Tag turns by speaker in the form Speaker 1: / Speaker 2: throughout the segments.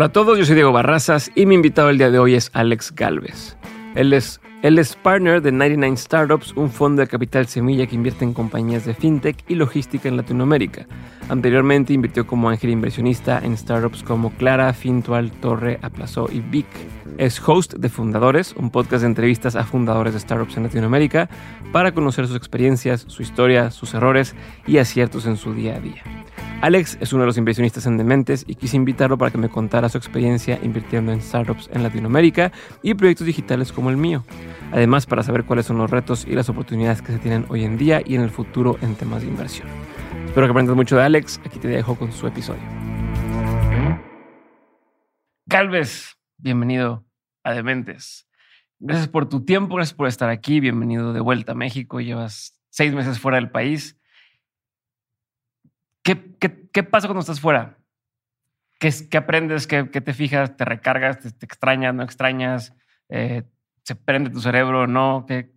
Speaker 1: Hola a todos, yo soy Diego Barrazas y mi invitado el día de hoy es Alex Galvez. Él es, él es partner de 99 Startups, un fondo de capital semilla que invierte en compañías de fintech y logística en Latinoamérica. Anteriormente invirtió como ángel inversionista en startups como Clara, Fintual, Torre, Aplazó y Vic. Es host de Fundadores, un podcast de entrevistas a fundadores de startups en Latinoamérica para conocer sus experiencias, su historia, sus errores y aciertos en su día a día. Alex es uno de los inversionistas en Dementes y quise invitarlo para que me contara su experiencia invirtiendo en startups en Latinoamérica y proyectos digitales como el mío. Además, para saber cuáles son los retos y las oportunidades que se tienen hoy en día y en el futuro en temas de inversión. Espero que aprendas mucho de Alex. Aquí te dejo con su episodio. Calves, bienvenido a Dementes. Gracias por tu tiempo, gracias por estar aquí. Bienvenido de vuelta a México. Llevas seis meses fuera del país. ¿Qué, qué, qué pasa cuando estás fuera? ¿Qué, qué aprendes? ¿Qué, ¿Qué, te fijas? ¿Te recargas? ¿Te, te extrañas? ¿No extrañas? Eh, ¿Se prende tu cerebro? ¿No? ¿Qué,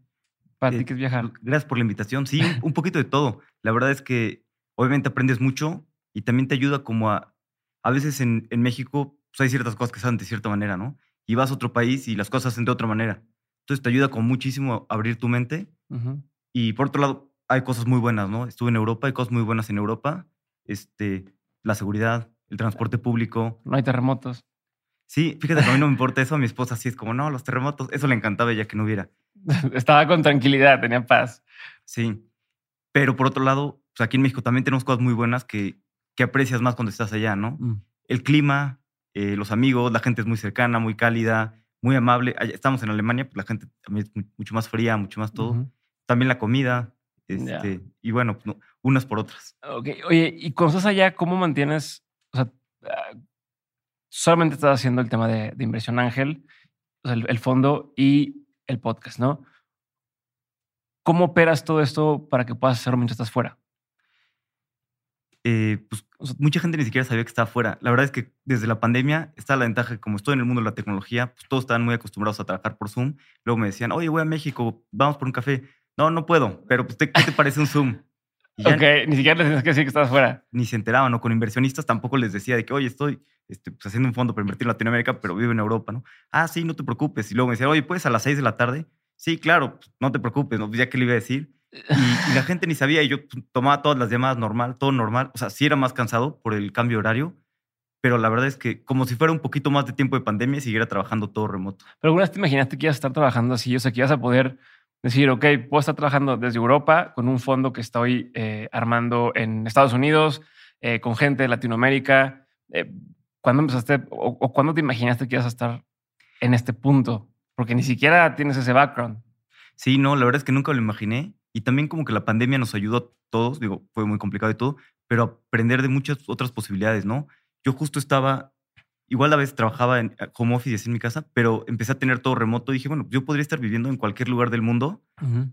Speaker 1: para
Speaker 2: Eh,
Speaker 1: ti qué es viajar?
Speaker 2: Gracias por la invitación. Sí, un- poquito de todo. La verdad es que obviamente aprendes mucho y también te ayuda como a... A veces en, en México pues hay ciertas cosas que se hacen de cierta manera, ¿no? Y vas a otro país y las cosas se hacen de otra manera. Entonces te ayuda como muchísimo a abrir tu mente.
Speaker 1: Ujú.
Speaker 2: Y por otro lado, hay cosas muy buenas, ¿no? Estuve en Europa, hay cosas muy buenas en Europa. Este, la seguridad, el transporte público.
Speaker 1: No hay terremotos.
Speaker 2: Sí, fíjate que a mí no me importa eso. A mi esposa sí es como, no, los terremotos. Eso le encantaba ya que no hubiera.
Speaker 1: Estaba con tranquilidad, tenía paz.
Speaker 2: Sí. Pero por otro lado, pues aquí en México también tenemos cosas muy buenas que, que aprecias más cuando estás allá, ¿no?
Speaker 1: Mm.
Speaker 2: El clima, eh, los amigos, la gente es muy cercana, muy cálida, muy amable. Estamos en Alemania, pues la gente también es mu- mucho más fría, mucho más todo. También la comida, este, y bueno, pues, no, unas por otras.
Speaker 1: Ok, oye, y cuando estás allá, ¿cómo mantienes? O sea, solamente estás haciendo el tema de, de inversión ángel, o sea, el, el fondo y el podcast, ¿no? ¿Cómo operas todo esto para que puedas hacerlo mientras estás fuera?
Speaker 2: Eh, pues o sea, mucha gente ni siquiera sabía que estaba afuera. La verdad es que desde la pandemia está la ventaja que como estoy en el mundo de la tecnología, pues todos estaban muy acostumbrados a trabajar por Zoom. Luego me decían, oye, voy a México, vamos por un café. No, no puedo, pero pues, ¿te- ¿qué te parece un Zoom? Ya
Speaker 1: Ok, ni siquiera les tienes que decir que estás fuera.
Speaker 2: ni se enteraban, o con inversionistas tampoco les decía de que, oye, estoy este, pues, haciendo un fondo para invertir en Latinoamérica, pero vivo en Europa, ¿no? Ah, sí, no te preocupes. Y luego me decían, oye, ¿puedes a las 6 de la tarde? Sí, claro, pues, no te preocupes, ¿no? Pues, ya que le iba a decir. Y, y la gente ni sabía, y yo pues, tomaba todas las llamadas normal, todo normal. O sea, sí era más cansado por el cambio de horario, pero la verdad es que como si fuera un poquito más de tiempo de pandemia, siguiera trabajando todo remoto.
Speaker 1: Pero alguna vez te imaginaste que ibas a estar trabajando así, o sea, que ibas a poder decir, ok, puedo estar trabajando desde Europa con un fondo que estoy eh, armando en Estados Unidos, eh, con gente de Latinoamérica. Eh, ¿Cuándo empezaste o, o cuándo te imaginaste que ibas a estar en este punto? Porque ni siquiera tienes ese background.
Speaker 2: Sí, no, la verdad es que nunca lo imaginé. Y también como que la pandemia nos ayudó a todos, digo, fue muy complicado y todo, pero aprender de muchas otras posibilidades, ¿no? Yo justo estaba, igual a veces trabajaba en eh, home office y así en mi casa, pero empecé a tener todo remoto dije, bueno, yo podría estar viviendo en cualquier lugar del mundo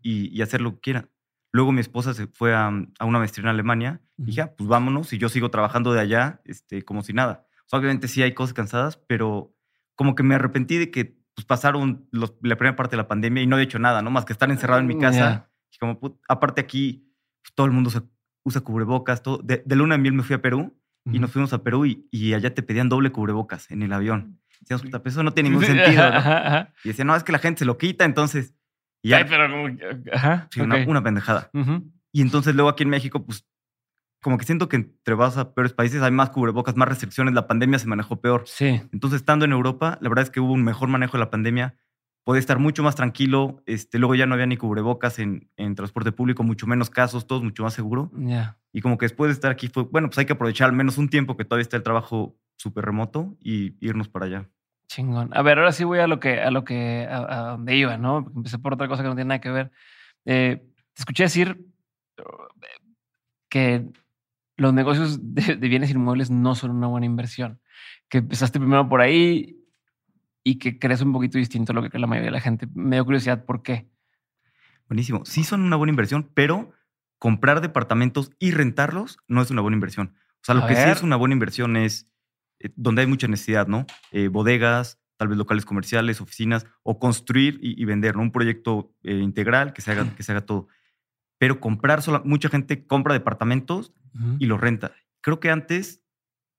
Speaker 2: y, y hacer lo que quiera. Luego mi esposa se fue a, a una maestría en Alemania y dije, ah, pues vámonos y yo sigo trabajando de allá este, como si nada. O sea, obviamente sí hay cosas cansadas, pero como que me arrepentí de que pues, pasaron los- la primera parte de la pandemia y no he hecho nada, ¿no? Más que estar encerrado en mi casa.
Speaker 1: Ya.
Speaker 2: Y como, aparte aquí, pues, todo el mundo se- usa cubrebocas. Todo. De, de luna de miel me fui a Perú y nos fuimos a Perú y, y allá te pedían doble cubrebocas en el avión. Decíamos, puta, eso no tiene ningún sentido. ¿no?
Speaker 1: Ajá, ajá.
Speaker 2: Y decían, no, es que la gente se lo quita, entonces. Y ya,
Speaker 1: Ay, pero como ajá,
Speaker 2: sí, una, pendejada. Y entonces luego aquí en México, pues, como que siento que entre vas a peores países hay más cubrebocas, más restricciones, la pandemia se manejó peor.
Speaker 1: Sí.
Speaker 2: Entonces, estando en Europa, la verdad es que hubo un mejor manejo de la pandemia. Podía estar mucho más tranquilo. Este, luego ya no había ni cubrebocas en, en transporte público, mucho menos casos, todo mucho más seguro.
Speaker 1: Ya.
Speaker 2: Y como que después de estar aquí fue, bueno, pues hay que aprovechar al menos un tiempo que todavía está el trabajo súper remoto y irnos para allá.
Speaker 1: Chingón. A ver, ahora sí voy a lo que, a lo que, a, a donde iba, ¿no? Porque empecé por otra cosa que no tiene nada que ver. Eh, te escuché decir que los negocios de, de bienes inmuebles no son una buena inversión. Que empezaste primero por ahí y que crees un poquito distinto a lo que cree la mayoría de la gente. Me dio curiosidad por qué.
Speaker 2: Buenísimo. Sí son una buena inversión, pero comprar departamentos y rentarlos no es una buena inversión. O sea, lo
Speaker 1: A
Speaker 2: que sí
Speaker 1: ver.
Speaker 2: es una buena inversión es eh, donde hay mucha necesidad, ¿no? Eh, bodegas, tal vez locales comerciales, oficinas, o construir y, y vender, ¿no? Un proyecto eh, integral que se, haga, que se haga todo. Pero comprar, sola, mucha gente compra departamentos y los renta. Creo que antes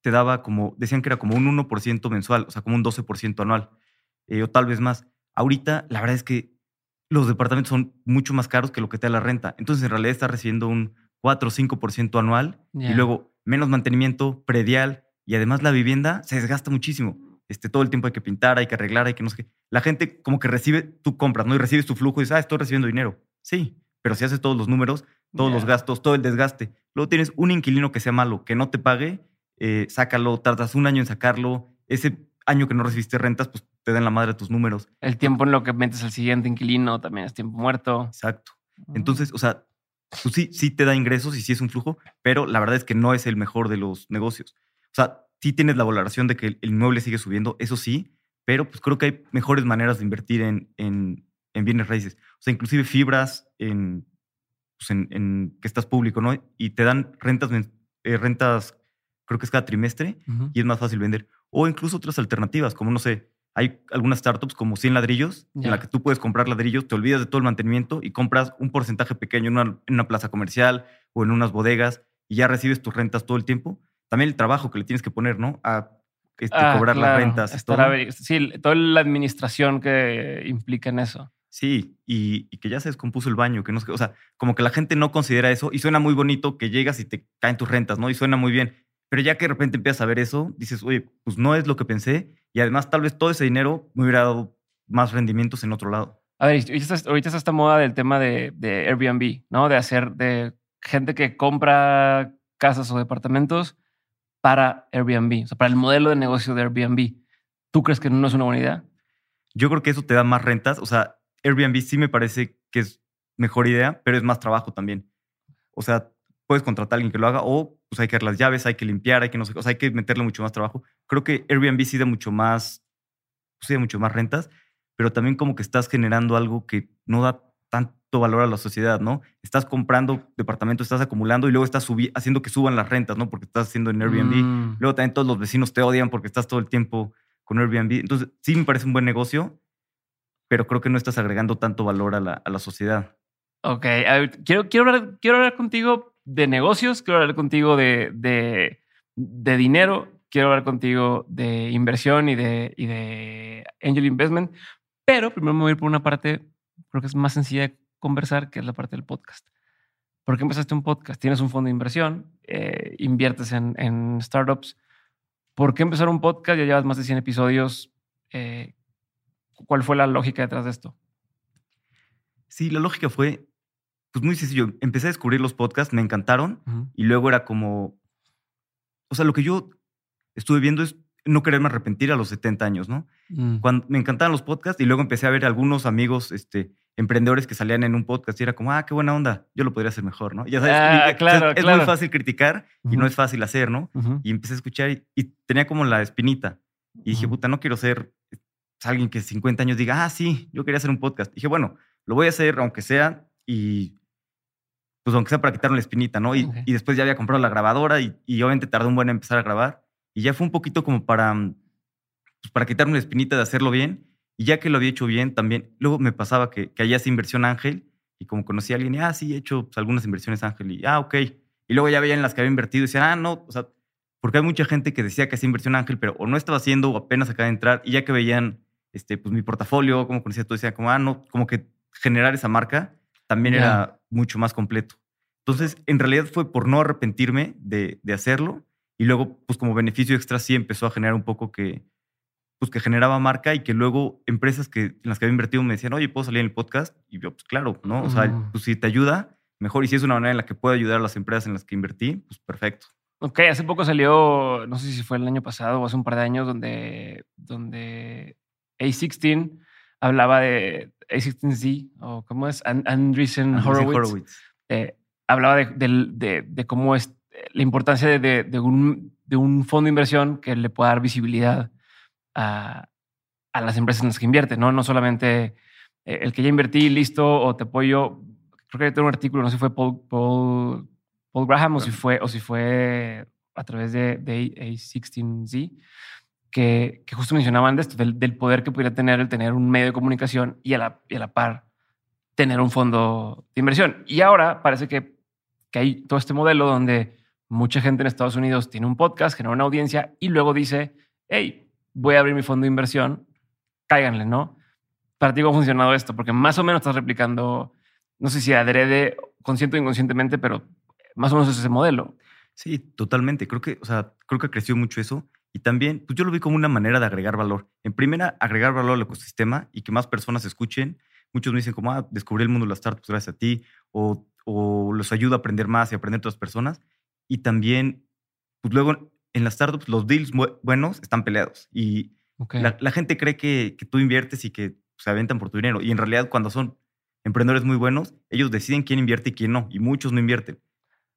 Speaker 2: te daba como, decían que era como un 1% mensual, o sea, como un 12% anual, eh, o tal vez más. Ahorita, la verdad es que los departamentos son mucho más caros que lo que te da la renta. Entonces, en realidad estás recibiendo un 4 o 5% anual y luego menos mantenimiento, predial y además la vivienda se desgasta muchísimo. Este, todo el tiempo hay que pintar, hay que arreglar, hay que no sé qué. La gente como que recibe, tú compras, ¿no? Y recibes tu flujo y dices, ah, estoy recibiendo dinero. Sí, pero si haces todos los números, todos los gastos, todo el desgaste, luego tienes un inquilino que sea malo, que no te pague, eh, sácalo, tardas un año en sacarlo, ese año que no recibiste rentas, pues te dan la madre tus números.
Speaker 1: El tiempo en lo que metes al siguiente inquilino también es tiempo muerto.
Speaker 2: Exacto. Entonces, o sea, pues sí, sí te da ingresos y sí es un flujo, pero la verdad es que no es el mejor de los negocios. O sea, sí tienes la valoración de que el inmueble sigue subiendo, eso sí, pero pues creo que hay mejores maneras de invertir en, en, en bienes raíces. O sea, inclusive fibras en, pues en, que estás público, ¿no? Y te dan rentas, eh, rentas, creo que es cada trimestre, y es más fácil vender. O incluso otras alternativas, como no sé, hay algunas startups como 100 ladrillos, en la que tú puedes comprar ladrillos, te olvidas de todo el mantenimiento y compras un porcentaje pequeño en una, en una plaza comercial o en unas bodegas y ya recibes tus rentas todo el tiempo. También el trabajo que le tienes que poner, ¿no? A este,
Speaker 1: Ah,
Speaker 2: cobrar las rentas todo.
Speaker 1: sí, toda la administración que implica en eso.
Speaker 2: Sí, y, y que ya se descompuso el baño, que no o sea, como que la gente no considera eso y suena muy bonito que llegas y te caen tus rentas, ¿no? Y suena muy bien. Pero ya que de repente empiezas a ver eso, dices, oye, pues no es lo que pensé y además tal vez todo ese dinero me hubiera dado más rendimientos en otro lado.
Speaker 1: A ver, ahorita está, esta moda del tema de, de Airbnb, ¿no? De hacer de gente que compra casas o departamentos para Airbnb, o sea, para el modelo de negocio de Airbnb. ¿Tú crees que no es una buena idea?
Speaker 2: Yo creo que eso te da más rentas, o sea, Airbnb sí me parece que es mejor idea, pero es más trabajo también. O sea, puedes contratar a alguien que lo haga o pues hay que dar las llaves, hay que limpiar, hay que no sé, o sea, hay que meterle mucho más trabajo. Creo que Airbnb sí da mucho más, pues, sí da mucho más rentas, pero también como que estás generando algo que no da tanto valor a la sociedad, ¿no? Estás comprando departamentos, estás acumulando y luego estás haciendo que suban las rentas, ¿no? Porque estás haciendo en Airbnb.
Speaker 1: Mm,
Speaker 2: Luego también todos los vecinos te odian porque estás todo el tiempo con Airbnb. Entonces, sí me parece un buen negocio, pero creo que no estás agregando tanto valor a la, a la sociedad.
Speaker 1: ok, a ver, quiero, quiero, hablar, quiero hablar contigo de negocios, quiero hablar contigo de, de, de dinero, quiero hablar contigo de inversión y de, y de angel investment, pero primero me voy a ir por una parte, creo que es más sencilla de conversar, que es la parte del podcast. ¿Por qué empezaste un podcast? Tienes un fondo de inversión, eh, inviertes en, en startups. ¿Por qué empezar un podcast? Ya llevas más de 100 episodios. Eh, ¿Cuál fue la lógica detrás de esto?
Speaker 2: Sí, la lógica fue, pues muy sencillo. Empecé a descubrir los podcasts, me encantaron y luego era como, o sea, lo que yo estuve viendo es no quererme arrepentir a los 70 años, ¿no?
Speaker 1: Mm.
Speaker 2: Cuando me encantaban los podcasts y luego empecé a ver algunos amigos, este, emprendedores que salían en un podcast y era como, ah, qué buena onda, yo lo podría hacer mejor, ¿no? Ya sabes,
Speaker 1: Ah,
Speaker 2: y-
Speaker 1: claro,
Speaker 2: es, es
Speaker 1: claro.
Speaker 2: muy fácil criticar y
Speaker 1: Ujú.
Speaker 2: no es fácil hacer, ¿no?
Speaker 1: Ujú.
Speaker 2: Y empecé a escuchar y, y tenía como la espinita. Y dije,
Speaker 1: Ujú.
Speaker 2: puta, no quiero ser eh, alguien que 50 años diga, ah, sí, yo quería hacer un podcast. dije, bueno, lo voy a hacer aunque sea y pues aunque sea para quitarme la espinita, ¿no? Y,
Speaker 1: Ok.
Speaker 2: y después ya había comprado la grabadora y, y obviamente tardó un buen en empezar a grabar. Y ya fue un poquito como para, mm, pues, para quitarme la espinita de hacerlo bien. Y ya que lo había hecho bien, también, luego me pasaba que, que allá hacía inversión ángel y como conocí a alguien, y, ah, sí, he hecho pues, algunas inversiones ángel y, ah, ok. Y luego ya veían las que había invertido y decían, ah, no, o sea, porque hay mucha gente que decía que hacía inversión ángel, pero o no estaba haciendo o apenas acaba de entrar y ya que veían este, pues, mi portafolio, como conocía todo, decían como, ah, no, como que generar esa marca también
Speaker 1: Ya.
Speaker 2: era mucho más completo. Entonces, en realidad fue por no arrepentirme de, de hacerlo y luego, pues como beneficio extra sí empezó a generar un poco que, pues que generaba marca y que luego empresas que, en las que había invertido me decían, oye, ¿puedo salir en el podcast? Y yo, pues claro, ¿no? O sea,
Speaker 1: Mm.
Speaker 2: pues si te ayuda, mejor. Y si es una manera en la que puedo ayudar a las empresas en las que invertí, pues perfecto.
Speaker 1: Ok, hace poco salió, no sé si fue el año pasado o hace un par de años, donde, donde A16 hablaba de A16Z, o cómo es, An- Andreessen Horowitz.
Speaker 2: Horowitz.
Speaker 1: eh, hablaba de, de- de cómo es eh, la importancia de, de- de un, de un fondo de inversión que le pueda dar visibilidad a, a las empresas en las que invierte, ¿no? No solamente eh, el que ya invertí, listo, o te apoyo. Creo que tengo un artículo, no sé si fue Paul, Paul, Paul Graham o si fue, o si fue a través de, de A16Z, que, justo mencionaban de esto, del, del poder que pudiera tener el tener un medio de comunicación y a la, y a la par tener un fondo de inversión. Y ahora parece que, que hay todo este modelo donde mucha gente en Estados Unidos tiene un podcast, genera una audiencia y luego dice, hey, voy a abrir mi fondo de inversión, cáiganle, ¿no? Para ti, ¿cómo ha funcionado esto? Porque más o menos estás replicando, no sé si adrede, consciente o inconscientemente, pero más o menos es ese modelo.
Speaker 2: Sí, totalmente. Creo que, o sea, creo que creció mucho eso. Y también, pues yo lo vi como una manera de agregar valor. En primera, agregar valor al ecosistema y que más personas escuchen. Muchos me dicen como, ah, descubrí el mundo de las startups gracias a ti, o, o los ayuda a aprender más y aprender otras personas. Y también, pues luego en las startups los deals buenos están peleados y la, gente cree que, que, tú inviertes y que se aventan por tu dinero. Y en realidad cuando son emprendedores muy buenos, ellos deciden quién invierte y quién no. Y muchos no invierten.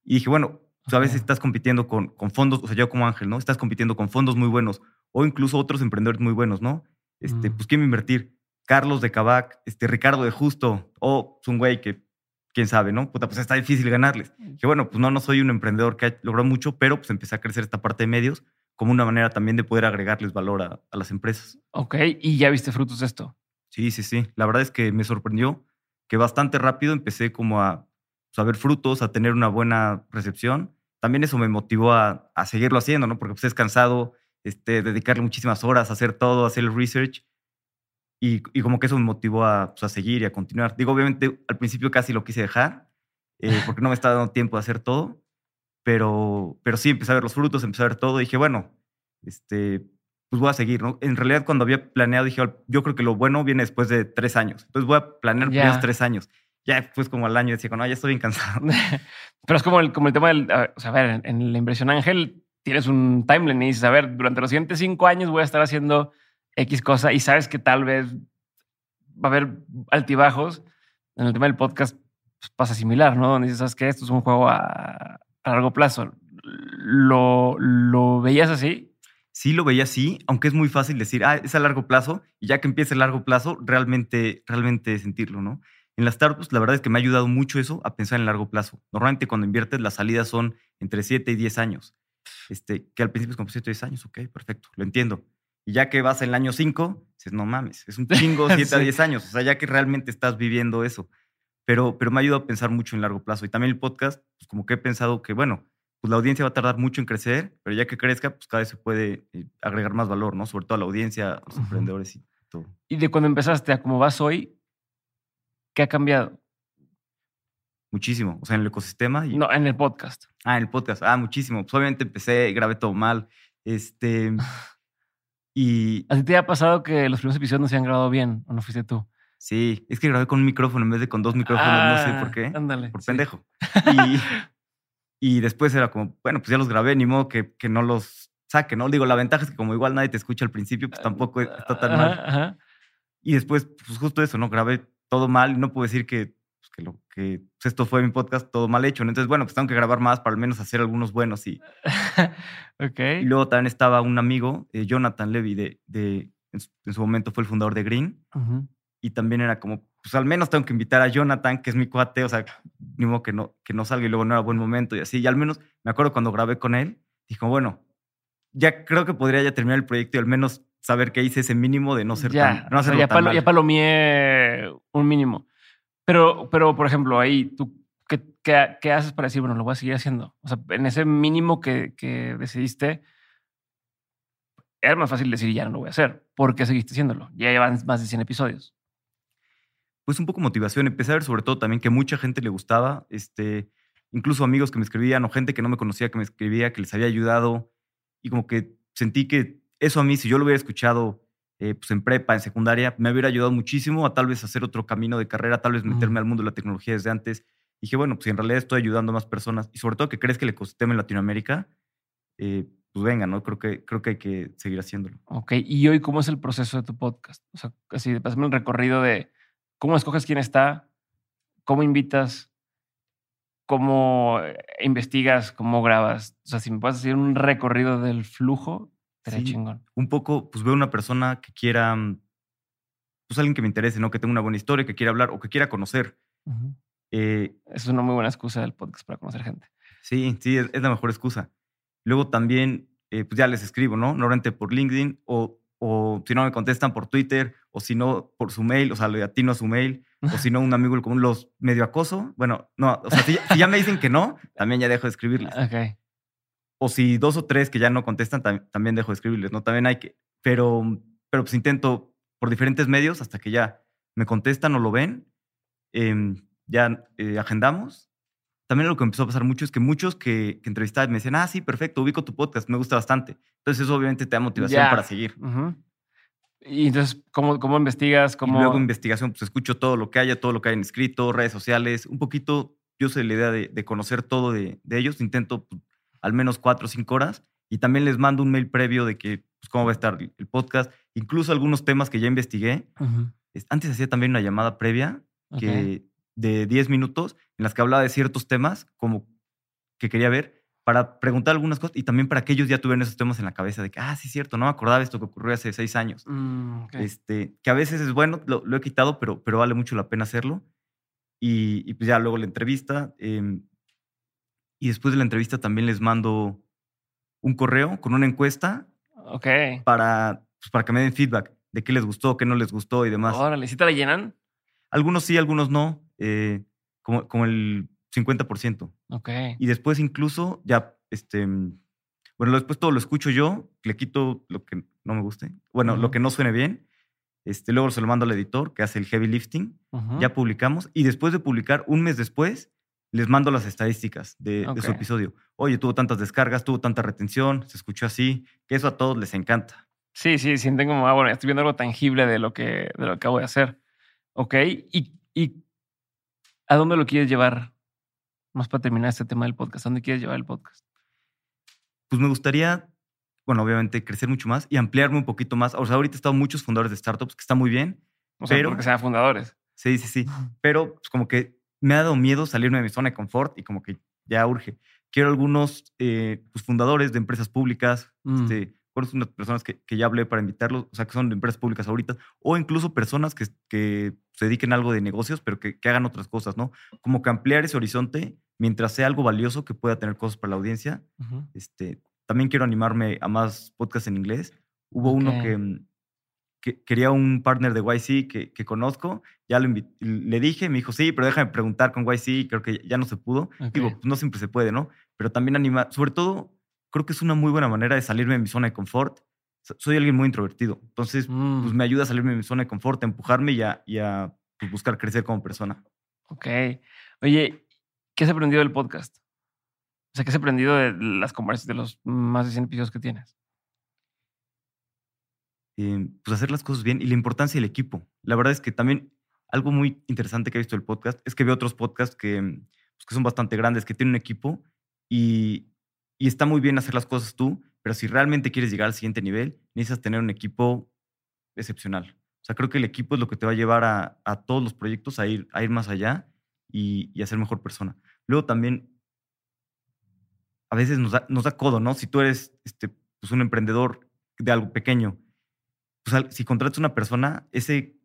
Speaker 2: Y dije, bueno, pues a veces estás compitiendo con, con fondos, o sea, yo como Ángel, ¿no? Estás compitiendo con fondos muy buenos o incluso otros emprendedores muy buenos, ¿no? Este, mm. Pues ¿quién a invertir? Carlos de Cabac, este, Ricardo de Justo, o es un güey que quién sabe, ¿no? Puta, pues está difícil ganarles. Mm. Que bueno, pues no, no soy un emprendedor que ha logrado mucho, pero pues empecé a crecer esta parte de medios como una manera también de poder agregarles valor a, las empresas.
Speaker 1: Ok, ¿y ya viste frutos de esto?
Speaker 2: Sí, sí, sí. La verdad es que me sorprendió que bastante rápido empecé como a, pues, a ver frutos, a tener una buena recepción. También eso me motivó a, a seguirlo haciendo, ¿no? Porque pues es cansado este, dedicarle muchísimas horas a hacer todo, a hacer el research. Y, como que eso me motivó a, pues, a, seguir y a continuar. Digo, obviamente al principio casi lo quise dejar, eh, porque no me estaba dando tiempo de hacer todo, pero, pero sí empecé a ver los frutos, empecé a ver todo y dije, bueno, este, pues voy a seguir, ¿no? En realidad cuando había planeado dije, yo creo que lo bueno viene después de tres años, entonces voy a planear los primeros tres años. Ya pues como al año decía, no, ya estoy bien cansado.
Speaker 1: pero es como el, como el tema del, o sea, a ver, en, la inversión ángel tienes un timeline y dices, a ver, durante los siguientes cinco años voy a estar haciendo X cosa y sabes que tal vez va a haber altibajos. En el tema del podcast pues, pasa similar, ¿no? Donde dices, ¿sabes qué? Esto es un juego a, largo plazo. ¿Lo, ¿Lo veías así?
Speaker 2: Sí, lo veía así, aunque es muy fácil decir, ah, es a largo plazo, y ya que empieza el largo plazo, realmente, realmente sentirlo, ¿no? En las startups, la verdad es que me ha ayudado mucho eso a pensar en largo plazo. Normalmente cuando inviertes, las salidas son entre 7 y 10 años. Este, que al principio es como 7 y 10 años, ok, perfecto, lo entiendo. Y ya que vas en el año 5, dices, no mames, es un chingo 7 a 10 años. O sea, ya que realmente estás viviendo eso. Pero, pero me ha ayudado a pensar mucho en largo plazo. Y también el podcast, pues como que he pensado que, bueno, pues la audiencia va a tardar mucho en crecer, pero ya que crezca, pues cada vez se puede eh, agregar más valor, ¿no? Sobre todo a la audiencia, a los emprendedores y todo.
Speaker 1: Y de cuando empezaste a cómo vas hoy, ¿qué ha cambiado?
Speaker 2: Muchísimo. O sea, en el ecosistema.
Speaker 1: Y... No, en el podcast.
Speaker 2: Ah, en el podcast. Ah, muchísimo. Pues obviamente empecé, grabé todo mal. Este. Y.
Speaker 1: ¿A ti te ha pasado que los primeros episodios no se han grabado bien o no fuiste tú?
Speaker 2: Sí, es que grabé con un micrófono en vez de con dos micrófonos, no sé por ah, qué.
Speaker 1: Ándale.
Speaker 2: Por pendejo. Y, y, después era como, bueno, pues ya los grabé, ni modo que, que, no los saque, ¿no? Digo, la ventaja es que como igual nadie te escucha al principio, pues tampoco está tan mal. Y después, pues justo eso, ¿no? Grabé todo mal y no puedo decir que que, lo, que pues, esto fue mi podcast todo mal hecho. Entonces, bueno, pues tengo que grabar más para al menos hacer algunos buenos. Y,
Speaker 1: okay.
Speaker 2: y luego también estaba un amigo, eh, Jonathan Levy, de, de, en su, momento fue el fundador de Green. Y también era como, pues al menos tengo que invitar a Jonathan, que es mi cuate, o sea, ni modo que no, que no salga y luego no era buen momento y así. Y al menos me acuerdo cuando grabé con él, dijo, bueno, ya creo que podría ya terminar el proyecto y al menos saber que hice ese mínimo de no ser
Speaker 1: ya,
Speaker 2: tan, no
Speaker 1: ya,
Speaker 2: tan
Speaker 1: ya palomié un mínimo. Pero, pero, por ejemplo, ahí tú, ¿qué, qué, haces para decir, bueno, lo voy a seguir haciendo? O sea, en ese mínimo que, que decidiste, era más fácil decir, ya no lo voy a hacer. ¿Por qué seguiste haciéndolo? Ya llevan más de 100 episodios.
Speaker 2: Pues un poco motivación. Empecé a ver sobre todo también que mucha gente le gustaba, este, incluso amigos que me escribían o gente que no me conocía que me escribía, que les había ayudado. Y como que sentí que eso a mí, si yo lo hubiera escuchado eh, pues en prepa, en secundaria, me hubiera ayudado muchísimo a tal vez hacer otro camino de carrera, tal vez meterme al mundo de la tecnología desde antes. Y dije, bueno, pues en realidad estoy ayudando a más personas y sobre todo que crees que el ecosistema en Latinoamérica, eh, pues venga, ¿no? Creo que, creo que hay que seguir haciendo
Speaker 1: Ok, y hoy, ¿cómo es el proceso de tu podcast? O sea, así, pasame un recorrido de cómo escoges quién está, cómo invitas, cómo eh, investigas, cómo grabas. O sea, si me puedes hacer un recorrido del flujo, chingón.
Speaker 2: Un poco, pues veo una persona que quiera, mm, pues alguien que me interese, ¿no? Que tenga una buena historia, que quiera hablar o que quiera conocer.
Speaker 1: Eh, es una muy buena excusa del podcast para conocer gente.
Speaker 2: Sí, sí, es, la mejor excusa. Luego también, eh, pues ya les escribo, ¿no? Normalmente por LinkedIn o, o si no me contestan por Twitter o si no por su mail, o sea, le atino a su mail o si no un amigo común los medio acoso. Bueno, no, o sea, si, ya me dicen que no, también ya dejo de escribirles.
Speaker 1: Ok.
Speaker 2: O si dos o tres que ya no contestan, tam- también dejo de escribirles, ¿no? También hay que, pero, pero pues intento por diferentes medios hasta que ya me contestan o lo ven, em, ya eh, agendamos. También lo que empezó a pasar mucho es que muchos que, que entrevistaba me decían, ah, sí, perfecto, ubico tu podcast, me gusta bastante. Entonces eso obviamente te da motivación
Speaker 1: Ya.
Speaker 2: para seguir.
Speaker 1: Ujú. Y entonces, ¿cómo, cómo investigas? ¿Cómo...
Speaker 2: Y luego investigación, pues escucho todo lo que haya, todo lo que hayan escrito, redes sociales, un poquito, yo soy la idea de, de conocer todo de, de ellos, intento pues, al menos cuatro o cinco horas y también les mando un mail previo de que, pues, cómo va a estar el podcast, incluso algunos temas que ya investigué.
Speaker 1: Ujú.
Speaker 2: Es- Antes hacía también una llamada previa de 10 minutos en las que hablaba de ciertos temas como que quería ver para preguntar algunas cosas y también para que ellos ya tuvieran esos temas en la cabeza de que, ah, sí, cierto, no me acordaba esto que ocurrió hace seis años.
Speaker 1: Mm.
Speaker 2: Este, que a veces es bueno, lo, lo he quitado, pero, pero vale mucho la pena hacerlo. Y, y pues ya luego la entrevista. em, y después de la entrevista también les mando un correo con una encuesta
Speaker 1: Ok.
Speaker 2: para, pues, para que me den feedback de qué les gustó, qué no les gustó y demás.
Speaker 1: Órale, ¿sí te la llenan?
Speaker 2: Algunos sí, algunos no, eh, como, como el 50%.
Speaker 1: Ok.
Speaker 2: Y después incluso ya, este, bueno, después todo lo escucho yo, le quito lo que no me guste, bueno,
Speaker 1: Ujú.
Speaker 2: lo que no suene bien, este, luego se lo mando al editor que hace el heavy lifting,
Speaker 1: Ujú.
Speaker 2: ya publicamos y después de publicar, un mes después, les mando las estadísticas de, su episodio. Oye, tuvo tantas descargas, tuvo tanta retención, se escuchó así, que eso a todos les encanta.
Speaker 1: Sí, sí, sienten como, ah, bueno, estoy viendo algo tangible de lo que, de lo que acabo de hacer. Ok. ¿Y, y a dónde lo quieres llevar? Más para terminar este tema del podcast. ¿A dónde quieres llevar el podcast?
Speaker 2: Pues me gustaría, bueno, obviamente crecer mucho más y ampliarme un poquito más. O sea, ahorita he estado muchos fundadores de startups, que está muy bien,
Speaker 1: O sea,
Speaker 2: Pero-
Speaker 1: porque sean fundadores.
Speaker 2: Sí, sí, sí. Pero pues, como que me ha dado miedo salirme de mi zona de confort y como que ya urge. Quiero algunos eh, pues, fundadores de empresas públicas,
Speaker 1: Mm.
Speaker 2: este, conozco unas personas que, que ya hablé para invitarlos, o sea, que son de empresas públicas ahorita, o incluso personas que, que se dediquen a algo de negocios, pero que, que hagan otras cosas, ¿no? Como que ampliar ese horizonte mientras sea algo valioso que pueda tener cosas para la audiencia.
Speaker 1: Ujú.
Speaker 2: Este, también quiero animarme a más podcasts en inglés. Hubo uno
Speaker 1: Ok.
Speaker 2: que, mm, que quería un partner de YC que, que conozco. Ya lo le dije, me dijo, sí, pero déjame preguntar con YC. y Creo que ya no se pudo. Digo,
Speaker 1: Ok.
Speaker 2: pues no siempre se puede, ¿no? Pero también animar, sobre todo, creo que es una muy buena manera de salirme de mi zona de confort. So- Soy alguien muy introvertido. Entonces,
Speaker 1: Mm,
Speaker 2: pues me ayuda a salirme de mi zona de confort, a empujarme y a, y a, pues, buscar crecer como persona.
Speaker 1: Ok. Oye, ¿qué has aprendido del podcast? O sea, ¿qué has aprendido de las conversaciones de los más de 100 episodios que tienes?
Speaker 2: Eh, pues hacer las cosas bien y la importancia del equipo. La verdad es que también algo muy interesante que he visto del podcast es que veo otros podcasts que, mm, pues, que son bastante grandes, que tienen un equipo y, y está muy bien hacer las cosas tú, pero si realmente quieres llegar al siguiente nivel, necesitas tener un equipo excepcional. O sea, creo que el equipo es lo que te va a llevar a, a todos los proyectos a ir, a ir más allá y, y a ser mejor persona. Luego también, a veces nos da, nos da codo, ¿no? Si tú eres este, pues un emprendedor de algo pequeño, pues si contratas una persona, ese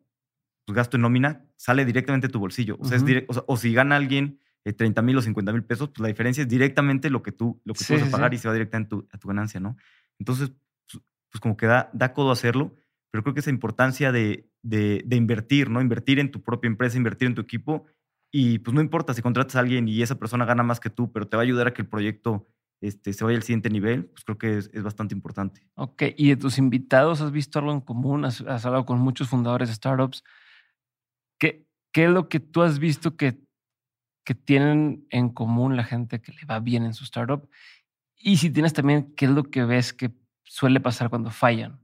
Speaker 2: pues, gasto en nómina sale directamente de tu bolsillo. O sea, es
Speaker 1: Ujú.
Speaker 2: direct- o, sea, o si gana alguien eh, 30 mil o 50 mil pesos, pues la diferencia es directamente lo que tú, lo que
Speaker 1: Sí,
Speaker 2: tú vas
Speaker 1: sí,
Speaker 2: a pagar
Speaker 1: sí.
Speaker 2: y se va directamente a tu, a tu ganancia, ¿no? Entonces, pues, pues como que da, da codo hacerlo, pero creo que esa importancia de, de, de invertir, ¿no? Invertir en tu propia empresa, invertir en tu equipo y pues no importa si contratas a alguien y esa persona gana más que tú, pero te va a ayudar a que el proyecto este, se vaya al siguiente nivel, pues creo que es, es bastante importante.
Speaker 1: Ok. ¿Y de tus invitados has visto algo en común? ¿Has, has hablado con muchos fundadores de startups? ¿Qué, ¿Qué es lo que tú has visto que, que tienen en común la gente que le va bien en su startup? Y si tienes también, ¿qué es lo que ves que suele pasar cuando fallan?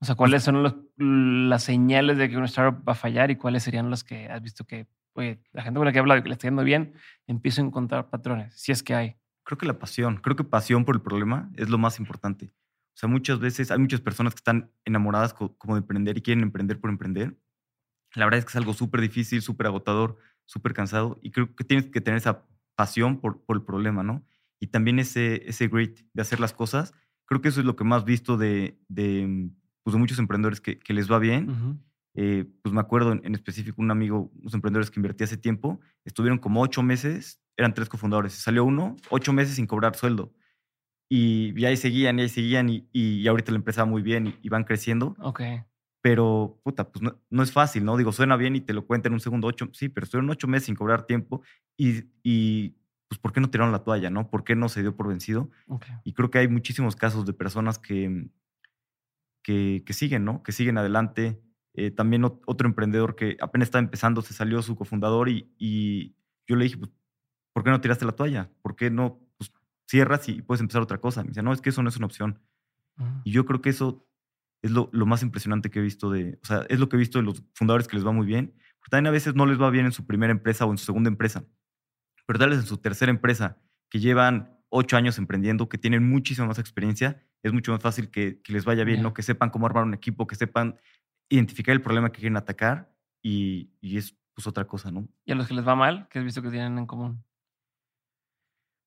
Speaker 1: O sea, ¿cuáles son los- las señales de que una startup va a fallar y cuáles serían las que has visto que, oye, la gente con la que he hablado y que le está yendo bien, empiezo a encontrar patrones, si es que hay?
Speaker 2: Creo que la pasión, creo que pasión por el problema es lo más importante. O sea, muchas veces hay muchas personas que están enamoradas co- como de emprender y quieren emprender por emprender. La verdad es que es algo súper difícil, súper agotador, súper cansado y creo que tienes que tener esa pasión por, por el problema, ¿no? Y también ese, ese grit de hacer las cosas. Creo que eso es lo que más visto de, de, pues, de muchos emprendedores que, que les va bien.
Speaker 1: Ujú.
Speaker 2: Eh, pues me acuerdo en, en específico un amigo, unos emprendedores que invertí hace tiempo, estuvieron como ocho meses, eran tres cofundadores, salió uno, ocho meses sin cobrar sueldo. Y, y ahí seguían, y ahí seguían, y, y ahorita la empresa va muy bien y, y van creciendo.
Speaker 1: Ok.
Speaker 2: Pero, puta, pues no, no es fácil, ¿no? Digo, suena bien y te lo cuenta en un segundo, ocho, sí, pero estuvieron ocho meses sin cobrar tiempo y, y pues ¿por qué no tiraron la toalla, no? ¿Por qué no se dio por vencido?
Speaker 1: Ok.
Speaker 2: Y creo que hay muchísimos casos de personas que, que, que siguen, ¿no? Que siguen adelante. Eh, también ot- otro emprendedor que apenas estaba empezando, se salió su cofundador y, y yo le dije, pues, ¿por qué no tiraste la toalla? ¿Por qué no pues, cierras y puedes empezar otra cosa? Me dice, no, es que eso no es una opción.
Speaker 1: Ujú.
Speaker 2: Y yo creo que eso es lo, lo más impresionante que he visto de, o sea, es lo que he visto de los fundadores que les va muy bien. Porque también a veces no les va bien en su primera empresa o en su segunda empresa. Pero tal vez en su tercera empresa, que llevan ocho años emprendiendo, que tienen muchísima más experiencia, es mucho más fácil que, que les vaya bien. ¿no? Que sepan cómo armar un equipo, que sepan identificar el problema que quieren atacar y, y es pues otra cosa, ¿no?
Speaker 1: Y a los que les va mal, ¿qué has visto que tienen en común?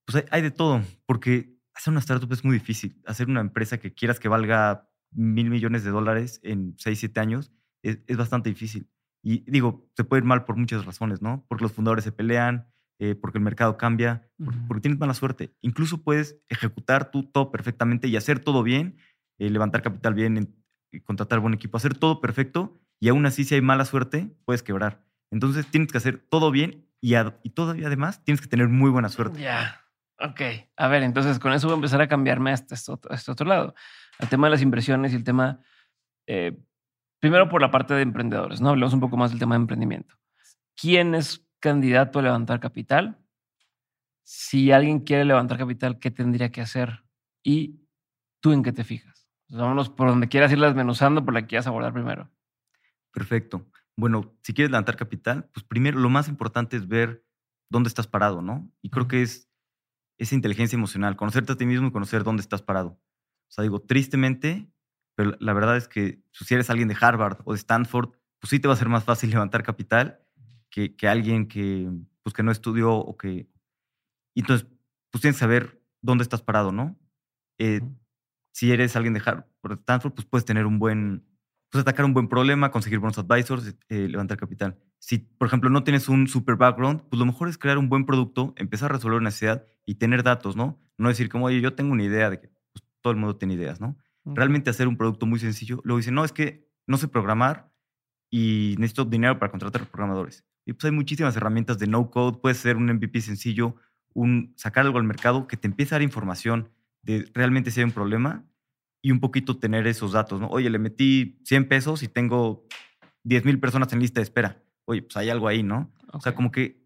Speaker 2: Pues hay, hay de todo, porque hacer una startup es muy difícil. Hacer una empresa que quieras que valga mil millones de dólares en seis, siete años es, es bastante difícil. Y digo, se puede ir mal por muchas razones, ¿no? Porque los fundadores se pelean, eh, porque el mercado cambia, porque tienes mala suerte. Incluso puedes ejecutar tú todo perfectamente y hacer todo bien, eh, levantar capital bien, en- contratar buen equipo, hacer todo perfecto y aún así si hay mala suerte, puedes quebrar. Entonces tienes que hacer todo bien y, todavía además tienes que tener muy buena suerte.
Speaker 1: Ya. Ok. A ver, entonces con eso voy a empezar a cambiarme a este, otro, a este otro lado. Al tema de las inversiones y el tema. eh, primero por la parte de emprendedores, ¿no? Hablemos un poco más del tema de emprendimiento. ¿Quién es candidato a levantar capital? Si alguien quiere levantar capital, ¿qué tendría que hacer? ¿Y tú en qué te fijas? Vámonos por donde quieras irlas desmenuzando, por la que quieras abordar primero.
Speaker 2: Perfecto. Bueno, si quieres levantar capital, pues primero lo más importante es ver dónde estás parado, ¿no? Y creo que es esa inteligencia emocional, conocerte a ti mismo y conocer dónde estás parado. O sea, digo, tristemente, pero la verdad es que pues, si eres alguien de Harvard o de Stanford, pues sí te va a ser más fácil levantar capital que, que alguien que, pues, que no estudió o que... Y entonces, pues tienes que saber dónde estás parado, ¿no? Eh. Si eres alguien de Harvard Stanford, pues puedes tener un buen, pues atacar un buen problema, conseguir buenos advisors, eh, levantar capital. Si, por ejemplo, no tienes un super background, pues lo mejor es crear un buen producto, empezar a resolver una necesidad y tener datos, ¿no? No decir como, oye, yo tengo una idea de que pues, todo el mundo tiene ideas, ¿no? Realmente hacer un producto muy sencillo. Luego dicen, no, es que no sé programar y necesito dinero para contratar programadores. Y pues hay muchísimas herramientas de no code, puedes hacer un MVP sencillo, un, sacar algo al mercado que te empiece a dar información de realmente si hay un problema y un poquito tener esos datos, ¿no? Oye, le metí 100 pesos y tengo 10 mil personas en lista de espera. Oye, pues hay algo ahí, ¿no? O sea, como que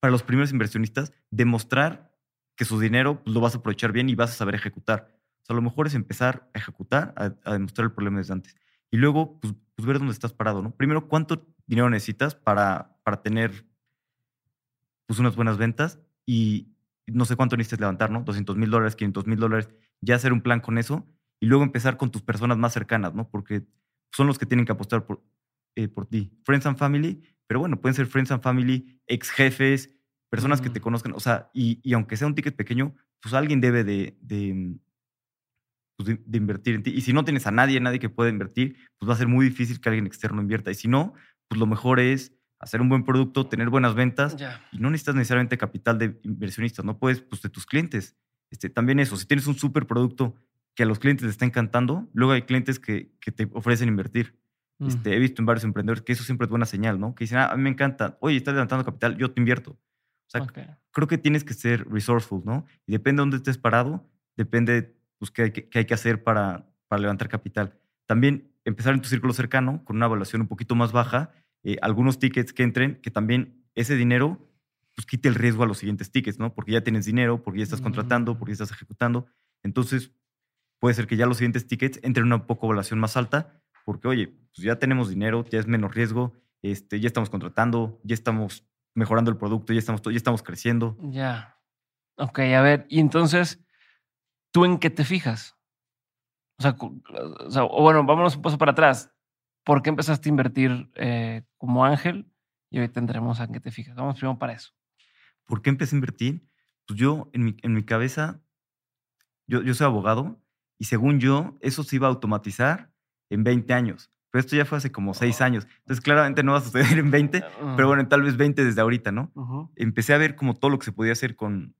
Speaker 2: para los primeros inversionistas, demostrar que su dinero pues, lo vas a aprovechar bien y vas a saber ejecutar. O sea, lo mejor es empezar a ejecutar, a, a demostrar el problema desde antes. Y luego, pues, pues, ver dónde estás parado, ¿no? Primero, ¿cuánto dinero necesitas para, para tener pues, unas buenas ventas? Y no sé cuánto necesitas levantar, ¿no? 200 mil dólares, 500 mil dólares. Ya hacer un plan con eso y luego empezar con tus personas más cercanas, ¿no? Porque son los que tienen que apostar por, eh, por ti. Friends and family, pero bueno, pueden ser friends and family, ex jefes, personas que te
Speaker 1: Mm.
Speaker 2: conozcan. O sea, y, y aunque sea un ticket pequeño, pues alguien debe de, de, pues, de- de invertir en ti. Y si no tienes a nadie, nadie que pueda invertir, pues va a ser muy difícil que alguien externo invierta. Y si no, pues lo mejor es hacer un buen producto, tener buenas ventas y no necesitas necesariamente capital de inversionistas, no puedes, pues de tus clientes. Este, también eso, si tienes un super producto que a los clientes les está encantando, luego hay clientes que, que te ofrecen invertir.
Speaker 1: Mm.
Speaker 2: Este, he visto en varios emprendedores que eso siempre es buena señal, ¿no? Que dicen, ah, a mí me encanta, oye, estás levantando capital, yo te invierto. O sea,
Speaker 1: Ok.
Speaker 2: creo que tienes que ser resourceful, ¿no? Y depende de dónde estés parado, depende, pues, qué hay que, qué hay que hacer para, para levantar capital. También empezar en tu círculo cercano con una evaluación un poquito más baja, eh, algunos tickets que entren, que también ese dinero, pues, quite el riesgo a los siguientes tickets, ¿no? Porque ya tienes dinero, porque ya estás contratando, porque ya estás ejecutando. Entonces, puede ser que ya los siguientes tickets entren en una poco evaluación más alta, porque, oye, pues ya tenemos dinero, ya es menos riesgo, este, ya estamos contratando, ya estamos mejorando el producto, ya estamos, ya estamos creciendo.
Speaker 1: Ya. Ok, a ver, y entonces, ¿tú en qué te fijas? O sea, o sea, o bueno, vámonos un paso para atrás. ¿Por qué empezaste a invertir eh, como ángel? Y hoy tendremos a qué te fijas. Vamos primero para eso.
Speaker 2: ¿Por qué empecé a invertir? Pues yo, en mi, en mi cabeza, yo, yo soy abogado y según yo, eso se iba a automatizar en 20 años. Pero esto ya fue hace como 6 años. Entonces, claramente no va a suceder en 20, pero bueno, tal vez 20 desde ahorita, ¿no?
Speaker 1: Ujú.
Speaker 2: Empecé a ver como todo lo que se podía hacer con...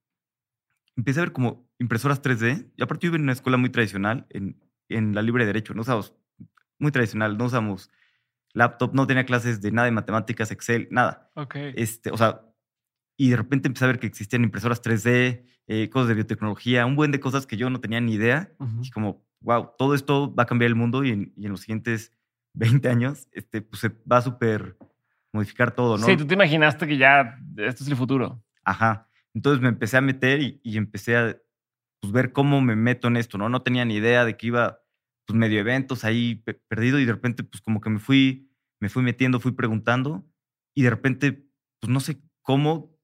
Speaker 2: Empecé a ver como impresoras 3D. Y aparte yo iba en una escuela muy tradicional, en, en la libre derecho. No usamos... Muy tradicional, no usamos laptop, no tenía clases de nada de matemáticas, Excel, nada.
Speaker 1: Ok.
Speaker 2: Este, o sea, y de repente empecé a ver que existían impresoras 3D, eh, cosas de biotecnología, un buen de cosas que yo no tenía ni idea. Y como, wow, todo esto va a cambiar el mundo y en, y en los siguientes 20 años, este, pues se va a súper modificar todo, ¿no?
Speaker 1: Sí, tú te imaginaste que ya esto es el futuro.
Speaker 2: Ajá. Entonces me empecé a meter y, y empecé a pues, ver cómo me meto en esto, ¿no? No tenía ni idea de que iba, pues, medio eventos ahí pe- perdido y de repente, pues, como que me fui, me fui metiendo, fui preguntando y de repente, pues, no sé cómo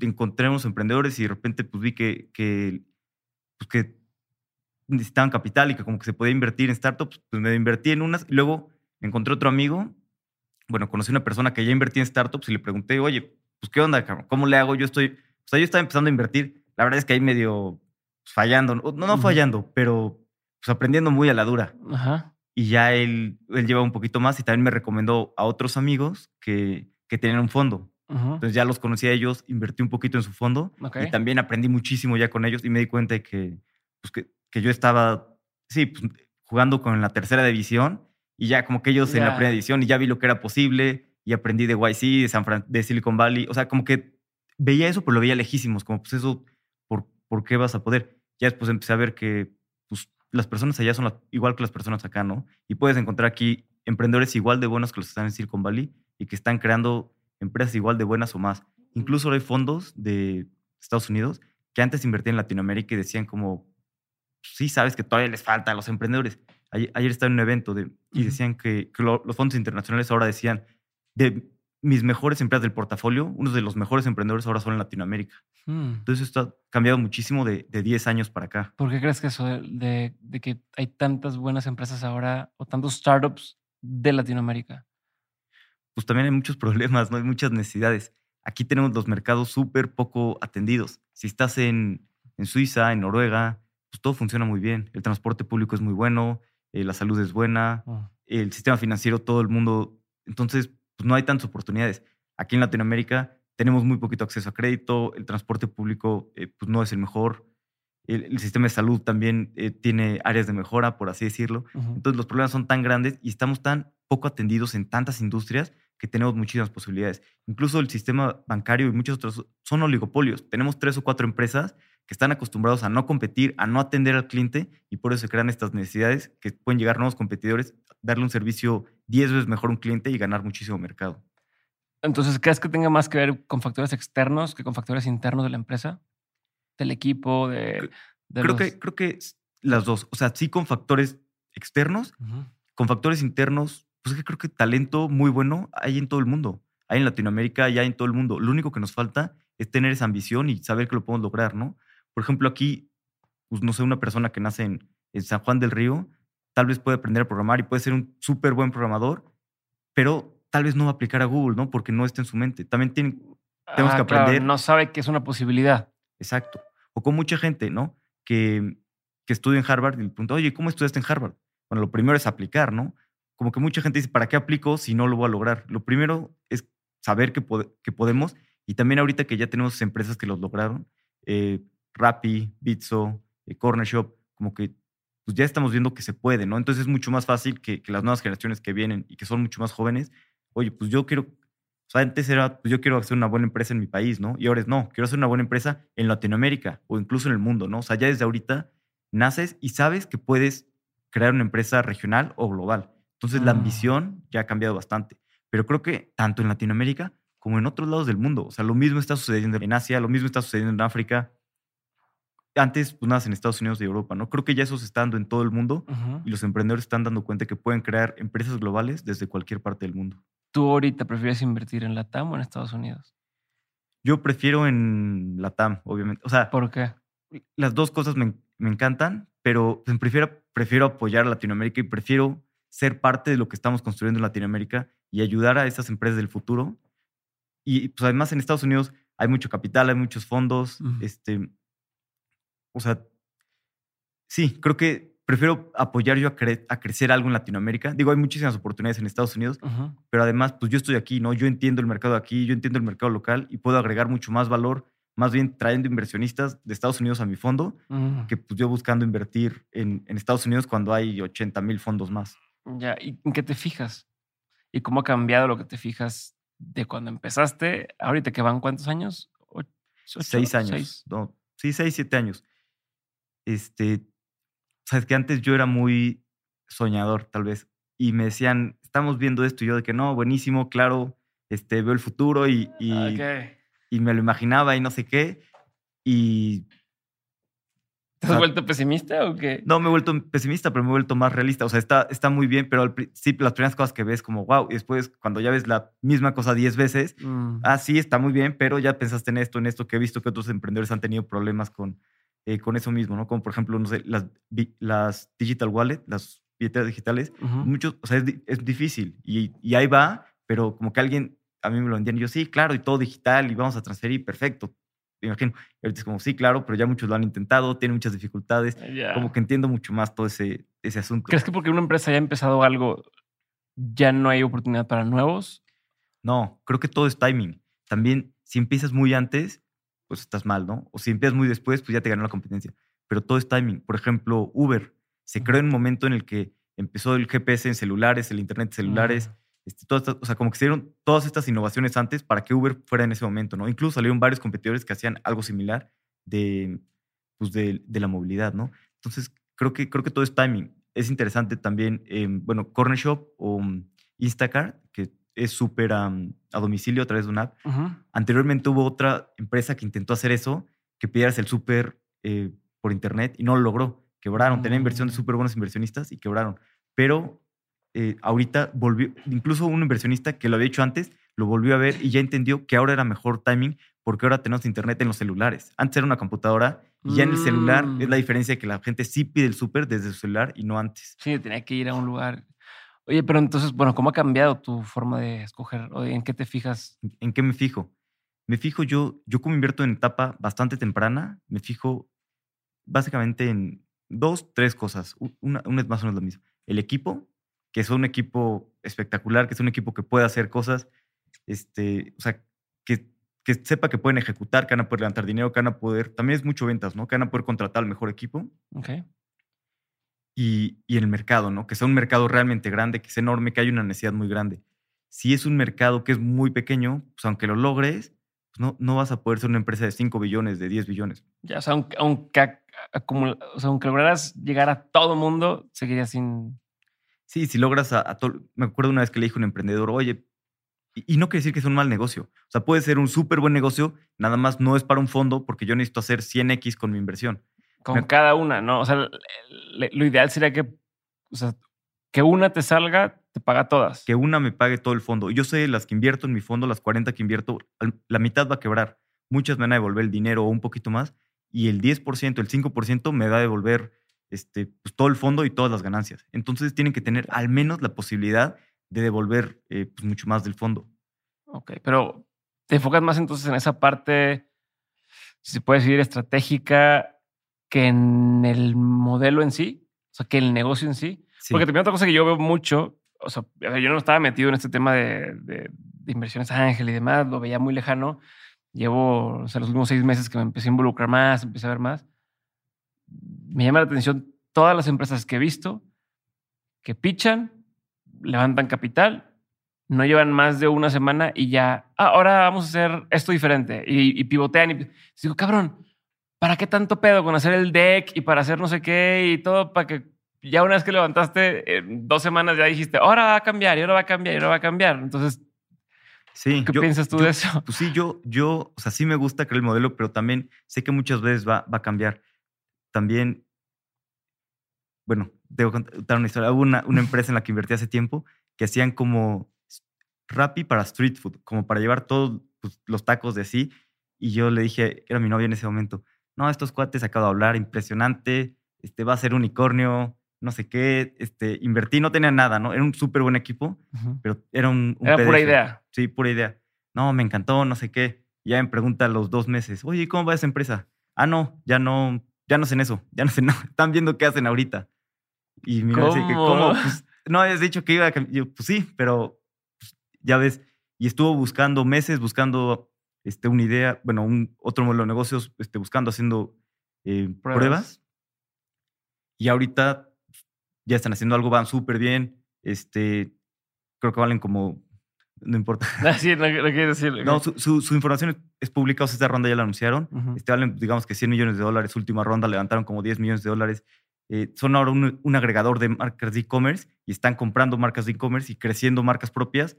Speaker 2: encontré unos emprendedores y de repente, pues, vi que, que, pues, que necesitaban capital y que como que se podía invertir en startups, pues me invertí en unas y luego encontré otro amigo, bueno, conocí una persona que ya invertía en startups y le pregunté, oye, pues qué onda, cabrón? ¿cómo le hago? Yo estoy, o sea, yo estaba empezando a invertir, la verdad es que ahí medio pues, fallando, no, no fallando, pero pues aprendiendo muy a la dura.
Speaker 1: Ajá.
Speaker 2: Y ya él, él lleva un poquito más y también me recomendó a otros amigos que, que tenían un fondo.
Speaker 1: Ujú.
Speaker 2: Entonces ya los conocí a ellos, invertí un poquito en su fondo
Speaker 1: Ok.
Speaker 2: y también aprendí muchísimo ya con ellos y me di cuenta de que, pues que, que yo estaba, sí, pues, jugando con la tercera división y ya como que ellos en la primera división y ya vi lo que era posible y aprendí de YC, de, San Fran de Silicon Valley, o sea, como que veía eso, pero lo veía lejísimos, como pues eso, ¿por, por qué vas a poder? Ya después empecé a ver que pues, las personas allá son las- igual que las personas acá, ¿no? Y puedes encontrar aquí emprendedores igual de buenos que los que están en Silicon Valley y que están creando empresas igual de buenas o más. Incluso hay fondos de Estados Unidos que antes invertían en Latinoamérica y decían como, sí sabes que todavía les falta a los emprendedores. Ayer, ayer estaba en un evento de, y decían que, que lo- los fondos internacionales ahora decían, de mis mejores empresas del portafolio, unos de los mejores emprendedores ahora son en Latinoamérica.
Speaker 1: Mm.
Speaker 2: Entonces esto ha cambiado muchísimo de, de 10 años para acá.
Speaker 1: ¿Por qué crees que eso de, de- que hay tantas buenas empresas ahora o tantos startups de Latinoamérica?
Speaker 2: Pues también hay muchos problemas, ¿no? Hay muchas necesidades. Aquí tenemos los mercados súper poco atendidos. Si estás en, en Suiza, en Noruega, pues todo funciona muy bien. El transporte público es muy bueno, eh, la salud es buena,
Speaker 1: Mm.
Speaker 2: el sistema financiero, todo el mundo. Entonces, pues no hay tantas oportunidades. Aquí en Latinoamérica tenemos muy poquito acceso a crédito, el transporte público eh, pues no es el mejor, el, el sistema de salud también eh, tiene áreas de mejora, por así decirlo. Entonces los problemas son tan grandes y estamos tan poco atendidos en tantas industrias que tenemos muchísimas posibilidades. Incluso el sistema bancario y muchos otros son oligopolios. Tenemos tres o cuatro empresas que están acostumbrados a no competir, a no atender al cliente y por eso se crean estas necesidades que pueden llegar nuevos competidores, darle un servicio 10 veces mejor un cliente y ganar muchísimo mercado.
Speaker 1: Entonces, ¿crees que tenga más que ver con factores externos que con factores internos de la empresa? Del equipo, de... de
Speaker 2: Creo
Speaker 1: los-
Speaker 2: que, creo que las dos, o sea, sí con factores externos, con factores internos, pues es que creo que talento muy bueno hay en todo el mundo. Hay en Latinoamérica y hay en todo el mundo. Lo único que nos falta es tener esa ambición y saber que lo podemos lograr, ¿no? Por ejemplo, aquí, pues no sé, una persona que nace en, en San Juan del Río, tal vez puede aprender a programar y puede ser un súper buen programador, pero tal vez no va a aplicar a Google, ¿no? Porque no está en su mente. También tiene, Tenemos que
Speaker 1: Ah, claro,
Speaker 2: aprender.
Speaker 1: no sabe que es una posibilidad.
Speaker 2: exacto. O con mucha gente, ¿no? Que, que estudia en Harvard y le pregunta, oye, ¿cómo estudiaste en Harvard? Bueno, lo primero es aplicar, ¿no? Como que mucha gente dice, ¿para qué aplico si no lo voy a lograr? Lo primero es saber que, que podemos y también ahorita que ya tenemos empresas que los lograron, eh, Rappi, Bitso, eh, Corner Shop, como que pues ya estamos viendo que se puede, ¿no? Entonces es mucho más fácil que, que las nuevas generaciones que vienen y que son mucho más jóvenes, oye, pues yo quiero, o sea, antes era, pues yo quiero hacer una buena empresa en mi país, ¿no? Y ahora es, no, quiero hacer una buena empresa en Latinoamérica o incluso en el mundo, ¿no? O sea, ya desde ahorita naces y sabes que puedes crear una empresa regional o global. Entonces la
Speaker 1: Mm.
Speaker 2: ambición ya ha cambiado bastante. Pero creo que tanto en Latinoamérica como en otros lados del mundo. O sea, lo mismo está sucediendo en Asia, lo mismo está sucediendo en África. Antes, pues nada, en Estados Unidos y Europa, ¿no? Creo que ya eso se está dando en todo el mundo y los emprendedores están dando cuenta que pueden crear empresas globales desde cualquier parte del mundo.
Speaker 1: ¿Tú ahorita prefieres invertir en Latam o en Estados Unidos?
Speaker 2: Yo prefiero en Latam, obviamente. O sea,
Speaker 1: ¿Por qué?
Speaker 2: las dos cosas me, me encantan, pero prefiero, prefiero apoyar a Latinoamérica y prefiero ser parte de lo que estamos construyendo en Latinoamérica y ayudar a esas empresas del futuro. Y pues además en Estados Unidos hay mucho capital, hay muchos fondos. Este, o sea, sí, creo que prefiero apoyar yo a, cre- a crecer algo en Latinoamérica. Digo, hay muchísimas oportunidades en Estados Unidos,
Speaker 1: Ujú.
Speaker 2: pero además, pues yo estoy aquí, ¿no? Yo entiendo el mercado aquí, yo entiendo el mercado local y puedo agregar mucho más valor, más bien trayendo inversionistas de Estados Unidos a mi fondo,
Speaker 1: Mm.
Speaker 2: que pues yo buscando invertir en, en Estados Unidos cuando hay 80 mil fondos más.
Speaker 1: Ya, ¿y en qué te fijas? ¿Y cómo ha cambiado lo que te fijas de cuando empezaste? Ahorita que van cuántos años? ¿O-
Speaker 2: seis años. No, sí, seis, siete años. Este, sabes que antes yo era muy soñador, tal vez, y me decían, estamos viendo esto, y yo de que no, buenísimo, claro, este, veo el futuro y, y, y me lo imaginaba y no sé qué. Y
Speaker 1: ¿Te has vuelto pesimista o qué?
Speaker 2: No, me he vuelto pesimista, pero me he vuelto más realista. O sea, está, está muy bien, pero sí, las primeras cosas que ves como wow, y después cuando ya ves la misma cosa diez veces, mm. ah, sí, está muy bien, pero ya pensaste en esto, en esto, que he visto que otros emprendedores han tenido problemas con, eh, con eso mismo, ¿no? Como por ejemplo, no sé, las, las digital wallet, las billeteras digitales, muchos, o sea, es, es difícil y, y, ahí va, pero como que alguien a mí me lo vendían y yo, sí, claro, y todo digital y vamos a transferir, perfecto me imagino. Y ahorita es como, sí, claro, pero ya muchos lo han intentado, tienen muchas dificultades. Como que entiendo mucho más todo ese, ese asunto.
Speaker 1: ¿Crees que porque una empresa ya ha empezado algo, ya no hay oportunidad para nuevos?
Speaker 2: No, creo que todo es timing. También, si empiezas muy antes, pues estás mal, ¿no? O si empiezas muy después, pues ya te ganó la competencia. Pero todo es timing. Por ejemplo, Uber se creó en un momento en el que empezó el GPS en celulares, el Internet de celulares. Este, o sea, como que se dieron todas estas innovaciones antes para que Uber fuera en ese momento, ¿no? Incluso salieron varios competidores que hacían algo similar de, pues de, la movilidad, ¿no? Entonces, creo que, creo que todo es timing. Es interesante también, em, bueno, Corner Shop o um, Instacart, que es súper a domicilio a través de una app. Anteriormente hubo otra empresa que intentó hacer eso, que pidieras el súper eh, por internet y no lo logró. Quebraron, tenía inversión de mm. súper buenos inversionistas y quebraron. Pero eh, ahorita volvió, incluso un inversionista que lo había hecho antes, lo volvió a ver y ya entendió que ahora era mejor timing porque ahora tenemos internet en los celulares. Antes era una computadora y ya en el celular es la mm. diferencia de que la gente sí pide el súper desde su celular y no antes.
Speaker 1: Sí, tenía que ir a un lugar. Oye, pero entonces, bueno, ¿cómo ha cambiado tu forma de escoger? ¿En qué te fijas?
Speaker 2: ¿En qué me fijo? Me fijo yo, yo como invierto en etapa bastante temprana, me fijo básicamente en dos, tres cosas. Una, una es más o menos lo mismo. El equipo, que es un equipo espectacular, que es un equipo que puede hacer cosas, este, o sea, que, que sepa que pueden ejecutar, que van a poder levantar dinero, que van a poder, también es mucho ventas, ¿no? Que van a poder contratar al mejor equipo.
Speaker 1: Ok.
Speaker 2: Y, y el mercado, ¿no? Que sea un mercado realmente grande, que sea enorme, que haya una necesidad muy grande. Si es un mercado que es muy pequeño, pues aunque lo logres, pues no, no vas a poder ser una empresa de 5 billones, de 10 billones.
Speaker 1: Ya, o sea, aunque, aunque, o sea, aunque lograras llegar a todo mundo, seguiría sin
Speaker 2: Sí, si logras a, todo. Me acuerdo una vez que le dije a un emprendedor, oye, y, no quiere decir que es un mal negocio. O sea, puede ser un súper buen negocio, nada más no es para un fondo porque yo necesito hacer 100x con mi inversión.
Speaker 1: Con cada una, ¿no? O sea, lo ideal sería que, o sea, que una te salga, te paga todas.
Speaker 2: Que una me pague todo el fondo. Yo sé las que invierto en mi fondo, las 40 que invierto, la mitad va a quebrar. Muchas me van a devolver el dinero o un poquito más y el 10%, el 5% me va a devolver este, pues, todo el fondo y todas las ganancias. Entonces tienen que tener al menos la posibilidad de devolver eh, pues, mucho más del fondo.
Speaker 1: Ok, pero te enfocas más entonces en esa parte, si se puede decir, estratégica que en el modelo en sí, o sea, que el negocio en sí. Porque también otra cosa que yo veo mucho, o sea, yo no estaba metido en este tema de, de, inversiones ángel y demás, lo veía muy lejano. Llevo, o sea, los últimos seis meses que me empecé a involucrar más, empecé a ver más me llama la atención todas las empresas que he visto que pichan, levantan capital, no llevan más de una semana y ya, ah, ahora vamos a hacer esto diferente y, pivotean. Y digo, cabrón, ¿para qué tanto pedo con hacer el deck y para hacer no sé qué y todo para que ya una vez que levantaste, en dos semanas ya dijiste, ahora va a cambiar y ahora va a cambiar y ahora va a cambiar? Entonces,
Speaker 2: Sí,
Speaker 1: ¿Qué piensas tú de eso?
Speaker 2: Pues sí, yo, yo, o sea, sí me gusta creer el modelo, pero también sé que muchas veces va, va a cambiar también, bueno, debo contar una historia. Hubo una, una empresa en la que invertí hace tiempo que hacían como Rappi para street food, como para llevar todos pues, los tacos de así. Y yo le dije, era mi novia en ese momento, no, estos cuates acabo de hablar, impresionante, este, va a ser unicornio, no sé qué, este, invertí, no tenía nada, ¿no? Era un súper buen equipo, pero era un...
Speaker 1: era pura idea.
Speaker 2: Sí, pura idea. No, me encantó, no sé qué. ya me pregunta a los dos meses, oye, ¿cómo va esa empresa? Ah, no, ya no, ya no hacen eso, ya no hacen nada, están viendo qué hacen ahorita. Y mira, ¿Cómo? que, ¿cómo? Pues, no habías dicho que iba a cambiar. pues sí, pero pues, ya ves, y estuvo buscando meses, buscando este, una idea, bueno, un otro modelo de negocios, este, buscando, haciendo eh, pruebas. Y ahorita ya están haciendo algo, van súper bien. Este, creo que valen como no importa.
Speaker 1: Sí, no, no quiero decirlo.
Speaker 2: No, su, su- su información es- pública, o sea, esta ronda ya la anunciaron. Este valen, digamos que 100 millones de dólares, última ronda levantaron como 10 millones de dólares. Eh, son ahora un, un agregador de marcas de e-commerce y están comprando marcas de e-commerce y creciendo marcas propias.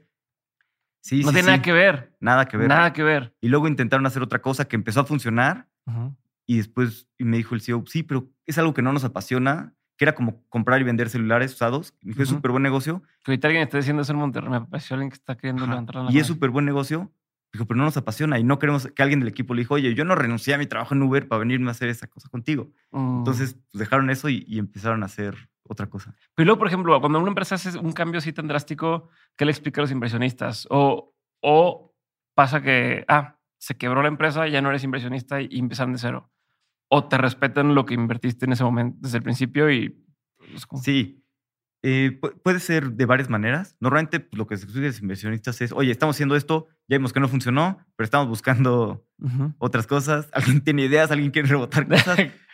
Speaker 2: Sí,
Speaker 1: no
Speaker 2: sí,
Speaker 1: tiene
Speaker 2: sí,
Speaker 1: nada que ver.
Speaker 2: nada que ver.
Speaker 1: Nada que ver.
Speaker 2: Y luego intentaron hacer otra cosa que empezó a funcionar y después me dijo el CEO, sí, pero es algo que no nos apasiona, que era como comprar y vender celulares usados. Y fue
Speaker 1: Ujú.
Speaker 2: súper buen negocio.
Speaker 1: Que ahorita alguien está diciendo eso en Monterrey. Me pareció alguien que está queriendo levantar la
Speaker 2: Y es súper buen negocio. Dijo, pero no nos apasiona y no queremos que alguien del equipo le dijo, oye, yo no renuncié a mi trabajo en Uber para venirme a hacer esa cosa contigo.
Speaker 1: Mm.
Speaker 2: Entonces pues, dejaron eso y, y empezaron a hacer otra cosa.
Speaker 1: Pero luego, por ejemplo, cuando una empresa hace un cambio así tan drástico, ¿qué le explica a los inversionistas? O, o pasa que, ah, se quebró la empresa, ya no eres inversionista y empiezan de cero. O te respetan lo que invertiste en ese momento desde el principio y... es como-
Speaker 2: Sí, eh, pu- puede ser de varias maneras. Normalmente pues, lo que se explica a los inversionistas es, oye, estamos haciendo esto, ya vimos que no funcionó, pero estamos buscando
Speaker 1: Ujú.
Speaker 2: otras cosas. Alguien tiene ideas, alguien quiere rebotar cosas.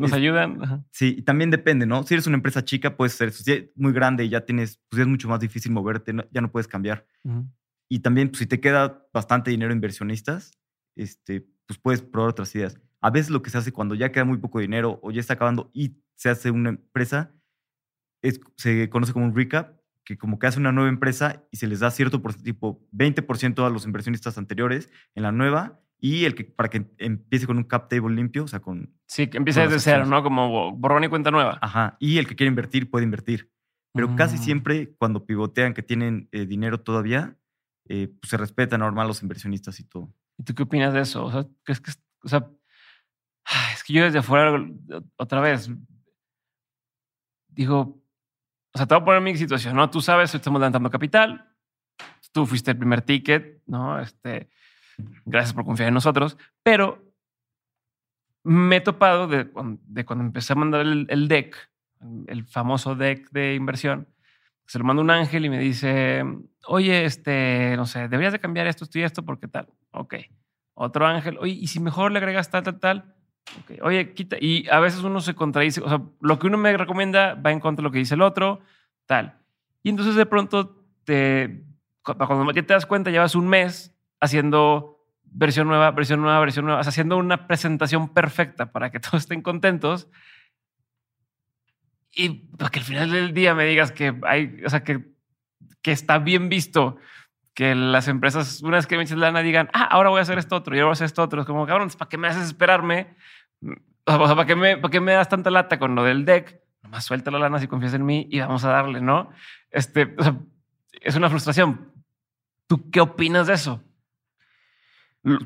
Speaker 1: Nos ayudan. Ajá.
Speaker 2: Sí, y también depende, ¿no? Si eres una empresa chica, puedes ser si es muy grande y ya tienes, pues es mucho más difícil moverte, no- ya no puedes cambiar.
Speaker 1: Ujú.
Speaker 2: Y también, pues, si te queda bastante dinero inversionistas, este, pues puedes probar otras ideas. A veces lo que se hace cuando ya queda muy poco dinero o ya está acabando y se hace una empresa, es, se conoce como un recap, que como que hace una nueva empresa y se les da cierto por, tipo 20% a los inversionistas anteriores en la nueva y el que para que empiece con un cap table limpio, o sea, con
Speaker 1: Sí, que empieza
Speaker 2: Con
Speaker 1: desde cero. ¿no? Como borrón y cuenta nueva.
Speaker 2: Ajá. Y el que quiere invertir puede invertir. Pero casi
Speaker 1: Mm.
Speaker 2: siempre cuando pivotean que tienen eh, dinero todavía, eh, pues se respetan normal los inversionistas y todo.
Speaker 1: ¿Y tú qué opinas de eso? O sea, ¿crees que, es- o sea, es que yo desde afuera, otra vez, digo, o sea, te voy a poner mi situación, ¿no? Tú sabes, estamos levantando capital, tú fuiste el primer ticket, ¿no? Este, gracias por confiar en nosotros, pero me he topado de, cuan- de cuando empecé a mandar el, deck, el famoso deck de inversión, se lo manda un ángel y me dice, oye, este, no sé, deberías de cambiar esto, esto y esto, porque tal. Ok. Otro ángel, oye, y si mejor le agregas tal, tal, tal. Ok. Oye, quita. Y a veces uno se contradice, o sea, lo que uno me recomienda va en contra de lo que dice el otro, tal. Y entonces de pronto te, cu- cuando ya te das cuenta, llevas un mes haciendo versión nueva, versión nueva, versión nueva, haciendo una presentación perfecta para que todos estén contentos. Y para que al final del día me digas que hay, o sea, que, que está bien visto que las empresas, una vez que me eches lana, digan, ah, ahora voy a hacer esto otro y ahora voy a hacer esto otro. Es como, cabrón, ¿para qué me haces esperarme? ¿para qué, me, ¿para qué me das tanta lata con lo del deck? Nomás suelta la lana si confías en mí y vamos a darle, ¿no? Este, es una frustración. ¿Tú qué opinas de eso?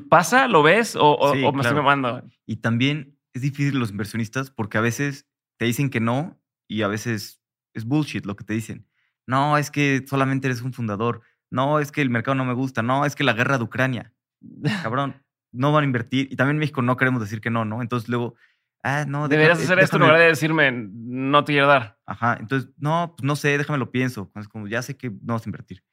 Speaker 1: ¿Pasa? ¿Lo ves? ¿O, o-
Speaker 2: Sí,
Speaker 1: o me estoy
Speaker 2: claro.
Speaker 1: mamando?
Speaker 2: Y también es difícil los inversionistas porque a veces te dicen que no y a veces es bullshit lo que te dicen. No, es que solamente eres un fundador. No, es que el mercado no me gusta. No, es que la guerra de Ucrania. Cabrón, no van a invertir. Y también en México no queremos decir que no, ¿no? Entonces luego, ah, no.
Speaker 1: Deberías
Speaker 2: déjame-
Speaker 1: hacer esto en lugar de decirme, no te quiero dar.
Speaker 2: Ajá, entonces, no, pues no sé, déjame lo pienso. Es como, ya sé que no vas a invertir.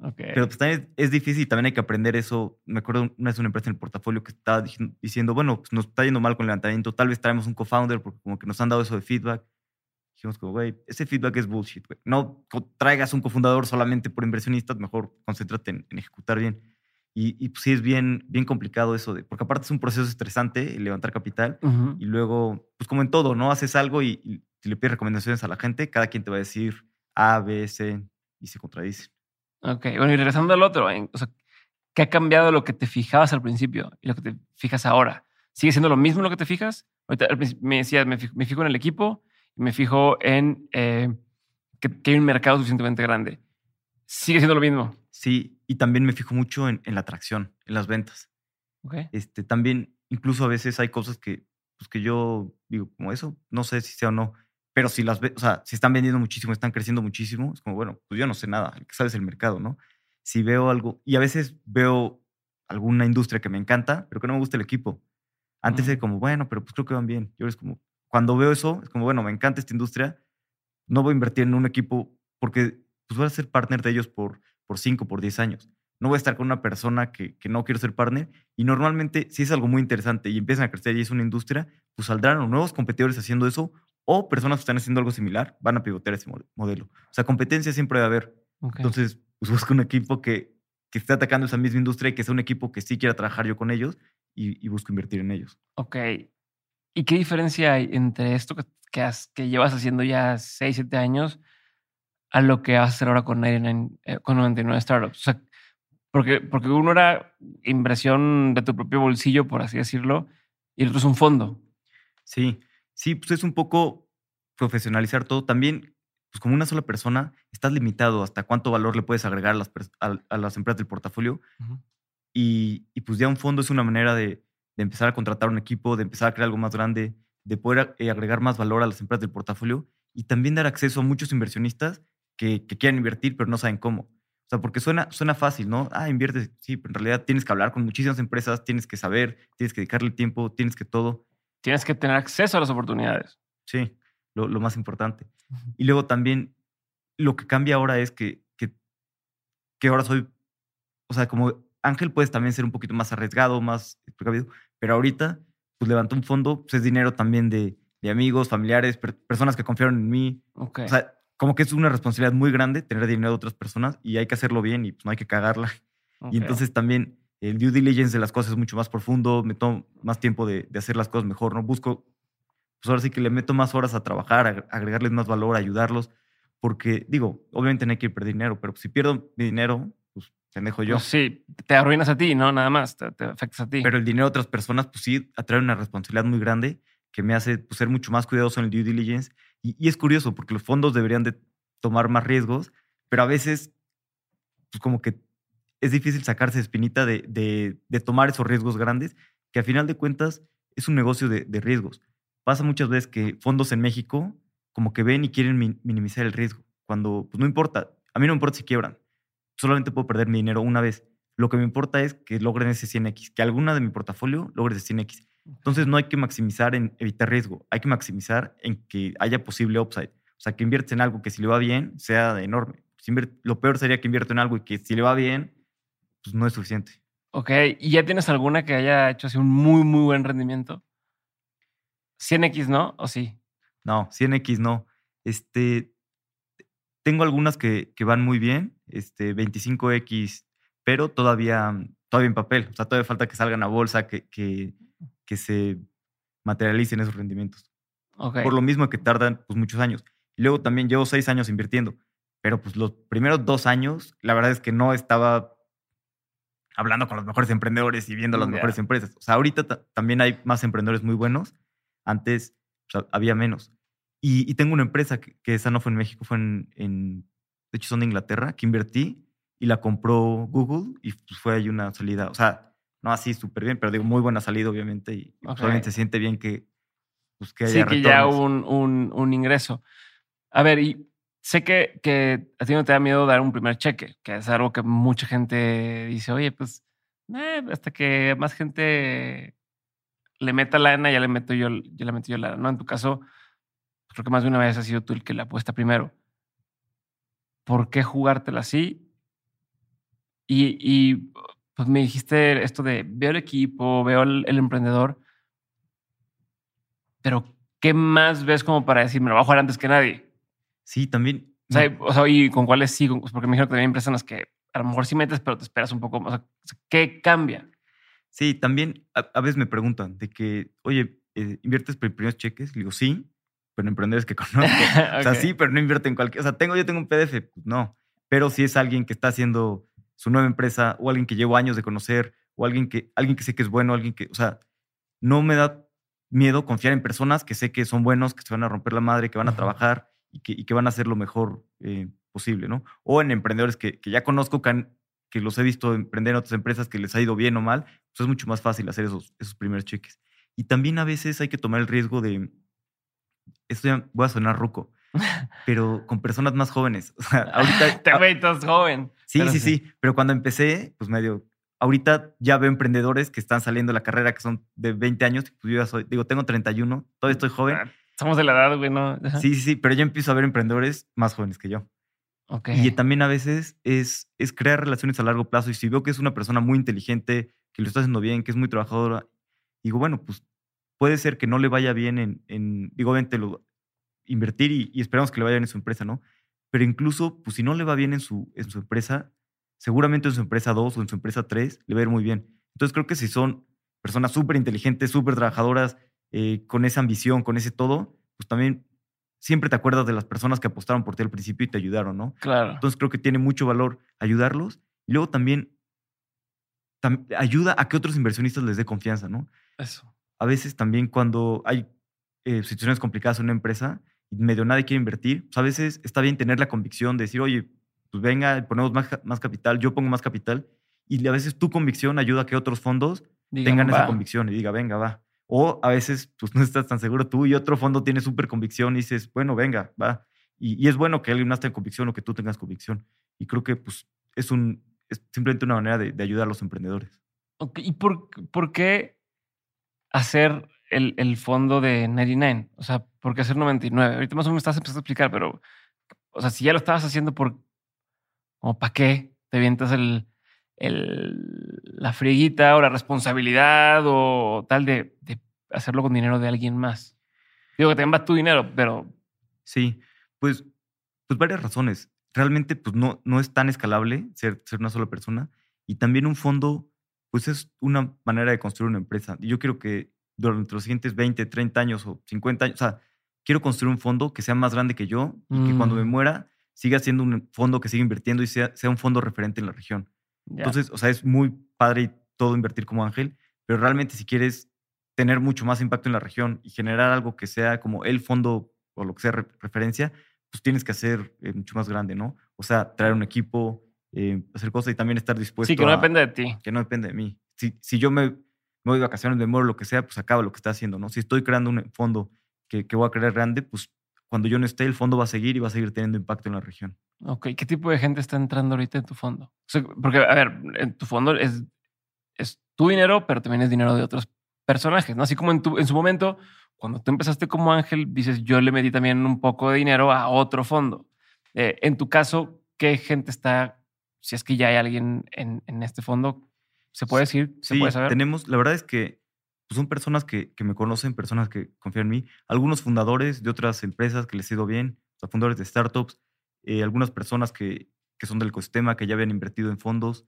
Speaker 1: Ok.
Speaker 2: Pero pues también es difícil y también hay que aprender eso. Me acuerdo una vez una empresa en el portafolio que estaba diciendo, bueno, pues nos está yendo mal con el levantamiento, tal vez traemos un co-founder porque como que nos han dado eso de feedback. Dijimos como, güey, ese feedback es bullshit, güey. No traigas un cofundador solamente por inversionistas, mejor concéntrate en, en ejecutar bien. Y, y pues sí es bien, bien complicado eso, de, porque aparte es un proceso estresante levantar capital
Speaker 1: Ujú.
Speaker 2: y luego, pues como en todo, ¿no? Haces algo y, y si le pides recomendaciones a la gente, cada quien te va a decir A, B, C y se contradicen.
Speaker 1: Ok, bueno, y regresando al otro, en- o sea, ¿qué ha cambiado lo que te fijabas al principio y lo que te fijas ahora? ¿Sigue siendo lo mismo lo que te fijas? Ahorita me decías, me fijo, me fijo en el equipo y me fijo en eh, que, que hay un mercado suficientemente grande. ¿Sigue siendo lo mismo?
Speaker 2: Sí, y también me fijo mucho en, en la atracción, en las ventas.
Speaker 1: Ok.
Speaker 2: Este, también, incluso a veces hay cosas que, pues que yo digo, como eso, no sé si sea o no, pero si las ve, o sea, si están vendiendo muchísimo, están creciendo muchísimo, es como, bueno, pues yo no sé nada, el que sabes el mercado, ¿no? Si veo algo, y a veces veo alguna industria que me encanta, pero que no me gusta el equipo. Antes de como, bueno, pero pues creo que van bien. Yo es como, cuando veo eso, es como, bueno, me encanta esta industria, no voy a invertir en un equipo porque pues voy a ser partner de ellos por, por 5, por 10 años. No voy a estar con una persona que, que no quiero ser partner. Y normalmente, si es algo muy interesante y empiezan a crecer y es una industria, pues saldrán nuevos competidores haciendo eso o personas que están haciendo algo similar van a pivotear ese mo- modelo. O sea, competencia siempre va a haber.
Speaker 1: ok.
Speaker 2: Entonces, pues busca un equipo que que esté atacando esa misma industria y que sea un equipo que sí quiera trabajar yo con ellos y, y busco invertir en ellos.
Speaker 1: Ok. ¿Y qué diferencia hay entre esto que, que, has- que llevas haciendo ya 6, 7 años a lo que vas a hacer ahora con 99, eh, con 99 Startups? O sea, porque, porque uno era inversión de tu propio bolsillo, por así decirlo, y el otro es un fondo.
Speaker 2: Sí, sí, pues es un poco profesionalizar todo. También, pues como una sola persona, estás limitado hasta cuánto valor le puedes agregar a las, a las empresas del portafolio. Y, y pues ya un fondo es una manera de, de empezar a contratar un equipo, de empezar a crear algo más grande, de poder eh, agregar más valor a las empresas del portafolio y también dar acceso a muchos inversionistas que, que quieran invertir pero no saben cómo. O sea, porque suena, suena fácil, ¿no? Ah, inviertes. Sí, pero en realidad tienes que hablar con muchísimas empresas, tienes que saber, tienes que dedicarle tiempo, tienes que todo.
Speaker 1: Tienes que tener acceso a las oportunidades.
Speaker 2: Sí, lo, lo más importante. Y luego también lo que cambia ahora es que, que, que ahora soy, o sea, como Ángel puedes también ser un poquito más arriesgado, más precavido, pero ahorita pues levanté un fondo, pues es dinero también de, de amigos, familiares, per- personas que confiaron en mí.
Speaker 1: Ok.
Speaker 2: O sea, como que es una responsabilidad muy grande tener dinero de otras personas y hay que hacerlo bien y pues no hay que cagarla. Y entonces también el due diligence de las cosas es mucho más profundo, me tomo más tiempo de, de hacer las cosas mejor, ¿no? Busco, pues ahora sí que le meto más horas a trabajar, a agregarles más valor, a ayudarlos, porque digo, obviamente no hay que perder dinero, pero si pierdo mi dinero, pues pendejo yo.
Speaker 1: Pues sí, te arruinas a ti, ¿no? Nada más, te, te afectas a ti.
Speaker 2: Pero el dinero de otras personas, pues sí, atrae una responsabilidad muy grande que me hace pues, ser mucho más cuidadoso en el due diligence. Y, y es curioso, porque los fondos deberían de tomar más riesgos, pero a veces, pues como que es difícil sacarse espinita de, de, de tomar esos riesgos grandes, que a final de cuentas es un negocio de, de riesgos. Pasa muchas veces que fondos en México como que ven y quieren min- minimizar el riesgo, cuando pues no importa, a mí no me importa si quiebran, solamente puedo perder mi dinero una vez. Lo que me importa es que logren ese 100x, que alguna de mi portafolio logre ese 100x. Entonces no hay que maximizar en evitar riesgo, hay que maximizar en que haya posible upside. O sea, que inviertes en algo que si le va bien sea enorme. Lo peor sería que invierto en algo y que si le va bien, pues no es suficiente.
Speaker 1: Ok, ¿y ya tienes alguna que haya hecho así un muy, muy buen rendimiento? 100x, ¿no? ¿O sí?
Speaker 2: No, 100x no. Este, tengo algunas que, que van muy bien, este, 25x, pero todavía, todavía en papel. O sea, todavía falta que salgan a bolsa, que, que, que se materialicen esos rendimientos.
Speaker 1: Ok.
Speaker 2: Por lo mismo que tardan pues, muchos años. Y luego también llevo seis años invirtiendo, pero pues los primeros dos años, la verdad es que no estaba hablando con los mejores emprendedores y viendo las
Speaker 1: Ya.
Speaker 2: mejores empresas. O sea, ahorita ta- también hay más emprendedores muy buenos. Antes pues, había menos. Y, y tengo una empresa que, que esa no fue en México, fue en, en- de hecho son de Inglaterra, que invertí y la compró Google y pues, fue ahí una salida, o sea, no así súper bien, pero digo, muy buena salida obviamente y pues,
Speaker 1: Ok.
Speaker 2: obviamente se siente bien que, pues, que
Speaker 1: sí,
Speaker 2: haya
Speaker 1: que ya
Speaker 2: retornos.
Speaker 1: hubo un, un, un ingreso. A ver, y sé que, que a ti no te da miedo dar un primer cheque, que es algo que mucha gente dice, oye, pues eh, hasta que más gente le meta lana, ya le meto yo, ya le meto yo lana. No, en tu caso, creo que más de una vez has sido tú el que la apuesta primero. ¿Por qué jugártela así? Y, y pues me dijiste esto de veo el equipo, veo el, el emprendedor, pero ¿qué más ves como para decir, me lo voy a jugar antes que nadie?
Speaker 2: Sí, también.
Speaker 1: O sea, o sea, y con cuáles sí, Pues porque me dijeron que también hay personas que a lo mejor sí metes, pero te esperas un poco más. O sea, ¿qué cambia?
Speaker 2: Sí, también a, a veces me preguntan de que, oye, eh, ¿inviertes por primeros cheques? Le digo, sí, pero en emprendedores que conozco. O sea, sí, pero no invierto en cualquier. O sea, tengo, yo tengo un PDF, pues no. Pero si es alguien que está haciendo su nueva empresa, o alguien que llevo años de conocer, o alguien que, alguien que sé que es bueno, alguien que, o sea, no me da miedo confiar en personas que sé que son buenos, que se van a romper la madre, que van a trabajar y que, y que van a hacer lo mejor eh, posible, ¿no? O en emprendedores que, que ya conozco, que, han- que los he visto emprender en otras empresas, que les ha ido bien o mal, pues es mucho más fácil hacer esos, esos primeros cheques. Y también a veces hay que tomar el riesgo de, esto ya voy a sonar ruco, pero con personas más jóvenes. O sea, ahorita...
Speaker 1: Te estás joven.
Speaker 2: sí,
Speaker 1: pero
Speaker 2: sí, sí, pero cuando empecé, pues medio... Ahorita ya veo emprendedores que están saliendo de la carrera, que son de 20 años, pues yo ya soy, digo, tengo 31, todavía estoy joven.
Speaker 1: Somos de la edad, güey, ¿no?
Speaker 2: Sí, sí, sí, pero ya empiezo a ver emprendedores más jóvenes que yo.
Speaker 1: Ok.
Speaker 2: Y también a veces es, es crear relaciones a largo plazo. Y si veo que es una persona muy inteligente, que lo está haciendo bien, que es muy trabajadora, digo, bueno, pues puede ser que no le vaya bien en, en digo, obviamente lo, invertir y, y esperamos que le vaya bien en su empresa, ¿no? Pero incluso, pues si no le va bien en su, en su empresa, seguramente en su empresa 2 o en su empresa 3 le va a ir muy bien. Entonces creo que si son personas súper inteligentes, súper trabajadoras, eh, con esa ambición, con ese todo, pues también siempre te acuerdas de las personas que apostaron por ti al principio y te ayudaron, ¿no?
Speaker 1: Claro.
Speaker 2: Entonces creo que tiene mucho valor ayudarlos y luego también, tam- ayuda a que otros inversionistas les dé confianza, ¿no?
Speaker 1: Eso.
Speaker 2: A veces también cuando hay eh, situaciones complicadas en una empresa y medio nadie quiere invertir, pues a veces está bien tener la convicción de decir, oye, pues venga, ponemos más, ca- más capital, yo pongo más capital y a veces tu convicción ayuda a que otros fondos
Speaker 1: Digan,
Speaker 2: tengan esa convicción y diga, venga, va. O a veces, pues no estás tan seguro tú y otro fondo tiene súper convicción y dices, bueno, venga, va. Y, es bueno que alguien más tenga convicción o que tú tengas convicción. Y creo que, pues, es, un, es simplemente una manera de, ayudar a los emprendedores.
Speaker 1: ¿Y por, por qué hacer el, el fondo de 99? O sea, ¿por qué hacer 99? Ahorita más o menos estás empezando a explicar, pero, o sea, si ya lo estabas haciendo por, como para qué te avientas el, el, la frieguita o la responsabilidad o tal de, de hacerlo con dinero de alguien más. Digo que también va tu dinero, pero
Speaker 2: Sí, pues, pues varias razones. Realmente, pues no, no es tan escalable ser, ser una sola persona. Y también un fondo, pues es una manera de construir una empresa. Yo quiero que durante los siguientes 20, 30 años o 50 años, o sea, quiero construir un fondo que sea más grande que yo y que cuando me
Speaker 1: Mm.
Speaker 2: muera siga siendo un fondo que siga invirtiendo y sea, sea un fondo referente en la región. Entonces, o sea, es muy padre y todo invertir como ángel, pero realmente si quieres tener mucho más impacto en la región y generar algo que sea como el fondo o lo que sea re- referencia, pues tienes que hacer eh, mucho más grande, ¿no? O sea, traer un equipo, eh, hacer cosas y también estar dispuesto
Speaker 1: sí, que no
Speaker 2: a-
Speaker 1: depende de ti.
Speaker 2: que no depende de mí. Si, si yo me, me voy de vacaciones, me muero, lo que sea, pues acaba lo que está haciendo, ¿no? Si estoy creando un fondo que, que voy a crear grande, pues cuando yo no esté, el fondo va a seguir y va a seguir teniendo impacto en la región.
Speaker 1: Ok, ¿qué tipo de gente está entrando ahorita en tu fondo? O sea, porque, a ver, en tu fondo es, es tu dinero, pero también es dinero de otros personajes, ¿no? Así como en, tu, en su momento, cuando tú empezaste como ángel, dices, yo le metí también un poco de dinero a otro fondo. Eh, en tu caso, ¿qué gente está, si es que ya hay alguien en, en este fondo? ¿Se puede decir? ¿Se
Speaker 2: Sí,
Speaker 1: puede saber?
Speaker 2: tenemos, la verdad es que pues, son personas que, que me conocen, personas que confían en mí, algunos fundadores de otras empresas que les ha ido bien, o sea, fundadores de startups, eh, algunas personas que, que son del ecosistema, que ya habían invertido en fondos,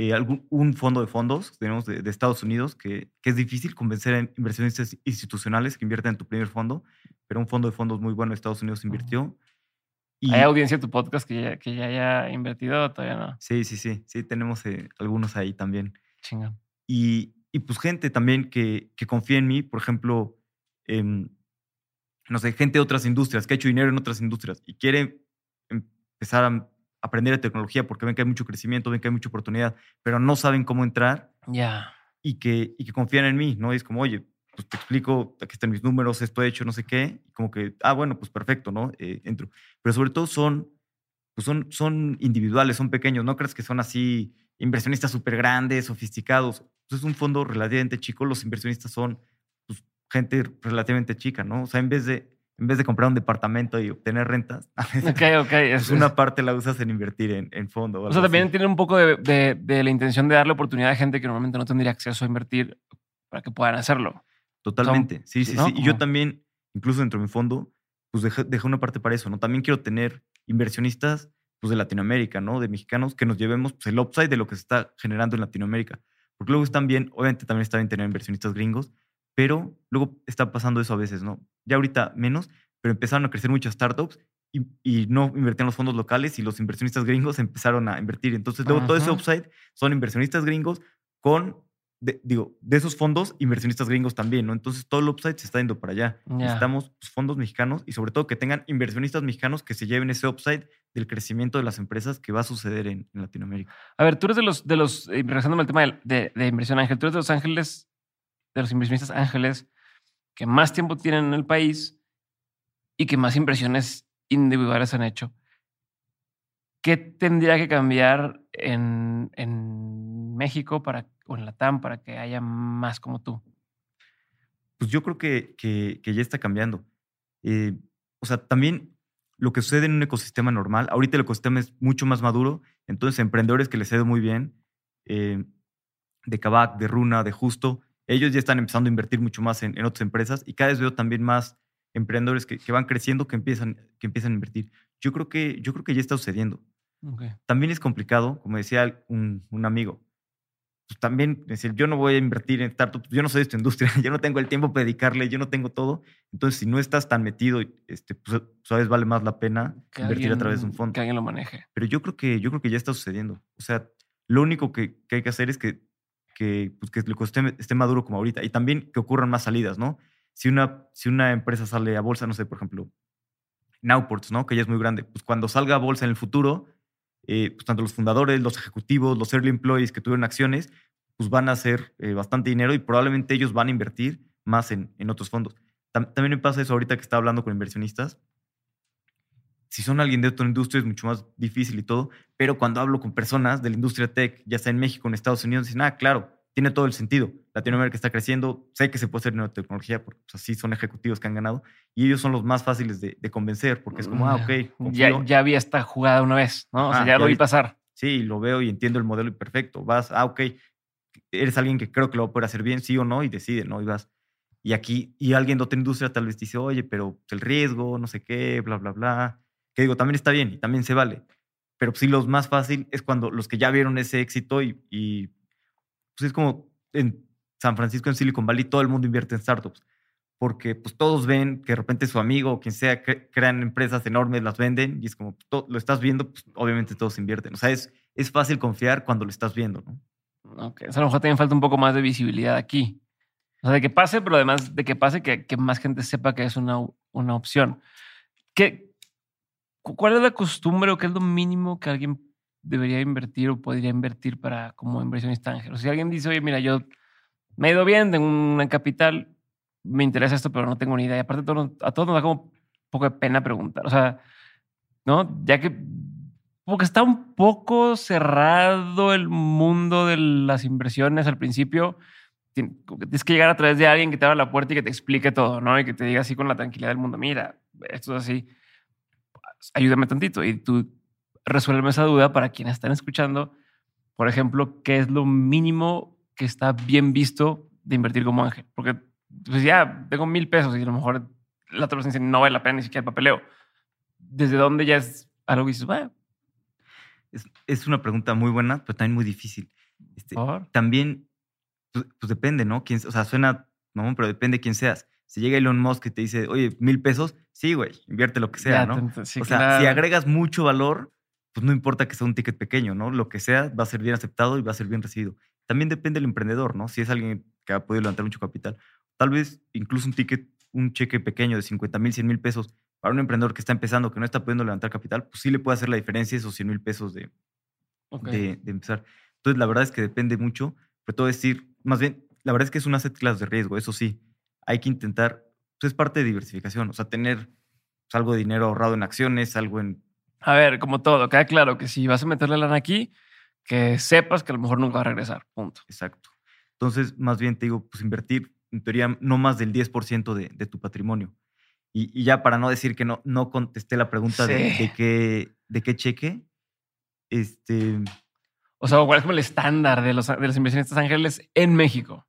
Speaker 2: eh, algún, un fondo de fondos tenemos de, de Estados Unidos, que, que es difícil convencer a inversionistas institucionales que inviertan en tu primer fondo, pero un fondo de fondos muy bueno de Estados Unidos invirtió. Y,
Speaker 1: ¿Hay audiencia de tu podcast que ya, que ya haya invertido o todavía no?
Speaker 2: sí, sí, sí, sí, tenemos eh, algunos ahí también.
Speaker 1: Chingón.
Speaker 2: Y, y, pues gente también que, que confía en mí, por ejemplo, em, no sé, gente de otras industrias, que ha hecho dinero en otras industrias y quiere empezar a aprender de tecnología porque ven que hay mucho crecimiento, ven que hay mucha oportunidad, pero no saben cómo entrar
Speaker 1: Ya.
Speaker 2: y que, y que confían en mí, ¿no? Y es como, oye, pues te explico, aquí están mis números, esto he hecho, no sé qué, y como que, ah, bueno, pues perfecto, ¿no? Eh, entro. Pero sobre todo son, pues son, son individuales, son pequeños, no crees que son así inversionistas súper grandes, sofisticados. Pues es un fondo relativamente chico, los inversionistas son pues, gente relativamente chica, ¿no? O sea, en vez de, en vez de comprar un departamento y obtener rentas, a veces,
Speaker 1: Ok, ok.
Speaker 2: pues
Speaker 1: Es,
Speaker 2: una parte la usas en invertir en, en fondo.
Speaker 1: O sea, también tiene un poco de, de- de la intención de darle oportunidad a gente que normalmente no tendría acceso a invertir para que puedan hacerlo.
Speaker 2: Totalmente, sí, sí,
Speaker 1: ¿no?
Speaker 2: sí. Y yo también, incluso dentro de mi fondo, pues dejé, dejé una parte para eso, ¿no? También quiero tener inversionistas pues, de Latinoamérica, ¿no? De mexicanos que nos llevemos pues, el upside de lo que se está generando en Latinoamérica. Porque luego están bien, obviamente también está bien tener inversionistas gringos, pero luego está pasando eso a veces, ¿no? Ya ahorita menos, pero empezaron a crecer muchas startups y, y no invertían los fondos locales y los inversionistas gringos empezaron a invertir. Entonces, luego todo ese upside son inversionistas gringos con, de- digo, de esos fondos, inversionistas gringos también, ¿no? Entonces, todo el upside se está yendo para allá.
Speaker 1: Ya.
Speaker 2: Necesitamos pues, fondos mexicanos y sobre todo que tengan inversionistas mexicanos que se lleven ese upside del crecimiento de las empresas que va a suceder en, en Latinoamérica.
Speaker 1: A ver, tú eres de los, de los, eh, regresándome al tema de, de- de inversión ángel, tú eres de los ángeles, de los inversionistas ángeles que más tiempo tienen en el país y que más inversiones individuales han hecho. ¿Qué tendría que cambiar en, en México para, o en Latam para que haya más como tú?
Speaker 2: Pues yo creo que, que- que ya está cambiando. Eh, o sea, también lo que sucede en un ecosistema normal, ahorita el ecosistema es mucho más maduro, entonces emprendedores que les ha ido muy bien, eh, de Kavak, de Runa, de Justo, ellos ya están empezando a invertir mucho más en, en otras empresas y cada vez veo también más emprendedores que, que van creciendo que empiezan, que empiezan a invertir. Yo creo que, yo creo que ya está sucediendo. También es complicado, como decía un, un amigo, pues también decir, yo no voy a invertir en startups, yo no soy de esta industria, yo no tengo el tiempo para dedicarle, yo no tengo todo. Entonces, si no estás tan metido, este, pues, sabes, vale más la pena
Speaker 1: Que
Speaker 2: invertir a través de un fondo.
Speaker 1: Que alguien lo maneje.
Speaker 2: Pero yo creo que, yo creo que ya está sucediendo. O sea, lo único que, que hay que hacer es que, que, pues, que el ecosistema esté maduro como ahorita. Y también que ocurran más salidas, ¿no? Si una, si una empresa sale a bolsa, no sé, por ejemplo, Nowports, ¿no? Que ya es muy grande. Pues cuando salga a bolsa en el futuro, eh, pues tanto los fundadores, los ejecutivos, los early employees que tuvieron acciones, pues van a hacer eh, bastante dinero y probablemente ellos van a invertir más en, en otros fondos. Tam- también me pasa eso ahorita que estaba hablando con inversionistas. Si son alguien de otra industria es mucho más difícil y todo, pero cuando hablo con personas de la industria tech, ya sea en México, en Estados Unidos, dicen, ah, claro, tiene todo el sentido. Latinoamérica está creciendo, sé que se puede hacer neotecnología, porque pues, así son ejecutivos que han ganado, y ellos son los más fáciles de, de convencer, porque es como, ah, ok,
Speaker 1: Ya,
Speaker 2: confío.
Speaker 1: ya vi esta jugada una vez, ¿no? O sea,
Speaker 2: Ajá,
Speaker 1: ya
Speaker 2: ya
Speaker 1: lo vi pasar.
Speaker 2: Sí, lo veo y entiendo el modelo y perfecto. Vas, ah, ok, eres alguien que creo que lo va a poder hacer bien, sí o no, y decide, ¿no? Y vas. Y aquí, y alguien de otra industria tal vez dice, oye, pero el riesgo, no sé qué, bla, bla, bla. Que digo, también está bien y también se vale. Pero sí, lo más fácil es cuando los que ya vieron ese éxito y, y pues es como en San Francisco, en Silicon Valley, todo el mundo invierte en startups. Porque pues todos ven que de repente su amigo o quien sea cre- crean empresas enormes, las venden y es como, lo estás viendo, pues obviamente todos invierten. O sea, es, es fácil confiar cuando lo estás viendo, ¿no?
Speaker 1: Ok, o sea, a lo mejor también falta un poco más de visibilidad aquí. O sea, de que pase, pero además de que pase, que, que más gente sepa que es una, una opción. ¿Qué, cu- ¿Cuál es la costumbre o qué es lo mínimo que alguien debería invertir o podría invertir para como inversionista ángel? O si alguien dice, oye, mira, yo me he ido bien, tengo una capital, me interesa esto, pero no tengo ni idea. Y aparte, todo- a todos nos da como poco de pena preguntar. O sea, ¿no? Ya que porque está un poco cerrado el mundo de las inversiones al principio. Tienes que llegar a través de alguien que te abra la puerta y que te explique todo, ¿no? Y que te diga así con la tranquilidad del mundo, mira, esto es así, ayúdame tantito. Y tú resuelve esa duda para quienes están escuchando. Por ejemplo, ¿qué es lo mínimo que está bien visto de invertir como ángel? Porque pues ya tengo mil pesos y a lo mejor la otra persona dice no vale la pena ni siquiera el papeleo. ¿Desde dónde ya es algo que dices, bueno,
Speaker 2: Es, es una pregunta muy buena, pero también muy difícil. Este, también, pues, pues depende, ¿no? Quién, o sea, suena, no, pero depende de quién seas. Si llega Elon Musk y te dice, oye, mil pesos, sí, güey, invierte lo que sea,
Speaker 1: Ya
Speaker 2: ¿no?
Speaker 1: sí,
Speaker 2: o sea, si agregas mucho valor, pues no importa que sea un ticket pequeño, ¿no? Lo que sea va a ser bien aceptado y va a ser bien recibido. También depende del emprendedor, ¿no? Si es alguien que ha podido levantar mucho capital. Tal vez incluso un ticket, un cheque pequeño de 50 mil, 100 mil pesos para un emprendedor que está empezando, que no está pudiendo levantar capital, pues sí le puede hacer la diferencia esos 100 mil pesos de, de empezar. Entonces, la verdad es que depende mucho, pero todo decir, más bien, la verdad es que es un asset class de riesgo, eso sí. Hay que intentar, pues es parte de diversificación, o sea, tener pues, algo de dinero ahorrado en acciones, algo en...
Speaker 1: A ver, como todo, queda claro que si vas a meterle lana aquí, que sepas que a lo mejor nunca va a regresar. Punto.
Speaker 2: Exacto. Entonces, más bien te digo, pues invertir, en teoría, no más del 10% de, de tu patrimonio. Y, y ya para no decir que no, no contesté la pregunta
Speaker 1: Sí.
Speaker 2: de qué, de qué cheque, este,
Speaker 1: O sea, ¿cuál es como el estándar de los, de los inversionistas ángeles en México?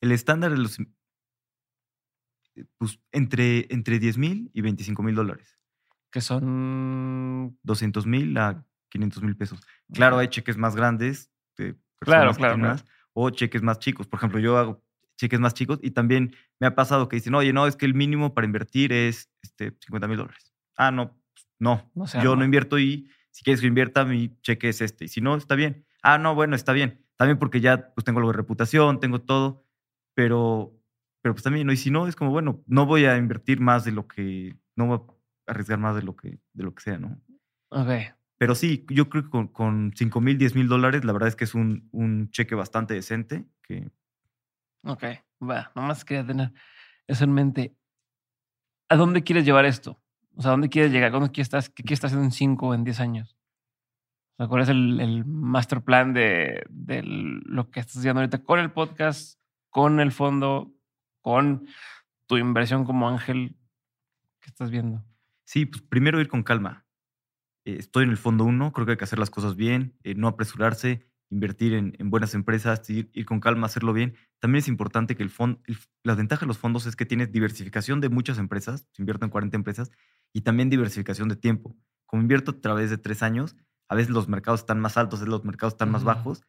Speaker 2: el estándar de los... eh, Pues entre, entre 10 mil y 25 mil dólares.
Speaker 1: Que son.
Speaker 2: 200 mil a 500 mil pesos. Claro, hay cheques más grandes de personas
Speaker 1: claro, claro.
Speaker 2: más, o cheques más chicos. Por ejemplo, yo hago cheques más chicos y también me ha pasado que dicen, oye, no, es que el mínimo para invertir es este, 50 mil dólares. Ah, no, pues, no,
Speaker 1: No se
Speaker 2: yo no invierto y si quieres que invierta, mi cheque es este. Y si no, está bien. Ah, no, bueno, está bien. También porque ya pues tengo algo de reputación, tengo todo, pero, pero pues también, ¿no? y si no, es como, bueno, no voy a invertir más de lo que, no voy a arriesgar más de lo que, de lo que sea, ¿no?
Speaker 1: Ok.
Speaker 2: Pero sí, yo creo que con, con 5 mil, 10 mil dólares, la verdad es que es un, un cheque bastante decente. Que,
Speaker 1: Ok. Va, nomás quería tener eso en mente. ¿A dónde quieres llevar esto? O sea, ¿a dónde quieres llegar? ¿Dónde quieres estar, ¿Qué quieres estar haciendo en 5 o en 10 años? O sea, ¿cuál es el, el master plan de, de lo que estás haciendo ahorita con el podcast, con el fondo, con tu inversión como ángel que estás viendo?
Speaker 2: Sí, pues primero ir con calma. Eh, estoy en el fondo uno, creo que hay que hacer las cosas bien, eh, no apresurarse, invertir en, en buenas empresas, ir, ir con calma, hacerlo bien. También es importante que el fondo, la ventaja de los fondos es que tienes diversificación de muchas empresas, se invierten en 40 empresas, y también diversificación de tiempo. como invierto a través de tres años, a veces los mercados están más altos, a veces los mercados están más bajos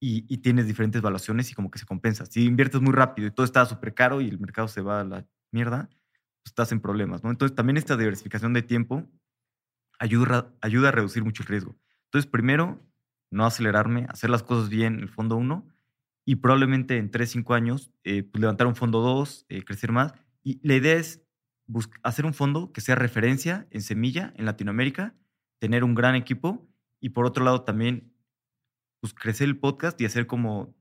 Speaker 2: y, y tienes diferentes valuaciones y como que se compensa. Si inviertes muy rápido y todo está súper caro y el mercado se va a la mierda, estás en problemas, ¿no? Entonces también esta diversificación de tiempo ayuda, ayuda a reducir mucho el riesgo. Entonces, primero, no acelerarme, hacer las cosas bien en el fondo 1 y probablemente en 3, 5 años eh, pues levantar un fondo 2, crecer más. Y la idea es hacer un fondo que sea referencia en semilla en Latinoamérica, tener un gran equipo y por otro lado también pues, crecer el podcast y hacer como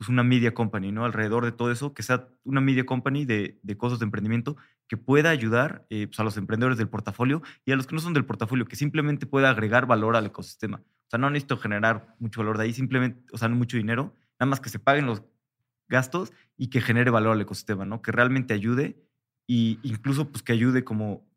Speaker 2: pues, una media company, ¿no? Alrededor de todo eso, que sea una media company de, de cosas de emprendimiento que pueda ayudar eh, pues, a los emprendedores del portafolio y a los que no son del portafolio, que simplemente pueda agregar valor al ecosistema. O sea, no necesito generar mucho valor de ahí, simplemente, o sea, no mucho dinero, nada más que se paguen los gastos y que genere valor al ecosistema, ¿no? Que realmente ayude y incluso pues que ayude como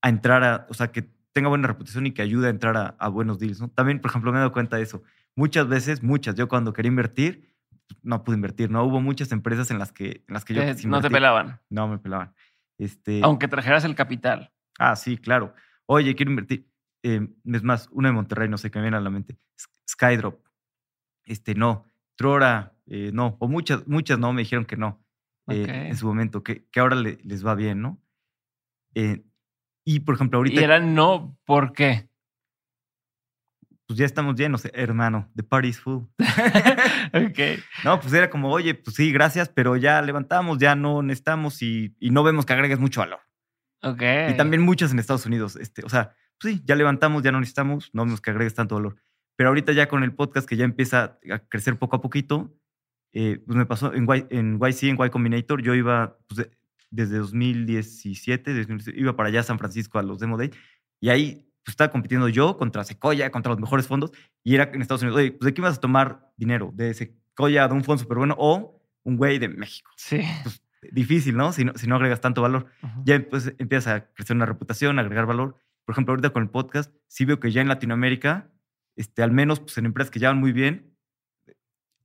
Speaker 2: a entrar a, o sea, que tenga buena reputación y que ayude a entrar a, a buenos deals, ¿no? También, por ejemplo, me he dado cuenta de eso. Muchas veces, muchas, yo cuando quería invertir, no pude invertir, ¿no? Hubo muchas empresas en las que, en las que yo
Speaker 1: Eh, no te pelaban.
Speaker 2: No me pelaban. Este,
Speaker 1: Aunque trajeras el capital.
Speaker 2: Ah, sí, claro. Oye, quiero invertir. Eh, es más, una de Monterrey, no sé qué me viene a la mente. Skydrop. Este, no. Trora, eh, no. O muchas, muchas no, me dijeron que no. eh, en su momento, que, que ahora le- les va bien, ¿no? Y, por ejemplo, ahorita,
Speaker 1: Y era no, ¿por qué?
Speaker 2: Pues ya estamos llenos, hermano. The party is full.
Speaker 1: ok.
Speaker 2: No, pues era como, oye, pues sí, gracias, pero ya levantamos, ya no necesitamos y, y no vemos que agregues mucho valor.
Speaker 1: Ok.
Speaker 2: Y también muchas en Estados Unidos. Este, o sea, pues sí, ya levantamos, ya no necesitamos, no vemos que agregues tanto valor. Pero ahorita ya con el podcast que ya empieza a crecer poco a poquito, eh, pues me pasó en, y, en YC, en Y Combinator, yo iba pues, de- desde 2017, desde- iba para allá a San Francisco a los Demo Day, y ahí pues, estaba compitiendo yo contra Sequoia, contra los mejores fondos, y era en Estados Unidos, oye, pues ¿de qué vas a tomar dinero? ¿De Sequoia, de un fondo súper bueno, o un güey de México?
Speaker 1: Sí.
Speaker 2: Difícil, ¿no? Si no, si no agregas tanto valor ya pues, empiezas a crecer una reputación, a agregar valor. Por ejemplo, ahorita con el podcast, sí veo que ya en Latinoamérica, este, al menos pues, en empresas que ya van muy bien,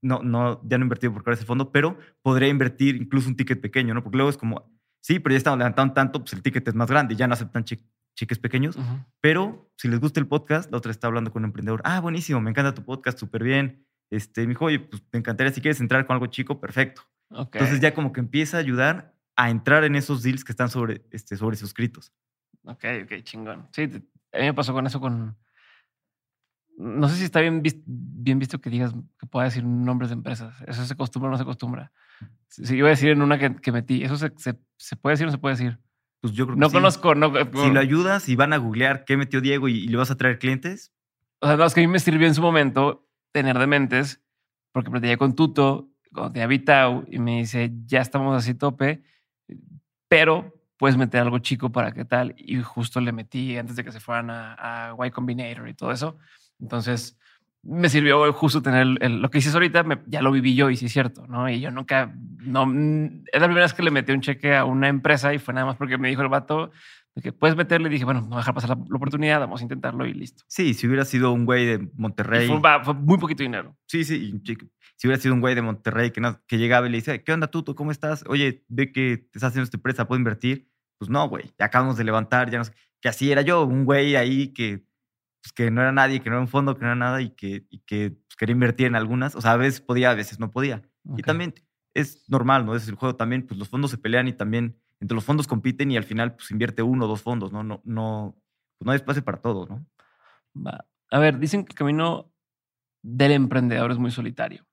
Speaker 2: no, no, ya no he invertido porque ahora es el fondo, pero podría invertir incluso un ticket pequeño, ¿no? Porque luego es como, sí, pero ya estamos levantando tanto, pues el ticket es más grande, ya no aceptan chi- cheques pequeños. Pero si les gusta el podcast, la otra está hablando con un emprendedor. Ah, buenísimo, me encanta tu podcast, súper bien. Este, me dijo, oye, pues me encantaría si quieres entrar con algo chico, perfecto. Entonces ya como que empieza a ayudar a entrar en esos deals que están sobre, este, sobre suscritos.
Speaker 1: Ok, ok, chingón. Sí, te- a mí me pasó con eso con... No sé si está bien, vis- bien visto que digas que pueda decir nombres de empresas. ¿Eso se acostumbra o no se acostumbra? Si si iba a decir en una que, que metí, ¿eso se, se, se puede decir o no se puede decir?
Speaker 2: Pues yo creo que
Speaker 1: No
Speaker 2: sí.
Speaker 1: conozco, no...
Speaker 2: Si lo ayudas y van a googlear qué metió Diego y, y le vas a traer clientes,
Speaker 1: O sea, no, es que a mí me sirvió en su momento tener de mentes, porque platicé con Tuto, cuando tenía Vitao, y me dice, ya estamos así tope, pero puedes meter algo chico para qué tal. Y justo le metí antes de que se fueran a, a Y Combinator y todo eso. Entonces, me sirvió justo tener el- el- lo que dices ahorita, me- ya lo viví yo y sí es cierto, ¿no? Y yo nunca, no, mm, es la primera vez que le metí un cheque a una empresa y fue nada más porque me dijo el vato de que puedes meterle y dije, bueno, no voy a dejar pasar la, la oportunidad, vamos a intentarlo y listo.
Speaker 2: sí, si hubiera sido un güey de Monterrey.
Speaker 1: fue, muy poquito dinero.
Speaker 2: Sí, sí, si hubiera sido un güey de Monterrey que, no- que llegaba y le decía, ¿qué onda tú? ¿Cómo estás? Oye, ve que te estás haciendo esta empresa, ¿puedo invertir? Pues no, güey, ya acabamos de levantar, ya no sé. Que así era yo, un güey ahí que, pues, que no era nadie, que no era un fondo, que no era nada y que, y que pues, quería invertir en algunas. O sea, a veces podía, a veces no podía. Y también es normal, ¿no? Es el juego también, pues los fondos se pelean y también entre los fondos compiten y al final pues invierte uno o dos fondos, ¿no? No, no, pues no hay espacio para todos, ¿no?
Speaker 1: Va. A ver, dicen que el camino del emprendedor es muy solitario.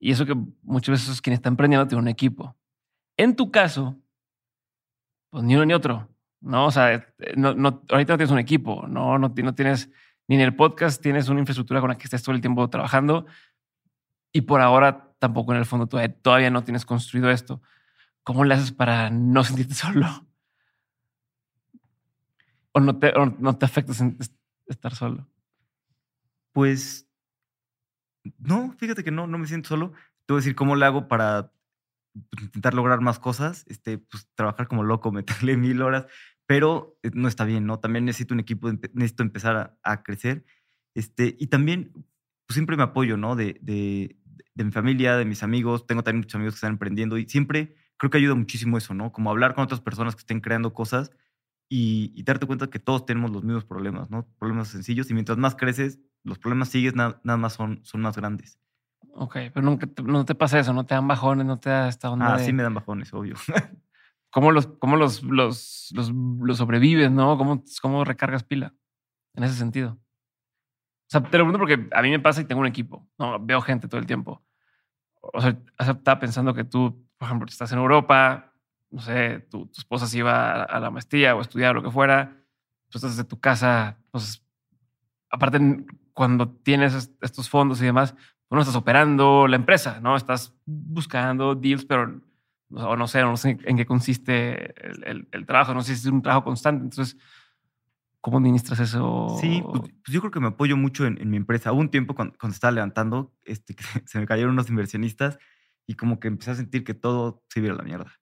Speaker 1: Y eso que muchas veces quien está emprendiendo tiene un equipo. En tu caso, pues ni uno ni otro. No, o sea, no, no- ahorita no tienes un equipo, no, no, no tienes ni en el podcast tienes una infraestructura con la que estés todo el tiempo trabajando y por ahora tampoco en el fondo todavía, todavía no tienes construido esto. ¿Cómo le haces para no sentirte solo? ¿O no te, o no te afecta estar solo?
Speaker 2: Pues no, fíjate que no, no me siento solo. Te voy a decir cómo le hago para intentar lograr más cosas, este, pues trabajar como loco, meterle mil horas, pero eh, no está bien, ¿no? También necesito un equipo, necesito empezar a, a crecer. Este, y también pues, siempre me apoyo, ¿no? De, de, de mi familia, de mis amigos. Tengo también muchos amigos que están emprendiendo y siempre creo que ayuda muchísimo eso, ¿no? Como hablar con otras personas que estén creando cosas y, y darte cuenta que todos tenemos los mismos problemas, ¿no? Problemas sencillos y mientras más creces, los problemas sigues, na- nada más son, son más grandes.
Speaker 1: Ok, pero nunca te, no te pasa eso, no te dan bajones, no te da esta onda
Speaker 2: Ah,
Speaker 1: de
Speaker 2: sí me dan bajones, obvio.
Speaker 1: cómo los, cómo los, los, los, los sobrevives, ¿no? ¿Cómo, cómo recargas pila en ese sentido. O sea, te lo pregunto porque a mí me pasa y tengo un equipo, ¿no? Veo gente todo el tiempo. O sea, estaba pensando que tú, por ejemplo, estás en Europa, no sé, tu, tu esposa se iba a, la maestría o a estudiar o lo que fuera, tú estás desde tu casa, pues, aparte, cuando tienes est- estos fondos y demás, no estás operando la empresa, ¿no? Estás buscando deals, pero o no sé, no sé en qué consiste el, el- el trabajo, no sé si es un trabajo constante. Entonces, ¿cómo administras eso?
Speaker 2: Sí, pues, pues yo creo que me apoyo mucho en, en mi empresa. Hubo un tiempo cuando, cuando estaba levantando, este, que se me cayeron unos inversionistas y como que empecé a sentir que todo se iba a la mierda.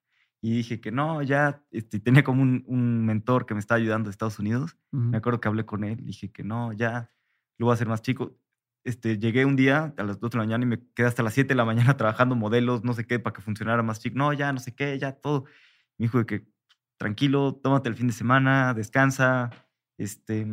Speaker 2: Y dije que no, ya este, tenía como un, un mentor que me estaba ayudando de Estados Unidos.
Speaker 1: Ujú.
Speaker 2: Me acuerdo que hablé con él, dije que no, ya lo voy a hacer más chico. Este, llegué un día a las 2 de la mañana y me quedé hasta las 7 de la mañana trabajando modelos, no sé qué, para que funcionara más chico. No, ya, no sé qué, ya todo. Me dijo de que tranquilo, tómate el fin de semana, descansa, este,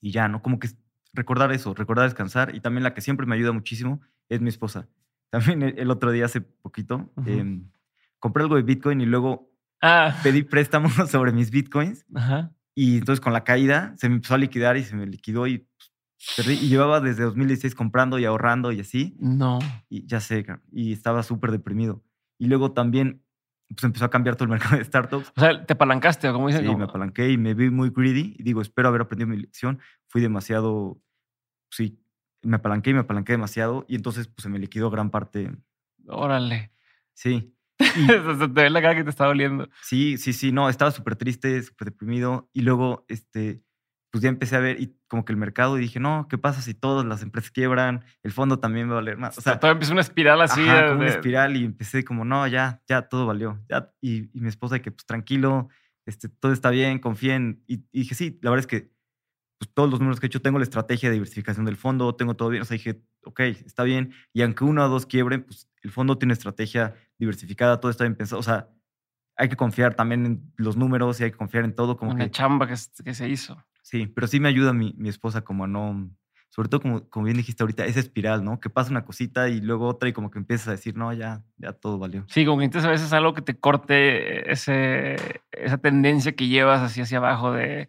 Speaker 2: y ya, ¿no? Como que recordar eso, recordar descansar. Y también la que siempre me ayuda muchísimo es mi esposa. También el, el otro día, hace poquito,
Speaker 1: Ujú.
Speaker 2: em, compré algo de Bitcoin y luego
Speaker 1: Ah,
Speaker 2: pedí préstamos sobre mis Bitcoins.
Speaker 1: ajá.
Speaker 2: Y entonces con la caída se me empezó a liquidar y se me liquidó y pues, perdí. Y llevaba desde 2016 comprando y ahorrando y así.
Speaker 1: No.
Speaker 2: Y ya sé, y estaba súper deprimido. Y luego también pues empezó a cambiar todo el mercado de startups.
Speaker 1: O sea, te apalancaste, o como dicen.
Speaker 2: Sí,
Speaker 1: como-
Speaker 2: me apalanqué y me vi muy greedy. Y digo, espero haber aprendido mi lección. Fui demasiado, sí, me apalanqué y me apalanqué demasiado. Y entonces pues se me liquidó gran parte.
Speaker 1: Órale.
Speaker 2: Sí,
Speaker 1: Se te ve la cara que te está doliendo.
Speaker 2: sí, sí, sí. No, estaba súper triste, súper deprimido. Y luego, este, pues ya empecé a ver y como que el mercado y dije, no, ¿qué pasa si todas las empresas quiebran? El fondo también va a valer más. O
Speaker 1: O sea, todo empieza una espiral así.
Speaker 2: Ajá,
Speaker 1: de-
Speaker 2: como una espiral y empecé como, no, ya, ya todo valió. Ya, y, y mi esposa de que, pues tranquilo, este, todo está bien, confíen. Y, y dije, sí, la verdad es que pues, todos los números que he hecho, tengo la estrategia de diversificación del fondo, tengo todo bien. O sea, dije, ok, está bien. Y aunque uno o dos quiebren, pues el fondo tiene estrategia diversificada, todo está bien pensado. O sea, hay que confiar también en los números y hay que confiar en todo. Como
Speaker 1: Una
Speaker 2: que,
Speaker 1: chamba que, que se hizo.
Speaker 2: Sí, pero sí me ayuda mi, mi esposa como a no... Sobre todo, como, como bien dijiste ahorita, esa espiral, ¿no? Que pasa una cosita y luego otra y como que empiezas a decir, no, ya, ya todo valió.
Speaker 1: Sí, como que entonces a veces algo que te corte ese, esa tendencia que llevas así hacia abajo de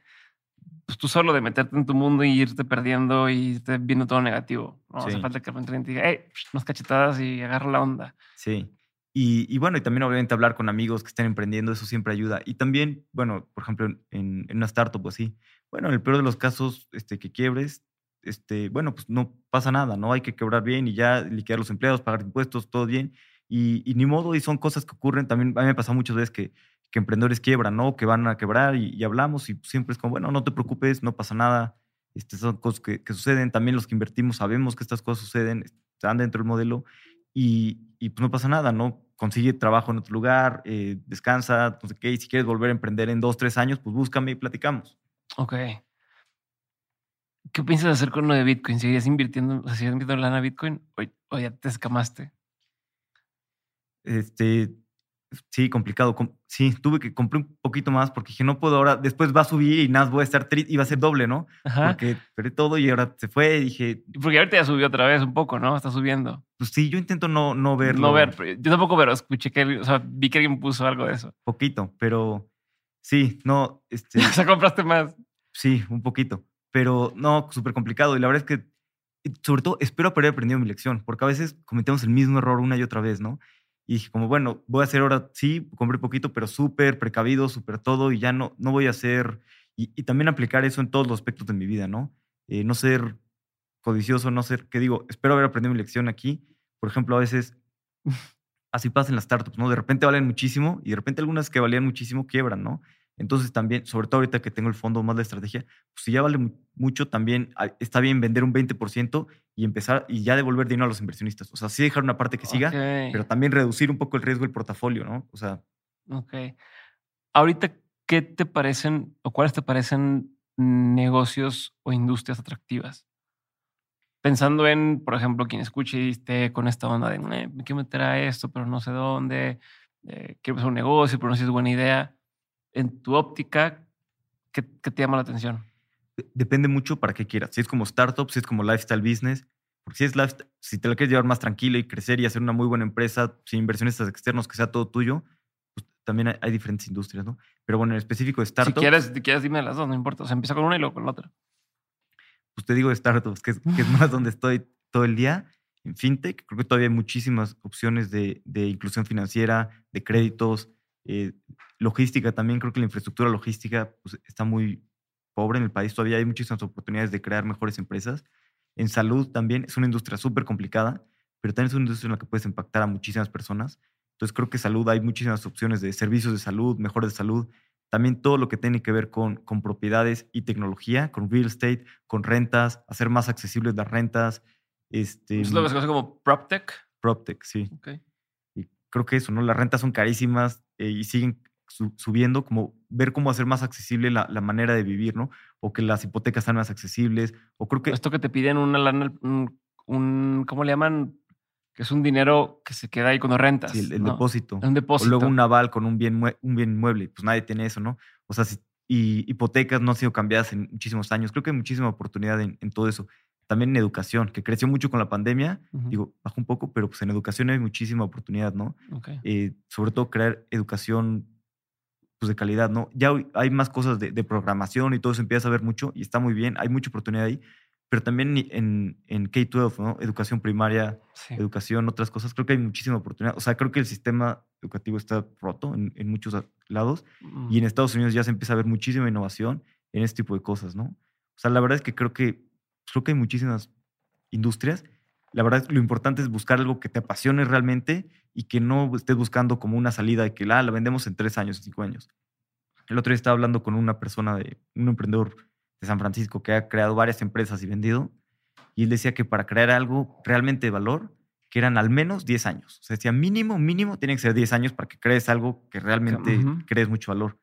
Speaker 1: pues tú solo de meterte en tu mundo y irte perdiendo y irte viendo todo negativo. No hace
Speaker 2: Sí.
Speaker 1: falta que alguien te diga, hey, unas cachetadas y agarra la onda.
Speaker 2: Sí. Y, bueno, y también obviamente hablar con amigos que estén emprendiendo, eso siempre ayuda. Y también, bueno, por ejemplo, en, en- una startup así, bueno, en el peor de los casos este, que quiebres, este, bueno, pues no pasa nada, ¿no? Hay que quebrar bien y ya liquidar los empleados, pagar impuestos, todo bien. Y, y ni modo, y son cosas que ocurren. También a mí me ha pasado muchas veces que, que emprendedores quiebran, ¿no? Que van a quebrar y, y hablamos y siempre es como, bueno, no te preocupes, no pasa nada. Este, son cosas que, que suceden. También los que invertimos sabemos que estas cosas suceden, están dentro del modelo y, y, pues no pasa nada, ¿no? Consigue trabajo en otro lugar, eh, descansa, no sé qué, y si quieres volver a emprender en dos, tres años, pues búscame y platicamos.
Speaker 1: Ok. ¿Qué piensas hacer con lo de Bitcoin? ¿Seguirías invirtiendo, o sea, ¿seguirías invirtiendo lana a Bitcoin o, o ya te escamaste?
Speaker 2: Este, sí, complicado. com- Sí, tuve que comprar un poquito más porque dije, no puedo ahora, después va a subir y nada, voy a estar triste y va a ser doble, ¿no?
Speaker 1: Ajá.
Speaker 2: Porque perdí todo y ahora se fue y dije,
Speaker 1: Porque ahorita ya subió otra vez un poco, ¿no? Está subiendo.
Speaker 2: pues sí, yo intento no, no verlo.
Speaker 1: No ver, yo tampoco, pero escuché que, o sea, vi que alguien puso algo de eso.
Speaker 2: Poquito, pero sí, no, este,
Speaker 1: O sea, compraste más.
Speaker 2: Sí, un poquito. Pero no, súper complicado. Y la verdad es que, y sobre todo, espero haber aprendido mi lección, porque a veces cometemos el mismo error una y otra vez, ¿no? Y dije, como, bueno, voy a hacer ahora, sí, compré poquito, pero súper precavido, súper todo, y ya no, no voy a hacer. Y, y también aplicar eso en todos los aspectos de mi vida, ¿no? Eh, no ser codicioso, no ser, que digo, espero haber aprendido mi lección aquí. Por ejemplo, a veces, así pasa en las startups, ¿no? De repente valen muchísimo y de repente algunas que valían muchísimo quiebran, ¿no? Entonces también, sobre todo ahorita que tengo el fondo más de estrategia, pues si ya vale mu- mucho, también ah, está bien vender un 20% y empezar y ya devolver dinero a los inversionistas. O sea, sí dejar una parte que siga, pero también reducir un poco el riesgo del portafolio, ¿no? O sea,
Speaker 1: ok. Ahorita, ¿qué te parecen o cuáles te parecen negocios o industrias atractivas? Pensando en, por ejemplo, quien escuche y esté con esta onda de "Eh, me quiero meter a esto, pero no sé dónde, eh, quiero empezar un negocio, pero no sé si es buena idea. En tu óptica, ¿qué, qué te llama la atención?
Speaker 2: De- Depende mucho para qué quieras. Si es como startup, si es como lifestyle business. Porque si es lifestyle, si te la quieres llevar más tranquila y crecer y hacer una muy buena empresa sin inversionistas externos, que sea todo tuyo, pues también hay, hay diferentes industrias, ¿no? Pero bueno, en específico de
Speaker 1: Si
Speaker 2: startups,
Speaker 1: quieres, si quieres, dime las dos, no importa. O sea, empieza con una y luego con la otra.
Speaker 2: pues te digo de startups, que es, que es más donde estoy todo el día. En fintech, creo que todavía hay muchísimas opciones de, de inclusión financiera, de créditos, eh, logística también. Creo que la infraestructura logística pues, está muy pobre en el país. Todavía hay muchísimas oportunidades de crear mejores empresas. En salud también es una industria súper complicada, pero también es una industria en la que puedes impactar a muchísimas personas. Entonces creo que salud hay muchísimas opciones de servicios de salud, mejores de salud. También todo lo que tiene que ver con, con propiedades y tecnología, con real estate, con rentas, hacer más accesibles las rentas. Este,
Speaker 1: es lo que se conoce como PropTech.
Speaker 2: PropTech, sí.
Speaker 1: Ok.
Speaker 2: Y creo que eso, ¿no? Las rentas son carísimas eh, y siguen subiendo, como ver cómo hacer más accesible la, la manera de vivir, ¿no? O que las hipotecas sean más accesibles. O creo que
Speaker 1: Esto que te piden una lana, un, un- ¿cómo le llaman? Que es un dinero que se queda ahí cuando rentas.
Speaker 2: sí, el, el
Speaker 1: ¿no?
Speaker 2: depósito.
Speaker 1: Un
Speaker 2: O
Speaker 1: depósito.
Speaker 2: luego un aval con un bien, un bien mueble. Pues nadie tiene eso, ¿no? O sea, si- y hipotecas no han sido cambiadas en muchísimos años. Creo que hay muchísima oportunidad en, en todo eso. También en educación, que creció mucho con la pandemia. Digo, bajó un poco, pero pues en educación hay muchísima oportunidad, ¿no? Eh, sobre todo crear educación pues, de calidad, ¿no? Ya hoy hay más cosas de, de programación y todo eso empieza a ver mucho y está muy bien, hay mucha oportunidad ahí, pero también en, en K-12, ¿no? Educación primaria,
Speaker 1: Sí.
Speaker 2: educación, otras cosas, creo que hay muchísima oportunidad. O sea, creo que el sistema educativo está roto en, en muchos lados
Speaker 1: Mm.
Speaker 2: y en Estados Unidos ya se empieza a ver muchísima innovación en este tipo de cosas, ¿no? O sea, la verdad es que creo que, creo que hay muchísimas industrias. La verdad, lo importante es buscar algo que te apasione realmente y que no estés buscando como una salida de que ah, la vendemos en tres años, cinco años. El otro día estaba hablando con una persona, de un emprendedor de San Francisco que ha creado varias empresas y vendido, y él decía que para crear algo realmente de valor, que eran al menos 10 años. O sea, decía mínimo, mínimo, tiene que ser 10 años para que crees algo que realmente crees mucho valor.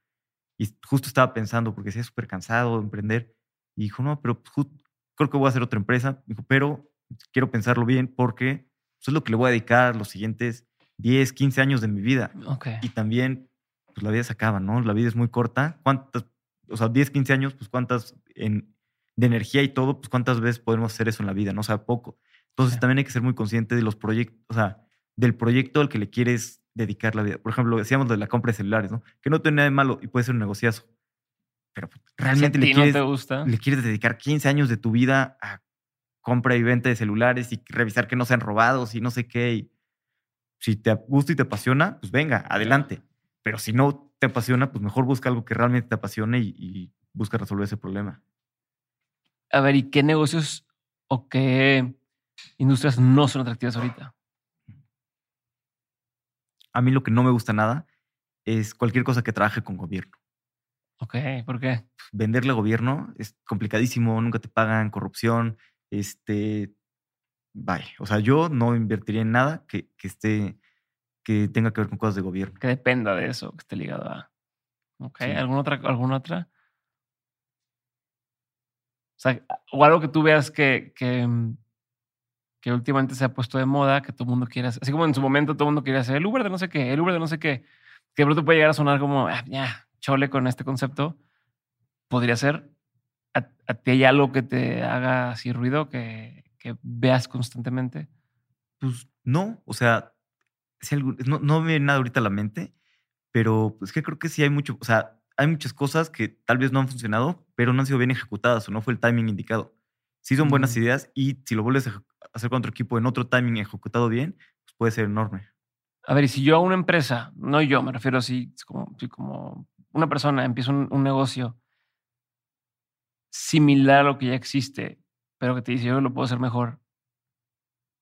Speaker 2: Y justo estaba pensando, porque decía súper cansado de emprender, y dijo, no, pero pues, creo que voy a hacer otra empresa. Dijo, pero quiero pensarlo bien porque eso es lo que le voy a dedicar los siguientes 10, 15 años de mi vida.
Speaker 1: Ok.
Speaker 2: Y también, pues la vida se acaba, ¿no? La vida es muy corta. ¿Cuántas, o sea, 10, 15 años, pues cuántas en, de energía y todo, pues cuántas veces podemos hacer eso en la vida, ¿no? O sea, poco. Entonces
Speaker 1: Sí.
Speaker 2: también hay que ser muy consciente de los proyectos, o sea, del proyecto al que le quieres dedicar la vida. Por ejemplo, decíamos de la compra de celulares, ¿no? Que no tiene nada de malo y puede ser un negociazo. Pero pues, realmente
Speaker 1: si a
Speaker 2: le
Speaker 1: ti no
Speaker 2: quieres,
Speaker 1: te gusta.
Speaker 2: le quieres dedicar 15 años de tu vida a compra y venta de celulares y revisar que no sean robados y no sé qué. Y si te gusta y te apasiona, pues venga, adelante. Pero si no te apasiona, pues mejor busca algo que realmente te apasione y, y busca resolver ese problema.
Speaker 1: A ver, ¿y qué negocios o qué industrias no son atractivas ahorita?
Speaker 2: A mí lo que no me gusta nada es cualquier cosa que trabaje con gobierno.
Speaker 1: Ok, ¿por qué?
Speaker 2: Venderle a gobierno es complicadísimo, nunca te pagan, corrupción, este, vaya. O sea, yo no invertiría en nada que, que esté, que tenga que ver con cosas de gobierno.
Speaker 1: Que dependa de eso, que esté ligado a. Ok,
Speaker 2: Sí.
Speaker 1: ¿alguna otra? ¿Alguna otra? O sea, o algo que tú veas que, que, mm, que últimamente se ha puesto de moda, que todo el mundo quiere hacer. Así como en su momento todo el mundo quería hacer el Uber de no sé qué, el Uber de no sé qué, que de pronto puede llegar a sonar como, "Ah, ya, chole con este concepto. Podría ser. ¿A, a ti hay algo que te haga así ruido, que, que veas constantemente?
Speaker 2: Pues no, o sea, si algún- no, no me viene nada ahorita a la mente, pero pues que creo que sí hay mucho, o sea, hay muchas cosas que tal vez no han funcionado, pero no han sido bien ejecutadas o no fue el timing indicado. Sí son buenas
Speaker 1: Mm.
Speaker 2: ideas y si lo vuelves a hacer con otro equipo en otro timing ejecutado bien, pues puede ser enorme.
Speaker 1: A ver, y si yo a una empresa, no yo, me refiero así, es como, sí, como una persona empieza un, un negocio similar a lo que ya existe, pero que te dice yo lo puedo hacer mejor,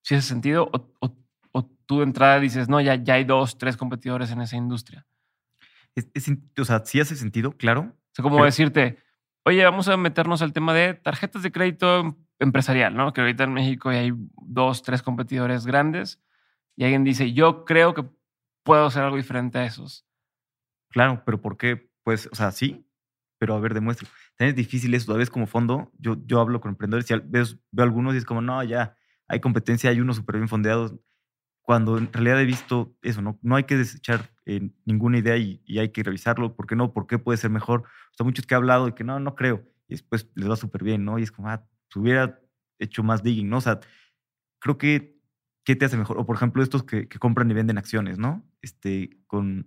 Speaker 1: ¿sí hace sentido? O, o- o tú de entrada dices, no, ya, ya hay dos, tres competidores en esa industria.
Speaker 2: Es- o sea, sí hace sentido, claro.
Speaker 1: O sea, como
Speaker 2: Pero-
Speaker 1: decirte, oye, vamos a meternos al tema de tarjetas de crédito em- empresarial, ¿no? Que ahorita en México ya hay dos, tres competidores grandes y alguien dice, yo creo que puedo hacer algo diferente a esos.
Speaker 2: Claro, pero ¿por qué? Pues, o sea, sí, pero a ver, demuestro. También es difícil eso, a veces como fondo, yo, yo hablo con emprendedores y veo, veo algunos y es como, no, ya, hay competencia, hay unos súper bien fondeados, cuando en realidad he visto eso, ¿no? No hay que desechar eh, ninguna idea y, y hay que revisarlo. ¿Por qué no? ¿Por qué puede ser mejor? O sea, muchos que he hablado y que no, no creo. Y después les va súper bien, ¿no? Y es como, ah, se hubiera hecho más digging, ¿no? O sea, creo que, ¿qué te hace mejor? O por ejemplo, estos que, que compran y venden acciones, ¿no? Este, con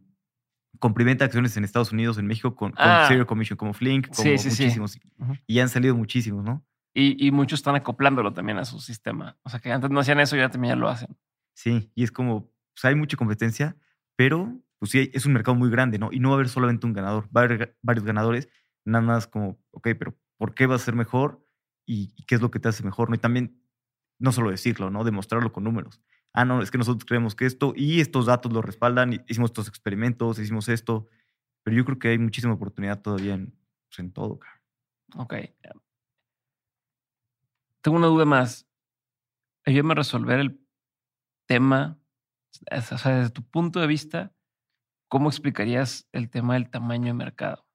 Speaker 2: comprimenta acciones en Estados Unidos, en México, con, con
Speaker 1: Ah.
Speaker 2: Serial Commission, como Flink, como
Speaker 1: Sí, sí, sí.
Speaker 2: muchísimos.
Speaker 1: Ujú.
Speaker 2: Y han salido muchísimos, ¿no?
Speaker 1: Y, y muchos están acoplándolo también a su sistema. O sea que antes no hacían eso y ya también ya lo hacen.
Speaker 2: Sí, y es como, pues hay mucha competencia, pero pues sí, es un mercado muy grande, ¿no? Y no va a haber solamente un ganador, va a haber varios ganadores, nada más como, ok, pero ¿por qué va a ser mejor? ¿Y, y qué es lo que te hace mejor? ¿no? Y también, no solo decirlo, ¿no? Demostrarlo con números. Ah, no, es que nosotros creemos que esto, y estos datos lo respaldan, hicimos estos experimentos, hicimos esto, pero yo creo que hay muchísima oportunidad todavía en, pues, todo, cara.
Speaker 1: Ok. Tengo una duda más. Ayúdame a resolver el tema. O sea, desde tu punto de vista, ¿cómo explicarías el tema del tamaño de mercado?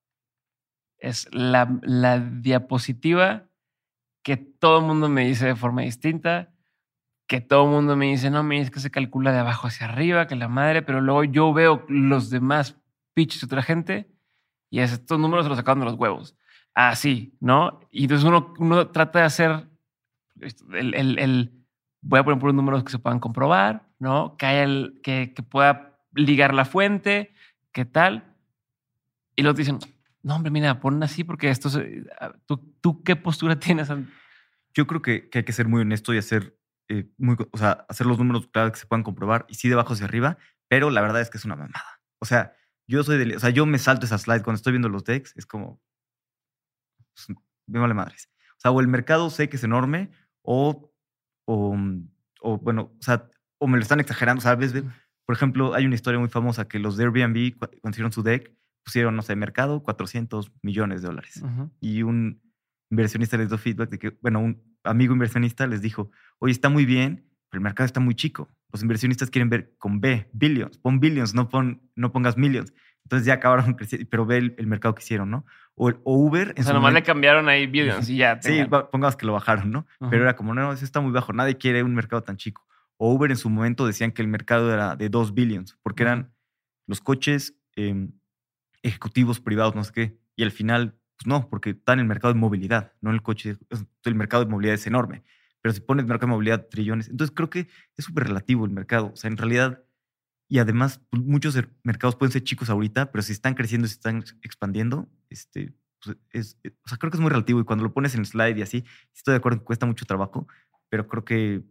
Speaker 1: Es la, la diapositiva que todo el mundo me dice de forma distinta, que todo el mundo me dice, no, me es que se calcula de abajo hacia arriba, que la madre, pero luego yo veo los demás pitches de otra gente y es, estos números se los sacaron de los huevos así, ¿no? Y entonces uno, uno trata de hacer el, el- el- voy a poner por números que se puedan comprobar, ¿no? Que, haya el, que, que pueda ligar la fuente, qué tal. Y te dicen, no, hombre, mira, pon así porque esto ah, ¿tú, ¿tú qué postura tienes?
Speaker 2: Yo creo que hay que ser muy honesto y hacer, eh, muy, o sea, hacer los números claro que se puedan comprobar y sí de abajo hacia arriba, pero la verdad es que es una mamada. O sea, yo soy de, o sea, yo me salto esa slide cuando estoy viendo los decks, es como, pues, me vale madres. O sea, o el mercado sé que es enorme o, o, mm, o, bueno, o sea, o me lo están exagerando, ¿sabes? Por ejemplo, hay una historia muy famosa que los de Airbnb, cu- cuando hicieron su deck, pusieron, no sé, mercado 400 millones de dólares y un inversionista les dio feedback de que, bueno, un amigo inversionista les dijo, oye, está muy bien, pero el mercado está muy chico. Los inversionistas quieren ver con B, billions, pon billions, no, pon, no pongas millions. Entonces ya acabaron creciendo, pero ve el, el mercado que hicieron, ¿no? O, el- o Uber en
Speaker 1: O sea, nomás le
Speaker 2: momento-
Speaker 1: cambiaron ahí billions y ya.
Speaker 2: Sí,
Speaker 1: tengan.
Speaker 2: pongamos que lo bajaron, ¿no? Pero era como, no, eso está muy bajo, nadie quiere un mercado tan chico. O Uber en su momento decían que el mercado era de 2 billions, porque eran los coches em, ejecutivos privados, no sé qué. Y al final, pues no, porque está en el mercado de movilidad, no en el coche. El mercado de movilidad es enorme. Pero si pones mercado de movilidad trillones, entonces creo que es súper relativo el mercado. O sea, en realidad, y además, pues, muchos er- mercados pueden ser chicos ahorita, pero si están creciendo se están ex- expandiendo, este, pues, es, eh, o sea, creo que es muy relativo. Y cuando lo pones en el slide y así, estoy de acuerdo que cuesta mucho trabajo, pero creo que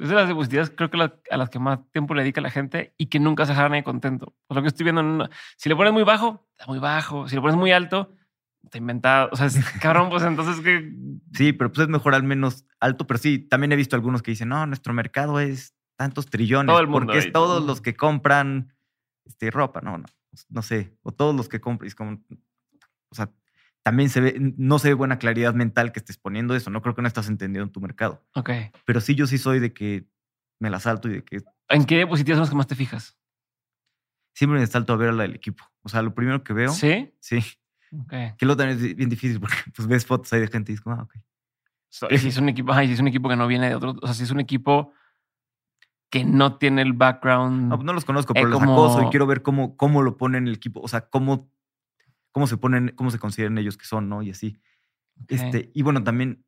Speaker 1: Es de las diapositivas, creo que la- a las que más tiempo le dedica la gente y que nunca se deja nadie contento. Pues lo que estoy viendo, si le pones muy bajo, está muy bajo. Si le pones muy alto, está inventado. O sea, es, cabrón, pues entonces que
Speaker 2: sí, pero pues es mejor al menos alto. Pero sí, también he visto algunos que dicen, no, nuestro mercado es tantos trillones,
Speaker 1: Todo el mundo
Speaker 2: porque es todos los que compran este, ropa. No, no, no sé. O todos los que compran. Es como, o sea, también se ve, no se ve buena claridad mental que estés poniendo eso. No creo que no estás entendiendo tu mercado.
Speaker 1: Ok.
Speaker 2: Pero sí, yo sí soy de que me la salto y de que
Speaker 1: ¿En qué diapositivas son las que más te fijas?
Speaker 2: siempre me salto a ver a la del equipo. O sea, lo primero que veo, sí,
Speaker 1: Sí. Ok.
Speaker 2: que lo también es bien difícil porque pues ves fotos ahí de gente y es como, ah, ok.
Speaker 1: So- y si es un equipo, ay, si es un equipo que no viene de otro, o sea, si es un equipo que no tiene el background.
Speaker 2: No, pues no los conozco,
Speaker 1: Eh,
Speaker 2: pero los
Speaker 1: como-
Speaker 2: acoso y quiero ver cómo, cómo lo ponen el equipo, o sea, cómo, cómo se ponen, cómo se consideran ellos que son, ¿no? Y así.
Speaker 1: Ok.
Speaker 2: Este, y bueno, también,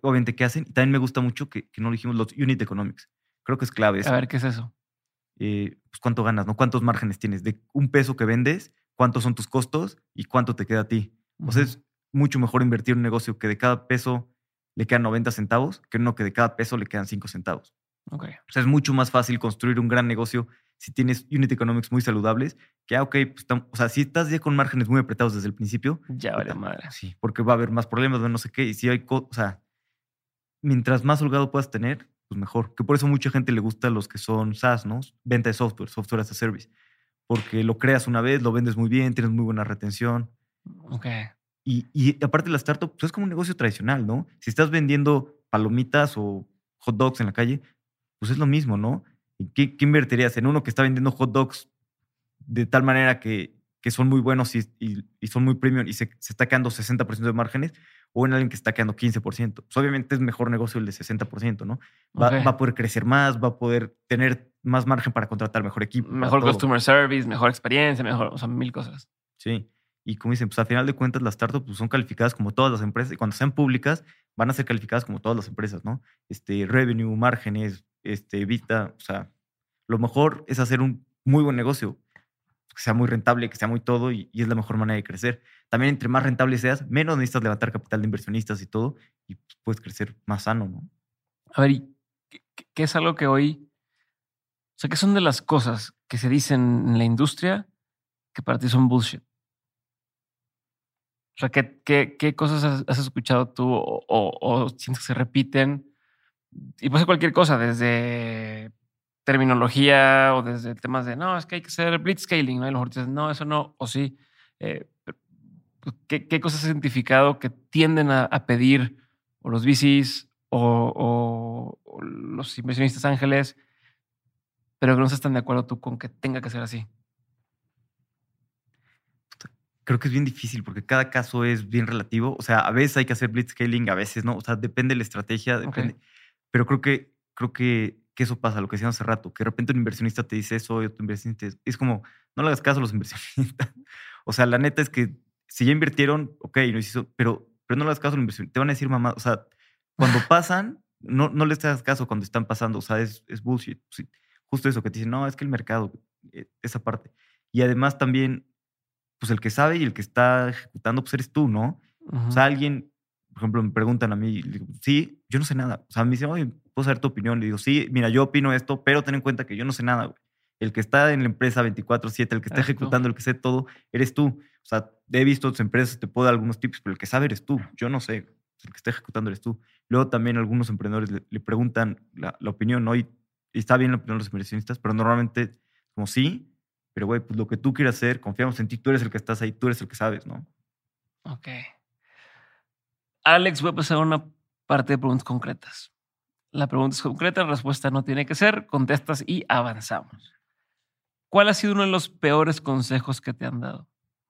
Speaker 2: obviamente, ¿qué hacen? Y también me gusta mucho que, que no lo dijimos, los unit economics. Creo que es clave eso.
Speaker 1: A ver, ¿qué es eso?
Speaker 2: Eh, pues cuánto ganas, ¿no? ¿Cuántos márgenes tienes? De un peso que vendes, cuántos son tus costos y cuánto te queda a ti. O sea, es mucho mejor invertir en un negocio que de cada peso le quedan 90 centavos que uno que de cada peso le quedan 5 centavos.
Speaker 1: Ok.
Speaker 2: O sea, es mucho más fácil construir un gran negocio si tienes unit economics muy saludables, que, ah, ok, pues, tam- o sea, si estás ya con márgenes muy apretados desde el principio,
Speaker 1: Ya vale
Speaker 2: puta,
Speaker 1: madre.
Speaker 2: sí, porque va a haber más problemas, no sé qué, y si hay, o sea, mientras más holgado puedas tener, pues mejor. Que por eso mucha gente le gusta los que son SaaS, ¿no? Venta de software, software as a service, porque lo creas una vez, lo vendes muy bien, tienes muy buena retención,
Speaker 1: Ok.
Speaker 2: y, y aparte la startup pues es como un negocio tradicional, ¿no? Si estás vendiendo palomitas o hot dogs en la calle, pues es lo mismo, ¿no? ¿Y qué, qué invertirías? ¿En uno que está vendiendo hot dogs de tal manera que, que son muy buenos y, y- y son muy premium y se, se está quedando 60% de márgenes? ¿O en alguien que está quedando 15%? Pues obviamente es mejor negocio el de 60%, ¿no? Va,
Speaker 1: Ok.
Speaker 2: va a poder crecer más, va a poder tener más margen para contratar mejor equipo.
Speaker 1: Mejor customer service, mejor experiencia, mejor, o sea, mil cosas.
Speaker 2: Sí. Y como dicen, pues al final de cuentas las startups pues, son calificadas como todas las empresas y cuando sean públicas van a ser calificadas como todas las empresas, ¿no? Este, revenue, márgenes, este, Vita, o sea, lo mejor es hacer un muy buen negocio, que sea muy rentable, que sea muy todo y, y es la mejor manera de crecer. También entre más rentable seas, menos necesitas levantar capital de inversionistas y todo y puedes crecer más sano, ¿no?
Speaker 1: A ver, ¿y qué- qué es algo que hoy, o sea, qué son de las cosas que se dicen en la industria que para ti son bullshit? O sea, ¿qué, qué, qué cosas has, has escuchado tú o, o- o sientes que se repiten? Y puede ser cualquier cosa, desde terminología o desde temas de, no, es que hay que hacer blitzscaling, ¿no? Y a lo mejor dices, no, eso no, o sí. Eh, pues, ¿qué, ¿Qué cosas has identificado que tienden a, a pedir o los VCs o, o- o los inversionistas ángeles, pero que no están de acuerdo tú con que tenga que ser así?
Speaker 2: creo que es bien difícil porque cada caso es bien relativo. O sea, a veces hay que hacer blitzscaling, a veces no. O sea, depende de la estrategia, depende. Pero creo que, creo que, que eso pasa, lo que decíamos hace rato, que de repente un inversionista te dice eso y otro inversionista es, es como, no le hagas caso a los inversionistas. o sea, la neta es que si ya invirtieron, ok, no hizo, pero, pero no le hagas caso a los inversionistas. Te van a decir mamá, o sea, cuando pasan, no, no les hagas caso cuando están pasando. O sea, es, es bullshit. Sí, justo eso que te dicen, no, es que el mercado, eh, esa parte. Y además también, pues el que sabe y el que está ejecutando, pues eres tú, ¿no?
Speaker 1: Ujú.
Speaker 2: O sea, alguien, por ejemplo, me preguntan a mí, digo, sí, yo no sé nada. O sea, me dicen, oye, ¿puedo saber tu opinión? Le digo, sí, mira, yo opino esto, pero ten en cuenta que yo no sé nada, güey. El que está en la empresa 24-7, el que está ejecutando, el que sé todo, eres tú. O sea, he visto otras empresas, te puedo dar algunos tips, pero el que sabe eres tú. Yo no sé. El que está ejecutando eres tú. Luego también algunos emprendedores le, le preguntan la, la opinión, ¿no? Y, y está bien la opinión de los inversionistas, pero normalmente, como sí, pero güey, pues lo que tú quieras hacer, confiamos en ti, tú eres el que estás ahí, tú eres el que sabes, ¿no?
Speaker 1: Ok. Alex, voy a pasar a una parte de preguntas concretas. La pregunta es concreta, la respuesta no tiene que ser, contestas y avanzamos. ¿Cuál ha sido uno de los peores consejos que te han dado?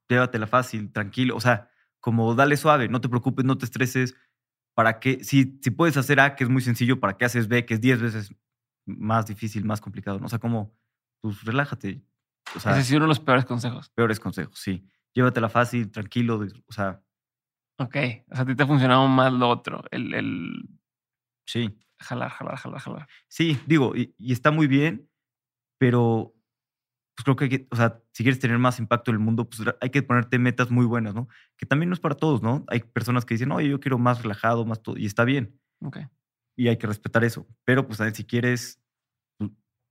Speaker 2: llévatela fácil, tranquilo. O sea, como dale suave, no te preocupes, no te estreses. ¿Para qué? Si, si puedes hacer A, que es muy sencillo, ¿para qué haces B, que es 10 veces más difícil, más complicado? ¿no? O sea, como, pues relájate. O sea,
Speaker 1: Ese sido uno de los peores consejos.
Speaker 2: peores consejos, sí. Llévatela fácil, tranquilo. O sea,
Speaker 1: Ok. O sea, a ti te ha funcionado más lo otro, el, el
Speaker 2: sí.
Speaker 1: jalar, jalar, jalar, jalar.
Speaker 2: Sí, digo, y, y está muy bien, pero pues creo que, hay que- o sea, si quieres tener más impacto en el mundo, pues hay que ponerte metas muy buenas, ¿no? Que también no es para todos, ¿no? Hay personas que dicen, oye, yo quiero más relajado, más todo, y está bien.
Speaker 1: Ok.
Speaker 2: Y hay que respetar eso. Pero, pues, a ver, si quieres pues,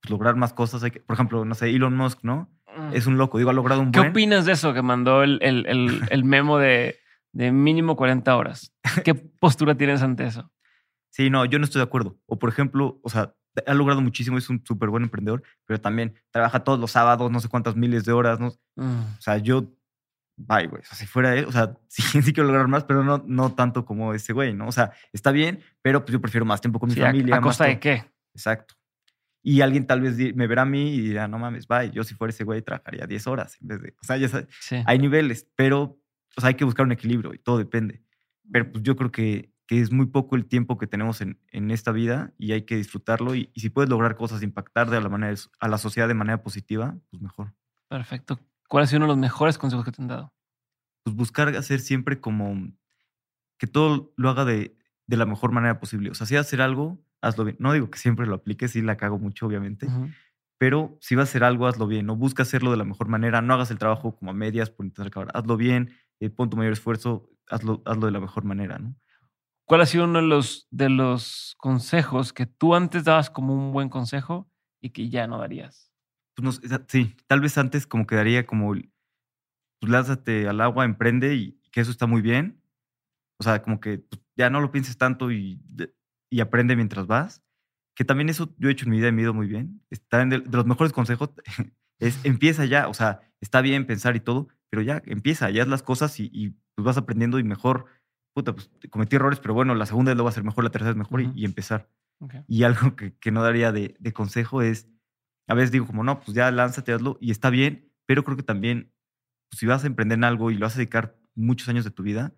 Speaker 2: lograr más cosas, hay que, por ejemplo, no sé, Elon Musk, ¿no? Es un loco, digo, ha logrado un
Speaker 1: ¿Qué
Speaker 2: buen.
Speaker 1: opinas de eso que mandó el, el- el- el memo de, de mínimo 40 horas? ¿Qué postura tienes ante eso?
Speaker 2: Sí, no, yo no estoy de acuerdo. O, por ejemplo, o sea, ha logrado muchísimo, es un súper buen emprendedor, pero también trabaja todos los sábados, no sé cuántas miles de horas, ¿no?
Speaker 1: Mm,
Speaker 2: O sea, yo, bye, güey. O sea, si fuera él, o sea, sí, sí quiero lograr más, pero no, no tanto como ese güey, ¿no? O sea, está bien, pero pues yo prefiero más tiempo con mi
Speaker 1: sí, ¿a-
Speaker 2: familia.
Speaker 1: ¿A,
Speaker 2: más
Speaker 1: costa de qué?
Speaker 2: Exacto. Y alguien tal vez me verá a mí y dirá, no mames, bye. Yo si fuera ese güey trabajaría 10 horas en vez de. O sea, ya sabes,
Speaker 1: Sí.
Speaker 2: hay niveles, pero o sea, hay que buscar un equilibrio y todo depende. Pero pues yo creo que, que es muy poco el tiempo que tenemos en, en esta vida y hay que disfrutarlo. Y, y si puedes lograr cosas, impactar de la manera, a la sociedad de manera positiva, pues mejor.
Speaker 1: Perfecto. ¿Cuál ha sido uno de los mejores consejos que te han dado?
Speaker 2: Pues buscar hacer siempre como que todo lo haga de, de la mejor manera posible. O sea, si vas a hacer algo, hazlo bien. No digo que siempre lo apliques, sí la cago mucho, obviamente.
Speaker 1: Ujú.
Speaker 2: pero si vas a hacer algo, hazlo bien, no busca hacerlo de la mejor manera, no hagas el trabajo como a medias por intentar acabar, hazlo bien, eh, pon tu mayor esfuerzo, hazlo, hazlo de la mejor manera, ¿no?
Speaker 1: ¿Cuál ha sido uno de los, de los consejos que tú antes dabas como un buen consejo y que ya no darías?
Speaker 2: Pues sí, tal vez antes como quedaría como, pues lánzate al agua, emprende y, que eso está muy bien, o sea, como que pues, ya no lo pienses tanto y, y aprende mientras vas, que también eso yo he hecho en mi vida y me ha ido muy bien, está en de, de los mejores consejos es empieza ya, o sea, está bien pensar y todo, pero ya empieza, ya haz las cosas y, y, pues vas aprendiendo y mejor, puta, pues cometí errores, pero bueno, la segunda vez lo va a hacer mejor, la tercera vez mejor y- empezar. Y algo que, que no daría de, de consejo es, a veces digo como, no, pues ya lánzate, hazlo y está bien, pero creo que también, pues, si vas a emprender en algo y lo vas a dedicar muchos años de tu vida,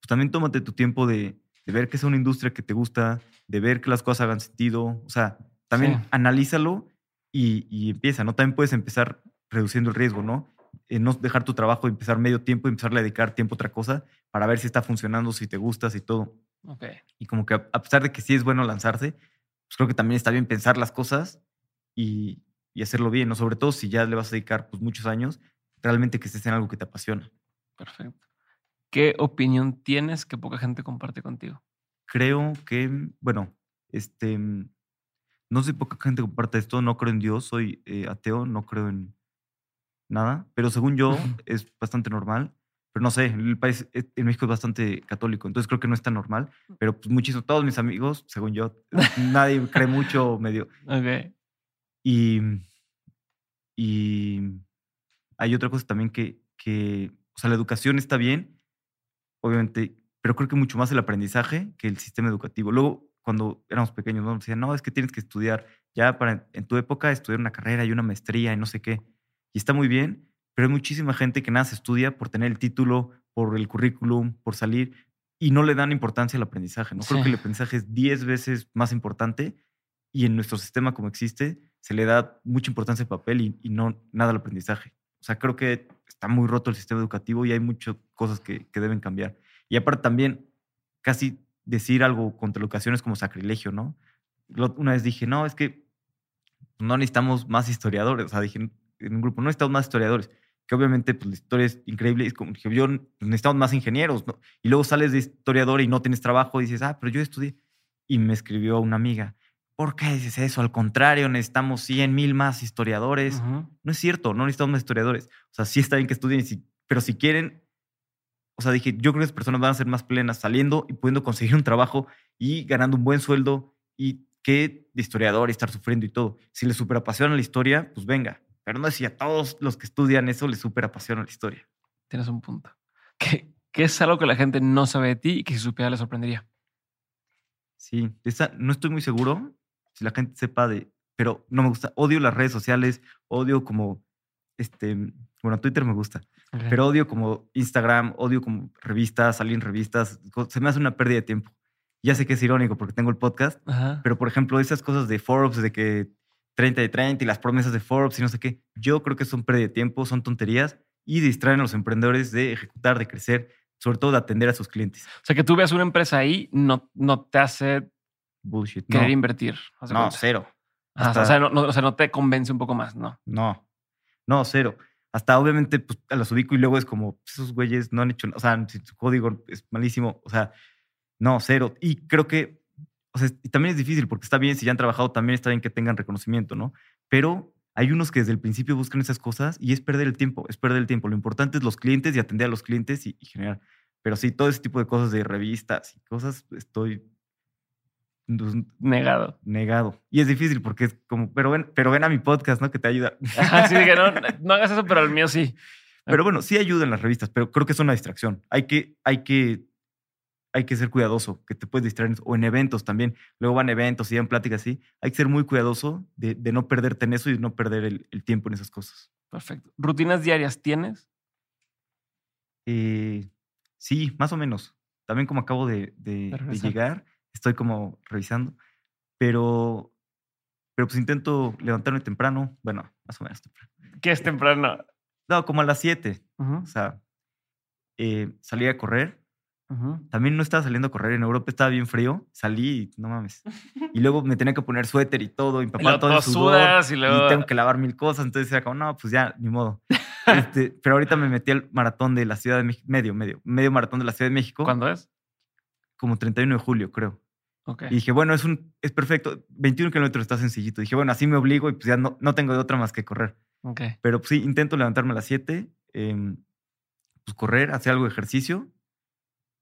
Speaker 2: pues también tómate tu tiempo de, de ver que es una industria que te gusta, de ver que las cosas hagan sentido, o sea, también
Speaker 1: Sí.
Speaker 2: analízalo y, y empieza, ¿no? También puedes empezar reduciendo el riesgo, ¿no? Eh, no dejar tu trabajo, empezar medio tiempo y empezar a dedicar tiempo a otra cosa para ver si está funcionando, si te gustas y todo.
Speaker 1: Ok.
Speaker 2: Y como que a pesar de que sí es bueno lanzarse, pues creo que también está bien pensar las cosas y, y hacerlo bien, ¿no? Sobre todo si ya le vas a dedicar pues, muchos años, realmente que estés en algo que te apasiona.
Speaker 1: Perfecto. ¿Qué opinión tienes que poca gente comparte contigo?
Speaker 2: Creo que, bueno, este, no sé poca gente comparte esto, no creo en Dios, soy eh, ateo, no creo en nada, pero según yo es bastante normal. Pero no sé, el país eh, en México es bastante católico, entonces creo que no es tan normal. Pero pues muchísimo, todos mis amigos, según yo, nadie cree mucho medio.
Speaker 1: Ok.
Speaker 2: Y, y hay otra cosa también que, que, o sea, la educación está bien, obviamente, pero creo que mucho más el aprendizaje que el sistema educativo. Luego, cuando éramos pequeños, ¿no? nos decían, no, es que tienes que estudiar, ya para en tu época estudiar una carrera y una maestría y no sé qué. Y está muy bien, pero hay muchísima gente que nada se estudia por tener el título, por el currículum, por salir, y no le dan importancia al aprendizaje, ¿no? Creo
Speaker 1: Sí.
Speaker 2: que el aprendizaje es 10 veces más importante y en nuestro sistema como existe se le da mucha importancia al papel y, y no nada al aprendizaje. O sea, creo que está muy roto el sistema educativo y hay muchas cosas que, que deben cambiar. Y aparte también, casi decir algo contra la educación es como sacrilegio, ¿no? Una vez dije, no, es que no necesitamos más historiadores. O sea, dije en un grupo, no necesitamos más historiadores. Que obviamente pues, la historia es increíble. Es como dije, yo necesitamos más ingenieros. ¿no? Y luego sales de historiador y no tienes trabajo y dices, ah, pero yo estudié. Y me escribió una amiga, ¿por qué dices eso? Al contrario, necesitamos 100 mil más historiadores.
Speaker 1: Ujú.
Speaker 2: No es cierto, no necesitamos más historiadores. O sea, sí está bien que estudien, pero si quieren, o sea, dije, yo creo que las personas van a ser más plenas saliendo y pudiendo conseguir un trabajo y ganando un buen sueldo y que de historiador y estar sufriendo y todo. Si les super apasiona la historia, pues venga. Pero no es si a todos los que estudian eso les super apasiona la historia.
Speaker 1: Tienes un punto. ¿Qué, qué es algo que la gente no sabe de ti y que si supiera le sorprendería?
Speaker 2: Sí, esa, no estoy muy seguro si la gente sepa de, pero no me gusta. Odio las redes sociales, odio como, este, bueno, Twitter me gusta, pero odio como Instagram, odio como revistas, salir en revistas. Se me hace una pérdida de tiempo. Ya sé que es irónico porque tengo el podcast,
Speaker 1: Ajá.
Speaker 2: pero por ejemplo, esas cosas de Forbes, de que 30 de 30 y las promesas de Forbes y no sé qué, yo creo que son pérdida de tiempo, son tonterías y distraen a los emprendedores de ejecutar, de crecer, sobre todo de atender a sus clientes.
Speaker 1: O sea, que tú veas una empresa ahí no, no te hace
Speaker 2: Bullshit.
Speaker 1: querer
Speaker 2: No,
Speaker 1: invertir.
Speaker 2: no
Speaker 1: cuenta.
Speaker 2: cero. Hasta-
Speaker 1: o, sea, no, no- o sea, no te convence un poco más, ¿no?
Speaker 2: No, no, cero. Hasta obviamente pues, los ubico y luego es como, "Pues, esos güeyes no han hecho, o sea, su código es malísimo, o sea, no, cero. Y creo que, o sea, y también es difícil porque está bien, si ya han trabajado, también está bien que tengan reconocimiento, ¿no? Pero hay unos que desde el principio buscan esas cosas y es perder el tiempo, es perder el tiempo. Lo importante es los clientes y atender a los clientes y, y generar. Pero sí, todo ese tipo de cosas de revistas y cosas, estoy pues,
Speaker 1: Negado.
Speaker 2: negado. Y es difícil porque es como, pero ven, pero ven a mi podcast, ¿no? Que te ayuda.
Speaker 1: Ajá, sí, dije, no, no hagas eso, pero el mío sí.
Speaker 2: Pero bueno, sí ayuda en las revistas, pero creo que es una distracción. Hay que, hay que, hay que ser cuidadoso, que te puedes distraer. O en eventos también. Luego van eventos y dan pláticas así. Hay que ser muy cuidadoso de, de no perderte en eso y no perder el, el tiempo en esas cosas.
Speaker 1: Perfecto. ¿Rutinas diarias tienes?
Speaker 2: Eh, sí, más o menos. También como acabo de, llegar, estoy como revisando. Pero, pero pues intento levantarme temprano. Bueno, más o menos temprano.
Speaker 1: Que es temprano.
Speaker 2: No, como a las 7.
Speaker 1: Ujú,
Speaker 2: O sea, eh, salí a correr.
Speaker 1: ujú.
Speaker 2: También no estaba saliendo a correr. En Europa estaba bien frío. Salí y no mames. Y luego me tenía que poner suéter y todo. Y empapar
Speaker 1: luego
Speaker 2: todo el sudor.
Speaker 1: y luego...
Speaker 2: Y tengo que lavar mil cosas. Entonces era como, no, pues ya, ni modo. Este, pero ahorita me metí al maratón de la Ciudad de México. Medio, medio. Medio maratón de la Ciudad de México.
Speaker 1: ¿Cuándo es?
Speaker 2: Como 31 de julio, creo.
Speaker 1: Ok.
Speaker 2: Y dije, bueno, es, un, es perfecto. 21 kilómetros está sencillito. Dije, bueno, así me obligo y pues ya no, no tengo de otra más que correr.
Speaker 1: ok.
Speaker 2: Pero pues, sí, intento levantarme a las 7, em, pues correr, hacer algo de ejercicio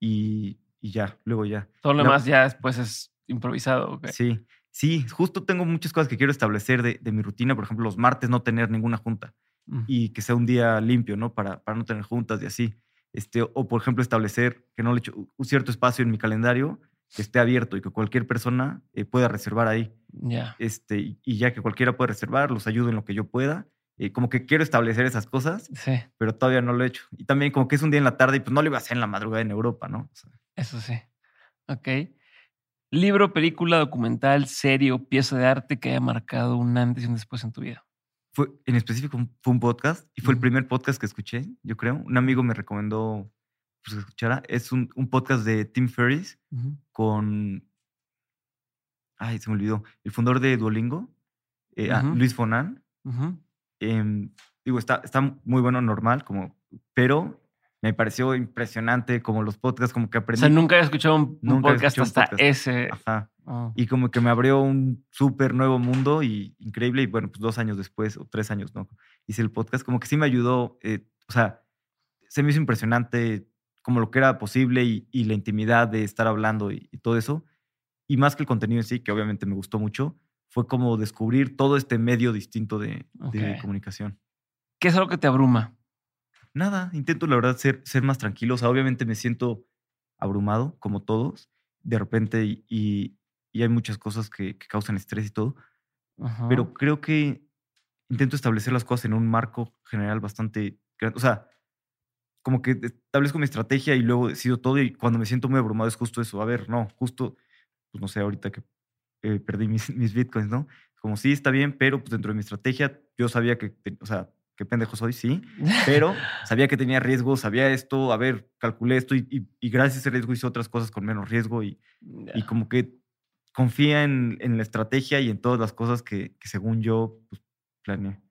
Speaker 2: y, y ya, luego ya.
Speaker 1: Todo lo demás ya después es improvisado. ok.
Speaker 2: Sí, sí, justo tengo muchas cosas que quiero establecer de, de mi rutina. Por ejemplo, los martes no tener ninguna junta
Speaker 1: Mm.
Speaker 2: y que sea un día limpio, ¿no? Para, para no tener juntas y así. Este, o, por ejemplo, establecer que no le echo un cierto espacio en mi calendario que esté abierto y que cualquier persona eh, pueda reservar ahí.
Speaker 1: Ya.
Speaker 2: Este, y, y ya que cualquiera puede reservar, los ayudo en lo que yo pueda. Eh, como que quiero establecer esas cosas
Speaker 1: Sí,
Speaker 2: pero todavía no lo he hecho. Y también como que es un día en la tarde y pues no lo iba a hacer en la madrugada en Europa, ¿no? O sea,
Speaker 1: eso sí. Ok. Libro, película, documental, serie o pieza de arte que haya marcado un antes y un después en tu vida.
Speaker 2: Fue, en específico fue un podcast y fue el primer podcast que escuché, yo creo. Un amigo me recomendó pues, que escuchara. Es un, un podcast de Tim Ferriss con. Ay, se me olvidó. El fundador de Duolingo, eh, ah. Luis Fonan.
Speaker 1: Ujú.
Speaker 2: em, digo, está, está muy bueno, normal, como, pero me pareció impresionante como los podcasts, como que
Speaker 1: O
Speaker 2: aprendí.
Speaker 1: sea, nunca había escuchado un, podcast
Speaker 2: escuchado un
Speaker 1: hasta
Speaker 2: podcast.
Speaker 1: ese.
Speaker 2: Ajá.
Speaker 1: Oh.
Speaker 2: Y como que me abrió un súper nuevo mundo y increíble. Y bueno, pues dos años después, o tres años, ¿no? Hice el podcast. Como que sí me ayudó. eh, o sea, se me hizo impresionante como lo que era posible y, y la intimidad de estar hablando y, y todo eso. Y más que el contenido en sí, que obviamente me gustó mucho, fue como descubrir todo este medio distinto de, comunicación.
Speaker 1: ¿Qué es algo que te abruma?
Speaker 2: Nada, intento la verdad ser, ser más tranquilo. O sea, obviamente me siento abrumado, como todos, de repente, y, y- y hay muchas cosas que, que causan estrés y todo.
Speaker 1: Ajá.
Speaker 2: Pero creo que intento establecer las cosas en un marco general bastante grande. O sea, como que establezco mi estrategia y luego decido todo. Y cuando me siento muy abrumado es justo eso. A ver, no, justo, pues no sé, ahorita que eh, perdí mis, mis bitcoins, ¿no? Como sí, está bien, pero pues dentro de mi estrategia yo sabía que, o sea, qué pendejo soy, sí, pero sabía que tenía riesgo, sabía esto, a ver, calculé esto y, y- y gracias a ese riesgo hice otras cosas con menos riesgo y,
Speaker 1: Ya.
Speaker 2: y como que confía en, en la estrategia y en todas las cosas que, que según yo pues, planeé.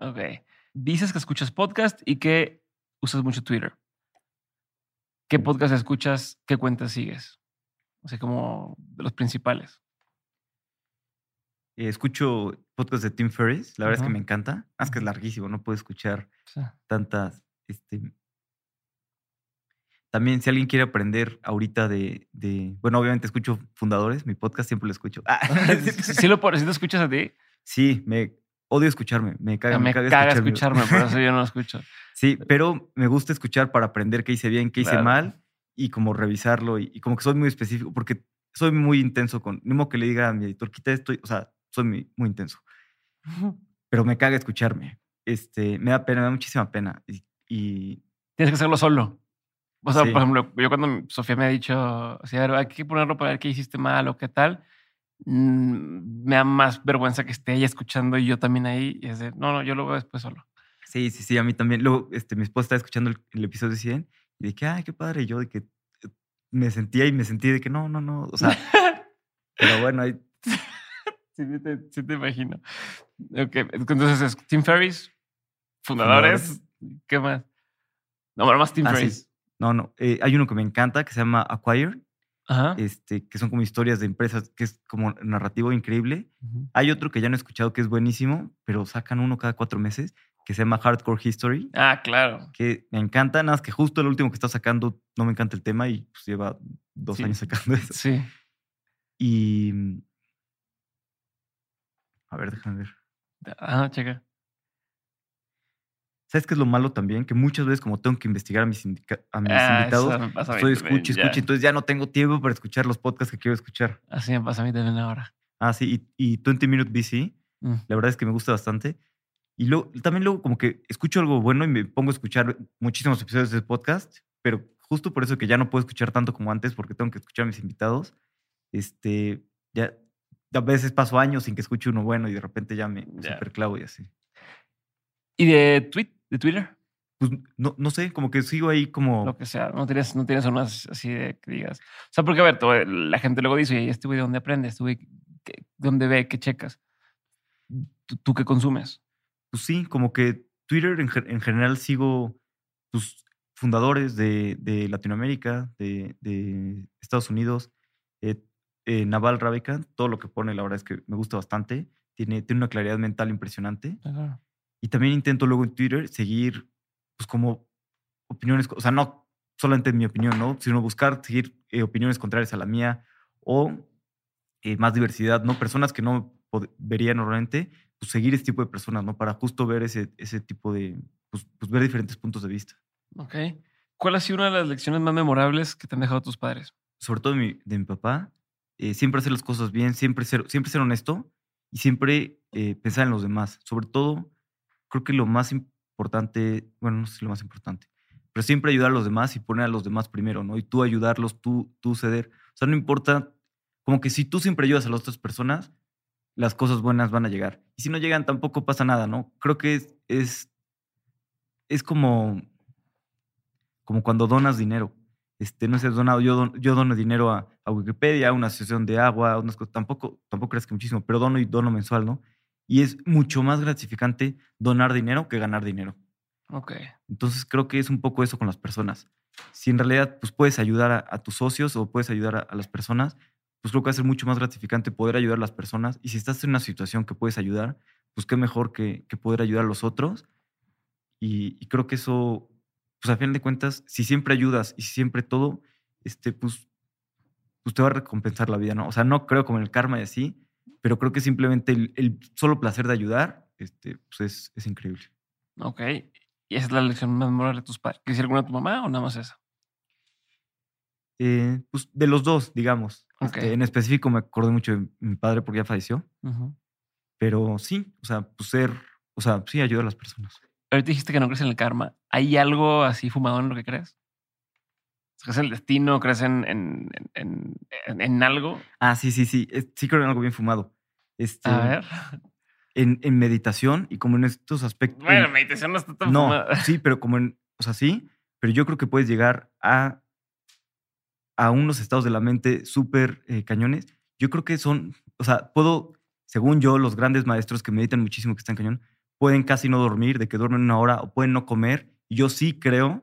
Speaker 1: Ok. Dices que escuchas podcast y que usas mucho Twitter. ¿Qué podcast escuchas? ¿Qué cuentas sigues? O sea, como de los principales.
Speaker 2: Eh, escucho podcast de Tim Ferriss, la verdad es que me encanta, más que es larguísimo, no puedo escuchar
Speaker 1: Sí.
Speaker 2: tantas. Este... También, si alguien quiere aprender ahorita de, de- Bueno, obviamente escucho Fundadores, mi podcast siempre lo escucho. Ah,
Speaker 1: Sí, sí lo sí te escuchas a ti.
Speaker 2: sí, me odio escucharme, me caga,
Speaker 1: me
Speaker 2: caga
Speaker 1: caga
Speaker 2: escucharme.
Speaker 1: escucharme, por eso yo no lo escucho.
Speaker 2: Sí, pero me gusta escuchar para aprender qué hice bien, qué hice
Speaker 1: Claro.
Speaker 2: mal y como revisarlo y, y como que soy muy específico porque soy muy intenso con, modo que le diga a mi editor, quita esto, o sea, soy muy, muy intenso, pero me caga escucharme. Este, me da pena, me da muchísima pena y, y
Speaker 1: Tienes que hacerlo solo. O sea,
Speaker 2: Sí.
Speaker 1: por ejemplo, yo cuando Sofía me ha dicho, o sea, a ver, hay que ponerlo para ver qué hiciste mal o qué tal, mm, me da más vergüenza que esté ella escuchando y yo también ahí. Y es de, no, no, yo lo veo después solo.
Speaker 2: sí, sí, sí, a mí también. Luego, este, mi esposa estaba escuchando el, el episodio 100 y de que, ay, qué padre, y yo de que eh, me sentía y me sentí de que no, no, no, o sea, pero bueno, ahí,
Speaker 1: Sí, sí te, sí te imagino. Ok, entonces es Tim Ferriss, fundadores, ¿qué más? No, más Tim
Speaker 2: Ah, sí. No, no, eh, hay uno que me encanta que se llama Acquire,
Speaker 1: Ajá.
Speaker 2: este, que son como historias de empresas, que es como narrativo increíble. Hay otro que ya no he escuchado que es buenísimo, pero sacan uno cada cuatro meses, que se llama Hardcore History,
Speaker 1: Ah, claro.
Speaker 2: que me encanta, nada más que justo el último que está sacando no me encanta el tema y pues lleva dos
Speaker 1: Sí.
Speaker 2: años sacando eso.
Speaker 1: Sí.
Speaker 2: Y... mm, A ver, déjame ver.
Speaker 1: Ah, checa.
Speaker 2: ¿Sabes qué es lo malo también? Que muchas veces como tengo que investigar a mis, indica- a mis
Speaker 1: Ah,
Speaker 2: invitados, estoy
Speaker 1: ya.
Speaker 2: escuche, entonces ya no tengo tiempo para escuchar los podcasts que quiero escuchar.
Speaker 1: Así me pasa a mí también ahora.
Speaker 2: Ah, sí, y, y 20 Minute BC,
Speaker 1: Mm.
Speaker 2: la verdad es que me gusta bastante. Y luego, también luego como que escucho algo bueno y me pongo a escuchar muchísimos episodios de podcast, pero justo por eso que ya no puedo escuchar tanto como antes porque tengo que escuchar a mis invitados, este, ya a veces paso años sin que escuche uno bueno y de repente ya me superclavo y así.
Speaker 1: ¿Y de tweet, de Twitter?
Speaker 2: Pues no, no sé, como que sigo ahí como...
Speaker 1: Lo que sea. No tienes, no tienes unas así de que digas. O sea, porque a ver, todo- la gente luego dice, ¿y este güey de dónde aprende? ¿Este güey dónde ve? ¿Qué checas? ¿Tú, tú qué consumes?
Speaker 2: Pues sí, como que Twitter en, en general sigo pues, fundadores de, de Latinoamérica, de, de Estados Unidos, eh, eh, Naval Ravikant, todo lo que pone la verdad es que me gusta bastante, tiene, tiene una claridad mental impresionante.
Speaker 1: Ajá.
Speaker 2: Y también intento luego en Twitter seguir pues como opiniones, o sea, no solamente mi opinión, ¿no? Sino buscar seguir eh, opiniones contrarias a la mía o eh, más diversidad, ¿no? Personas que no vería normalmente, pues seguir ese tipo de personas, ¿no? Para justo ver ese, ese tipo de, pues, pues ver diferentes puntos de vista.
Speaker 1: Ok. ¿Cuál ha sido una de las lecciones más memorables que te han dejado tus padres?
Speaker 2: Sobre todo de mi, de mi papá, eh, siempre hacer las cosas bien, siempre ser, siempre ser honesto y siempre eh, pensar en los demás. Sobre todo, creo que lo más importante, bueno, no sé si lo más importante, pero siempre ayudar a los demás y poner a los demás primero, ¿no? Y tú ayudarlos, tú, tú ceder. O sea, no importa como que si tú siempre ayudas a las otras personas, las cosas buenas van a llegar. Y si no llegan, tampoco pasa nada, ¿no? Creo que es, es, es como, como cuando donas dinero. Este, no sé, donado, yo, yo dono dinero a, a Wikipedia, a una asociación de agua, unas cosas, tampoco, tampoco creas que muchísimo, pero dono y dono mensual, ¿no? Y es mucho más gratificante donar dinero que ganar dinero.
Speaker 1: Ok.
Speaker 2: Entonces creo que es un poco eso con las personas. Si en realidad pues, puedes ayudar a, a tus socios o puedes ayudar a, a las personas, pues creo que va a ser mucho más gratificante poder ayudar a las personas. Y si estás en una situación que puedes ayudar, pues qué mejor que, que poder ayudar a los otros. Y, y creo que eso, pues a fin de cuentas, si siempre ayudas y si siempre todo, este, pues, pues te va a recompensar la vida, ¿no? O sea, no creo como en el karma y así, pero creo que simplemente el, el solo placer de ayudar, este, pues es, es increíble.
Speaker 1: Ok. ¿Y esa es la lección más memorable de tus padres? ¿Quieres alguna de tu mamá o nada más esa?
Speaker 2: Eh, pues de los dos, digamos.
Speaker 1: Ok.
Speaker 2: Este, en específico me acordé mucho de mi padre porque ya falleció, pero sí, o sea, pues ser, o sea, sí ayudar a las personas.
Speaker 1: Ahorita dijiste que no crees en el karma. ¿Hay algo así fumado en lo que crees? ¿Crees en el destino? ¿Crees en, en, en, en- en algo?
Speaker 2: Ah, sí, sí, sí, es- sí creo en algo bien fumado. Este,
Speaker 1: A ver.
Speaker 2: En, en meditación y como en estos aspectos. en-
Speaker 1: Bueno, meditación no está tan
Speaker 2: no,
Speaker 1: fumada.
Speaker 2: sí, pero como en, o sea, sí, pero yo creo que puedes llegar a, a unos estados de la mente súper eh, cañones. Yo creo que son, o sea, puedo, según yo, los grandes maestros que meditan muchísimo, que están cañón, pueden casi no dormir, de que duermen una hora o pueden no comer. Yo sí creo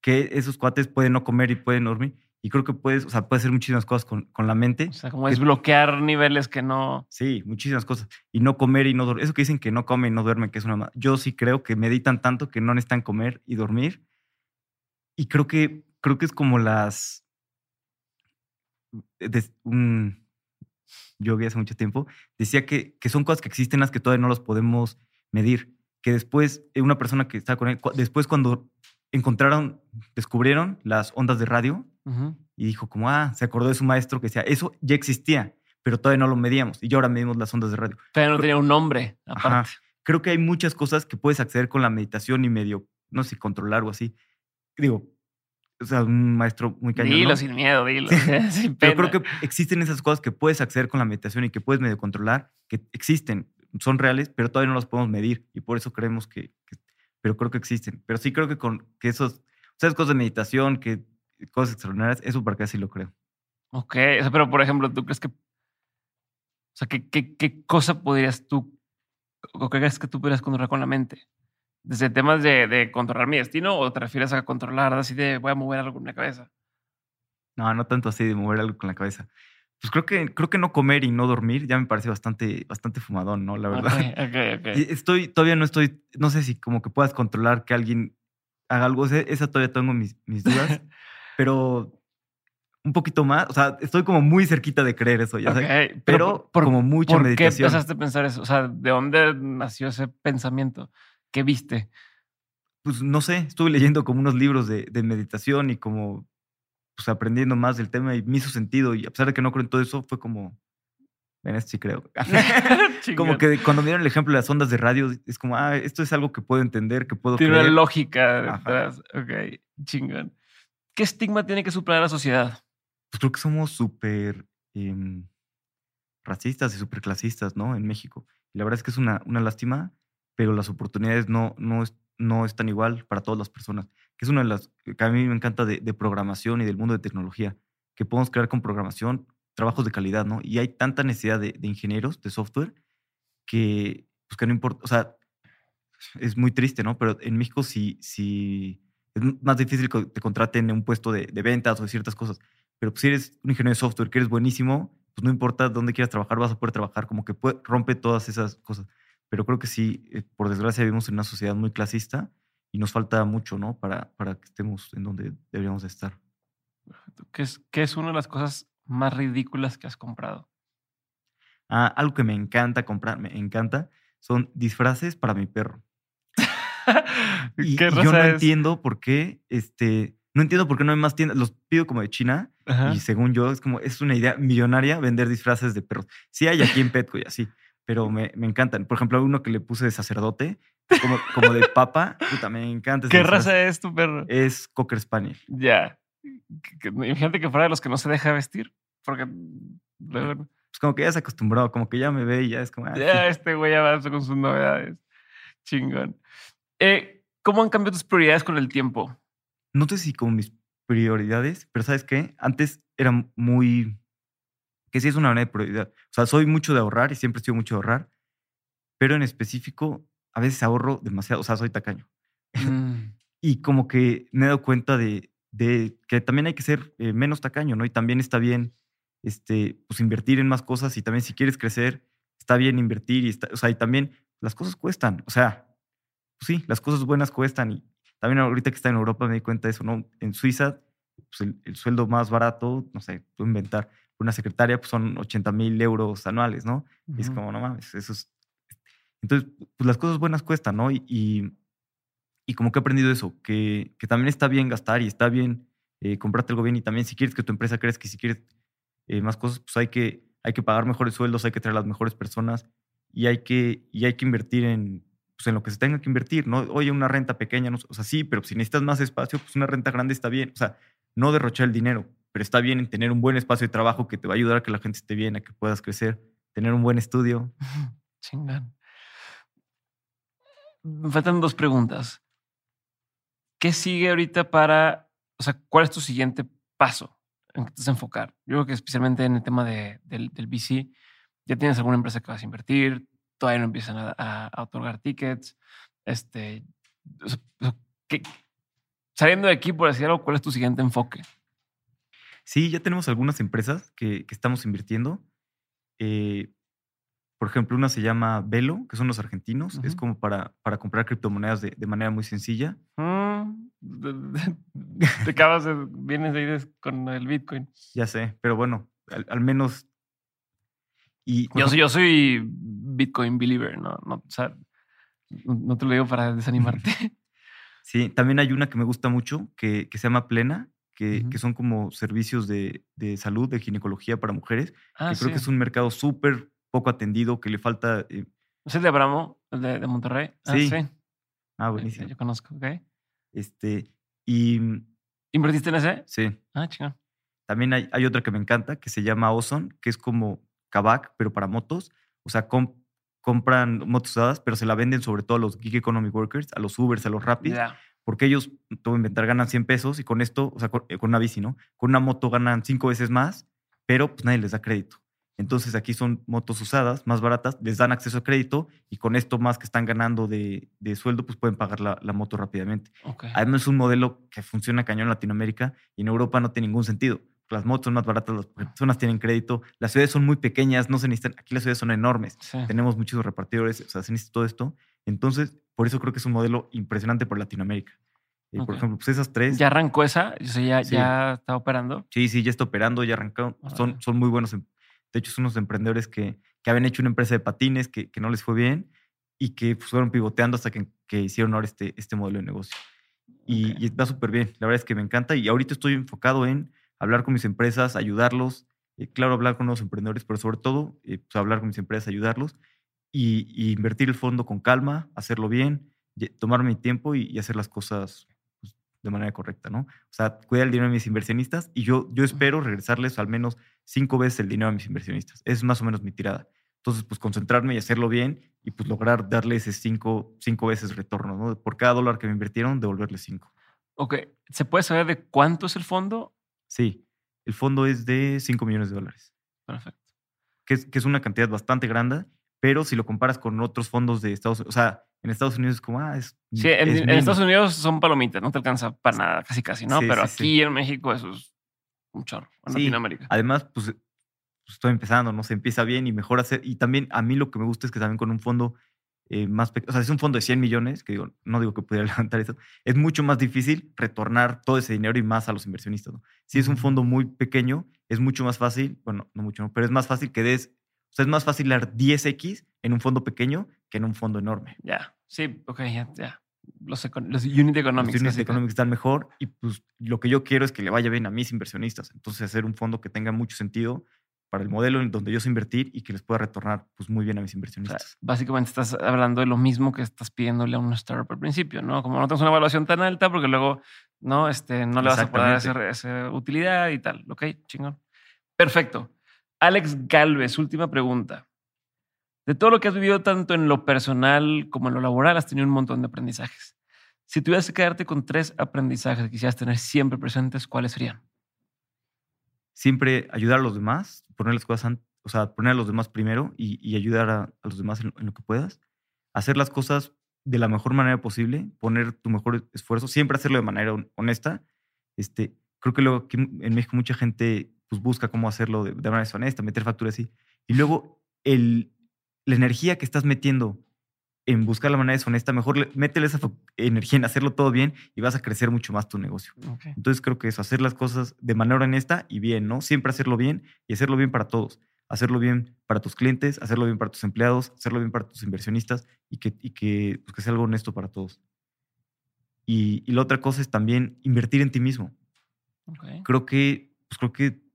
Speaker 2: que esos cuates pueden no comer y pueden dormir. Y creo que puedes, o sea, puedes hacer muchísimas cosas con, con la mente.
Speaker 1: O sea, como desbloquear niveles que no.
Speaker 2: Sí, muchísimas cosas. Y no comer y no dormir. Eso que dicen que no comen y no duermen, que es una... Yo sí creo que meditan tanto que no necesitan comer y dormir. Y creo que, creo que es como las... de- un yogi hace mucho tiempo decía que, que son cosas que existen las que todavía no las podemos medir. Que después, eh, una persona que estaba con él, después cuando encontraron, descubrieron las ondas de radio, y dijo como, ah, se acordó de su maestro que decía, eso ya existía, pero todavía no lo medíamos y ya ahora medimos las ondas de radio.
Speaker 1: Todavía no tenía un nombre
Speaker 2: Ajá.
Speaker 1: aparte.
Speaker 2: Creo que hay muchas cosas que puedes acceder con la meditación y medio, no sé, controlar o así. Digo, o sea, un maestro muy cañón.
Speaker 1: Dilo
Speaker 2: ¿no?
Speaker 1: sin miedo, dilo. sin
Speaker 2: Pero
Speaker 1: pena.
Speaker 2: creo que existen esas cosas que puedes acceder con la meditación y que puedes medio controlar, que existen, son reales, pero todavía no las podemos medir y por eso creemos que, que- pero creo que existen. Pero sí creo que con que esos, esas cosas de meditación, que cosas extraordinarias, eso para qué sí lo creo.
Speaker 1: Ok, o sea, pero por ejemplo, ¿tú crees que... O sea, ¿qué, qué, qué cosa podrías tú... o qué crees que tú podrías controlar con la mente? ¿Desde temas de, de controlar mi destino o te refieres a controlar así de voy a mover algo en la cabeza?
Speaker 2: No, no tanto así de mover algo con la cabeza. Pues creo que, creo que no comer y no dormir ya me parece bastante, bastante fumadón, ¿no? La verdad.
Speaker 1: Ok, ok, ok.
Speaker 2: Y Estoy, todavía no estoy, no sé si como que puedas controlar que alguien haga algo. o sea, esa todavía tengo mis, mis dudas, pero un poquito más. O sea, estoy como muy cerquita de creer eso, ya sabes.
Speaker 1: Ok,
Speaker 2: Pero,
Speaker 1: por-
Speaker 2: como mucha
Speaker 1: ¿Por qué
Speaker 2: meditación.
Speaker 1: empezaste a pensar eso? O sea, ¿de dónde nació ese pensamiento? ¿Qué viste?
Speaker 2: Pues no sé, estuve leyendo como unos libros de, de meditación y como pues aprendiendo más del tema y me hizo sentido. Y a pesar de que no creo en todo eso, fue como, en esto sí creo. como que cuando me dieron el ejemplo de las ondas de radio, es como, ah, esto es algo que puedo entender, que puedo
Speaker 1: Tiene una
Speaker 2: creer.
Speaker 1: lógica
Speaker 2: Ajá.
Speaker 1: detrás. Ok, chingón. ¿Qué estigma tiene que superar la sociedad?
Speaker 2: Pues creo que somos súper em, racistas y súper clasistas, ¿no? En México. Y la verdad es que es una, una lástima, pero las oportunidades no, no, no están igual para todas las personas. Que es una de las que a mí me encanta de, programación y del mundo de tecnología, que podemos crear con programación trabajos de calidad, ¿no? Y hay tanta necesidad de, ingenieros de software que, pues que no importa, o sea, es muy triste, ¿no? Pero en México sí, sí es más difícil que te contraten en un puesto de, de ventas o de ciertas cosas. Pero pues, si eres un ingeniero de software que eres buenísimo, pues no importa dónde quieras trabajar, vas a poder trabajar, como que puede- rompe todas esas cosas. Pero creo que sí, eh, por desgracia vivimos en una sociedad muy clasista y nos falta mucho, ¿no? Para, para que estemos en donde deberíamos de estar.
Speaker 1: ¿Qué es, qué es una de las cosas más ridículas que has comprado?
Speaker 2: Ah, algo que me encanta comprar, me encanta, son disfraces para mi perro. Y,
Speaker 1: ¿Qué
Speaker 2: y
Speaker 1: raza
Speaker 2: yo no
Speaker 1: es?
Speaker 2: entiendo por qué, este, no entiendo por qué no hay más tiendas. Los pido como de China
Speaker 1: Ajá.
Speaker 2: y según yo es como, es una idea millonaria vender disfraces de perros. Sí hay aquí en Petco y así, pero me, me encantan. Por ejemplo, uno que le puse de sacerdote, como, como de papa, puta, me encanta.
Speaker 1: ¿Qué raza es tu perro?
Speaker 2: Es Cocker Spaniel.
Speaker 1: Ya. Imagínate que fuera de los que no se deja vestir. Porque Luego,
Speaker 2: Pues como que ya se acostumbró, como que ya me ve y ya es como... ah, sí.
Speaker 1: ya este güey avanza con sus novedades. Chingón. Eh, ¿Cómo han cambiado tus prioridades con el tiempo?
Speaker 2: No sé si como mis prioridades, pero ¿sabes qué? Antes era muy... Que sí es una manera de prioridad. O sea, soy mucho de ahorrar y siempre he sido mucho de ahorrar, pero en específico a veces ahorro demasiado, o sea, soy tacaño.
Speaker 1: Mm,
Speaker 2: Y como que me he dado cuenta de, de que también hay que ser eh, menos tacaño, ¿no? Y también está bien este, pues, invertir en más cosas y también si quieres crecer, está bien invertir y, está, o sea, y también las cosas cuestan. O sea, pues sí, las cosas buenas cuestan y también ahorita que está en Europa me di cuenta de eso, ¿no? En Suiza, pues el, el sueldo más barato, no sé, puedo inventar, una secretaria pues son 80 mil euros anuales, ¿no? Y es como, no mames, eso es... Entonces, pues las cosas buenas cuestan, ¿no? Y, y, y como que he aprendido eso, que, que también está bien gastar y está bien eh, comprarte algo bien y también si quieres que tu empresa crezca y si quieres eh, más cosas, pues hay que, hay que pagar mejores sueldos, hay que traer las mejores personas y hay que, y hay que invertir en, pues en lo que se tenga que invertir, ¿no? Oye, una renta pequeña, no, o sea, sí, pero si necesitas más espacio, pues una renta grande está bien. O sea, no derrochar el dinero, pero está bien en tener un buen espacio de trabajo que te va a ayudar a que la gente esté bien, a que puedas crecer, tener un buen estudio.
Speaker 1: Chingón. Me faltan dos preguntas. ¿Qué sigue ahorita para, o sea, cuál es tu siguiente paso en que te vas a enfocar? Yo creo que especialmente en el tema de, del, VC, ya tienes alguna empresa que vas a invertir, todavía no empiezan a, a- otorgar tickets. Este, o sea, o sea, ¿qué- saliendo de aquí, por decir algo, ¿cuál es tu siguiente enfoque?
Speaker 2: Sí, ya tenemos algunas empresas que, que estamos invirtiendo. Eh, por ejemplo, una se llama Velo, que son los argentinos. Es como para, para comprar criptomonedas de, de manera muy sencilla.
Speaker 1: Mm, Te acabas de, vienes de ahí con el Bitcoin.
Speaker 2: Ya sé, pero bueno, al, al menos. Y
Speaker 1: Yo soy, yo soy Bitcoin believer, ¿no? no o sea, no no te lo digo para desanimarte.
Speaker 2: Sí, también hay una que me gusta mucho que, que se llama Plena, que,
Speaker 1: Ujú.
Speaker 2: que son como servicios de, de salud, de ginecología para mujeres.
Speaker 1: Ah,
Speaker 2: que creo
Speaker 1: sí.
Speaker 2: que es un mercado súper poco atendido, que le falta. eh,
Speaker 1: ¿Es el de Abramo, el de, de Monterrey? Ah,
Speaker 2: Sí.
Speaker 1: sí.
Speaker 2: ah,
Speaker 1: Eh,
Speaker 2: buenísimo.
Speaker 1: Yo conozco, ok.
Speaker 2: Este, y mm,
Speaker 1: ¿Invertiste en ese?
Speaker 2: sí,
Speaker 1: Ah, chingón.
Speaker 2: también hay, hay otra que me encanta que se llama Ozone, que es como Kavak, pero para motos. O sea, com- compran motos usadas, pero se la venden sobre todo a los gig economy workers, a los Ubers, a los Rapid.
Speaker 1: Ya.
Speaker 2: Porque ellos, a inventar, ganan 100 pesos y con esto, o sea, con, eh, con una bici, ¿no? Con una moto ganan cinco veces más, pero pues nadie les da crédito. Entonces aquí son motos usadas, más baratas, les dan acceso a crédito y con esto más que están ganando de, de sueldo, pues pueden pagar la, la moto rápidamente.
Speaker 1: Ok.
Speaker 2: Además es un modelo que funciona cañón en Latinoamérica y en Europa no tiene ningún sentido. Las motos son más baratas, las personas tienen crédito, las ciudades son muy pequeñas, no se necesitan, aquí las ciudades son enormes
Speaker 1: Sí.
Speaker 2: tenemos muchos repartidores, o sea, se necesita todo esto. Entonces, por eso creo que es un modelo impresionante por Latinoamérica. Eh,
Speaker 1: Ok.
Speaker 2: Por ejemplo, pues esas tres.
Speaker 1: ¿Ya arrancó esa? O sea, ya,
Speaker 2: Sí.
Speaker 1: ya está operando.
Speaker 2: Sí, sí, ya está operando, ya arrancaron. Son, muy buenos. em- De hecho, son unos emprendedores que, que habían hecho una empresa de patines que, que no les fue bien y que pues, fueron pivoteando hasta que, que hicieron ahora este, este modelo de negocio. Y,
Speaker 1: Ok.
Speaker 2: y está súper bien. La verdad es que me encanta. Y ahorita estoy enfocado en hablar con mis empresas, ayudarlos. eh, claro, hablar con los emprendedores, pero sobre todo, eh, pues, hablar con mis empresas, ayudarlos y, y invertir el fondo con calma, hacerlo bien, tomar mi tiempo y, y hacer las cosas pues, de manera correcta, ¿no? O sea, cuidar el dinero de mis inversionistas y yo, yo espero regresarles al menos cinco veces el dinero a mis inversionistas. Es más o menos mi tirada. Entonces, pues concentrarme y hacerlo bien y pues lograr darles ese cinco, cinco veces retorno, ¿no? Por cada dólar que me invirtieron, devolverles cinco.
Speaker 1: Ok. ¿Se puede saber de cuánto es el fondo?
Speaker 2: Sí, el fondo es de 5 millones de dólares,
Speaker 1: Perfecto.
Speaker 2: que es, que es una cantidad bastante grande, pero si lo comparas con otros fondos de Estados Unidos, o sea, en Estados Unidos es como, ah, es.
Speaker 1: Sí, en,
Speaker 2: es
Speaker 1: en
Speaker 2: mínimo.
Speaker 1: Estados Unidos son palomitas, no te alcanza para nada, casi casi, ¿no?
Speaker 2: Sí,
Speaker 1: Pero
Speaker 2: sí, sí.
Speaker 1: aquí en México eso es un chorro. En. Latinoamérica.
Speaker 2: Además, pues, pues, estoy empezando, ¿no? Se empieza bien y mejor hacer. Y también a mí lo que me gusta es que también con un fondo eh, más pequeño, o sea, es un fondo de 100 millones, que digo, no digo que pudiera levantar eso, es mucho más difícil retornar todo ese dinero y más a los inversionistas, ¿no? Si es un fondo muy pequeño, es mucho más fácil, bueno, no mucho, ¿no? pero es más fácil que des, o sea, es más fácil dar 10x en un fondo pequeño que en un fondo enorme.
Speaker 1: Ya. Sí, ok, ya. ya. Los, econ- los unit economics.
Speaker 2: Los unit economics están mejor y pues lo que yo quiero es que le vaya bien a mis inversionistas. Entonces hacer un fondo que tenga mucho sentido para el modelo en donde yo sé invertir y que les pueda retornar pues muy bien a mis
Speaker 1: O sea,
Speaker 2: inversionistas.
Speaker 1: básicamente estás hablando de lo mismo que estás pidiéndole a una startup al principio, ¿no? Como no tienes una evaluación tan alta, porque luego no, este, no le vas a poder hacer utilidad y tal. Ok, chingón. Perfecto.
Speaker 3: Alex Galvez, última pregunta. De todo lo que has vivido tanto en lo personal como en lo laboral, has tenido un montón de aprendizajes. Si tuvieras que quedarte con tres aprendizajes que quisieras tener siempre presentes, ¿cuáles serían?
Speaker 2: Siempre ayudar a los demás, poner las cosas, o sea, poner a los demás primero y, ayudar a, los demás en, lo que puedas. Hacer las cosas de la mejor manera posible, poner tu mejor esfuerzo, siempre hacerlo de manera honesta. Este, creo que luego aquí en México mucha gente pues, busca cómo hacerlo de, de manera deshonesta, meter facturas así. Y luego el, la energía que estás metiendo en buscar la manera deshonesta, mejor métele esa energía en hacerlo todo bien y vas a crecer mucho más tu negocio. Entonces creo que es hacer las cosas de manera honesta y bien, ¿no? Siempre hacerlo bien y hacerlo bien para todos. Hacerlo bien para tus clientes, hacerlo bien para tus empleados, hacerlo bien para tus inversionistas y que, y que, pues, sea algo honesto para todos. Y, la otra cosa es también invertir en ti mismo. Creo que, pues creo que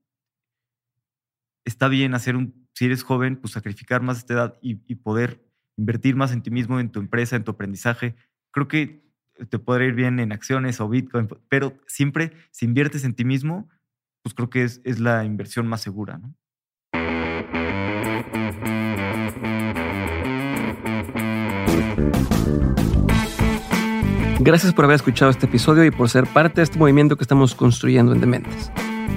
Speaker 2: está bien hacer un, si eres joven, pues sacrificar más esta edad y, poder invertir más en ti mismo, en tu empresa, en tu aprendizaje. Creo que te podrá ir bien en acciones o Bitcoin, pero siempre si inviertes en ti mismo, pues creo que es, la inversión más segura.
Speaker 3: Gracias por haber escuchado este episodio y por ser parte de este movimiento que estamos construyendo en Dementes.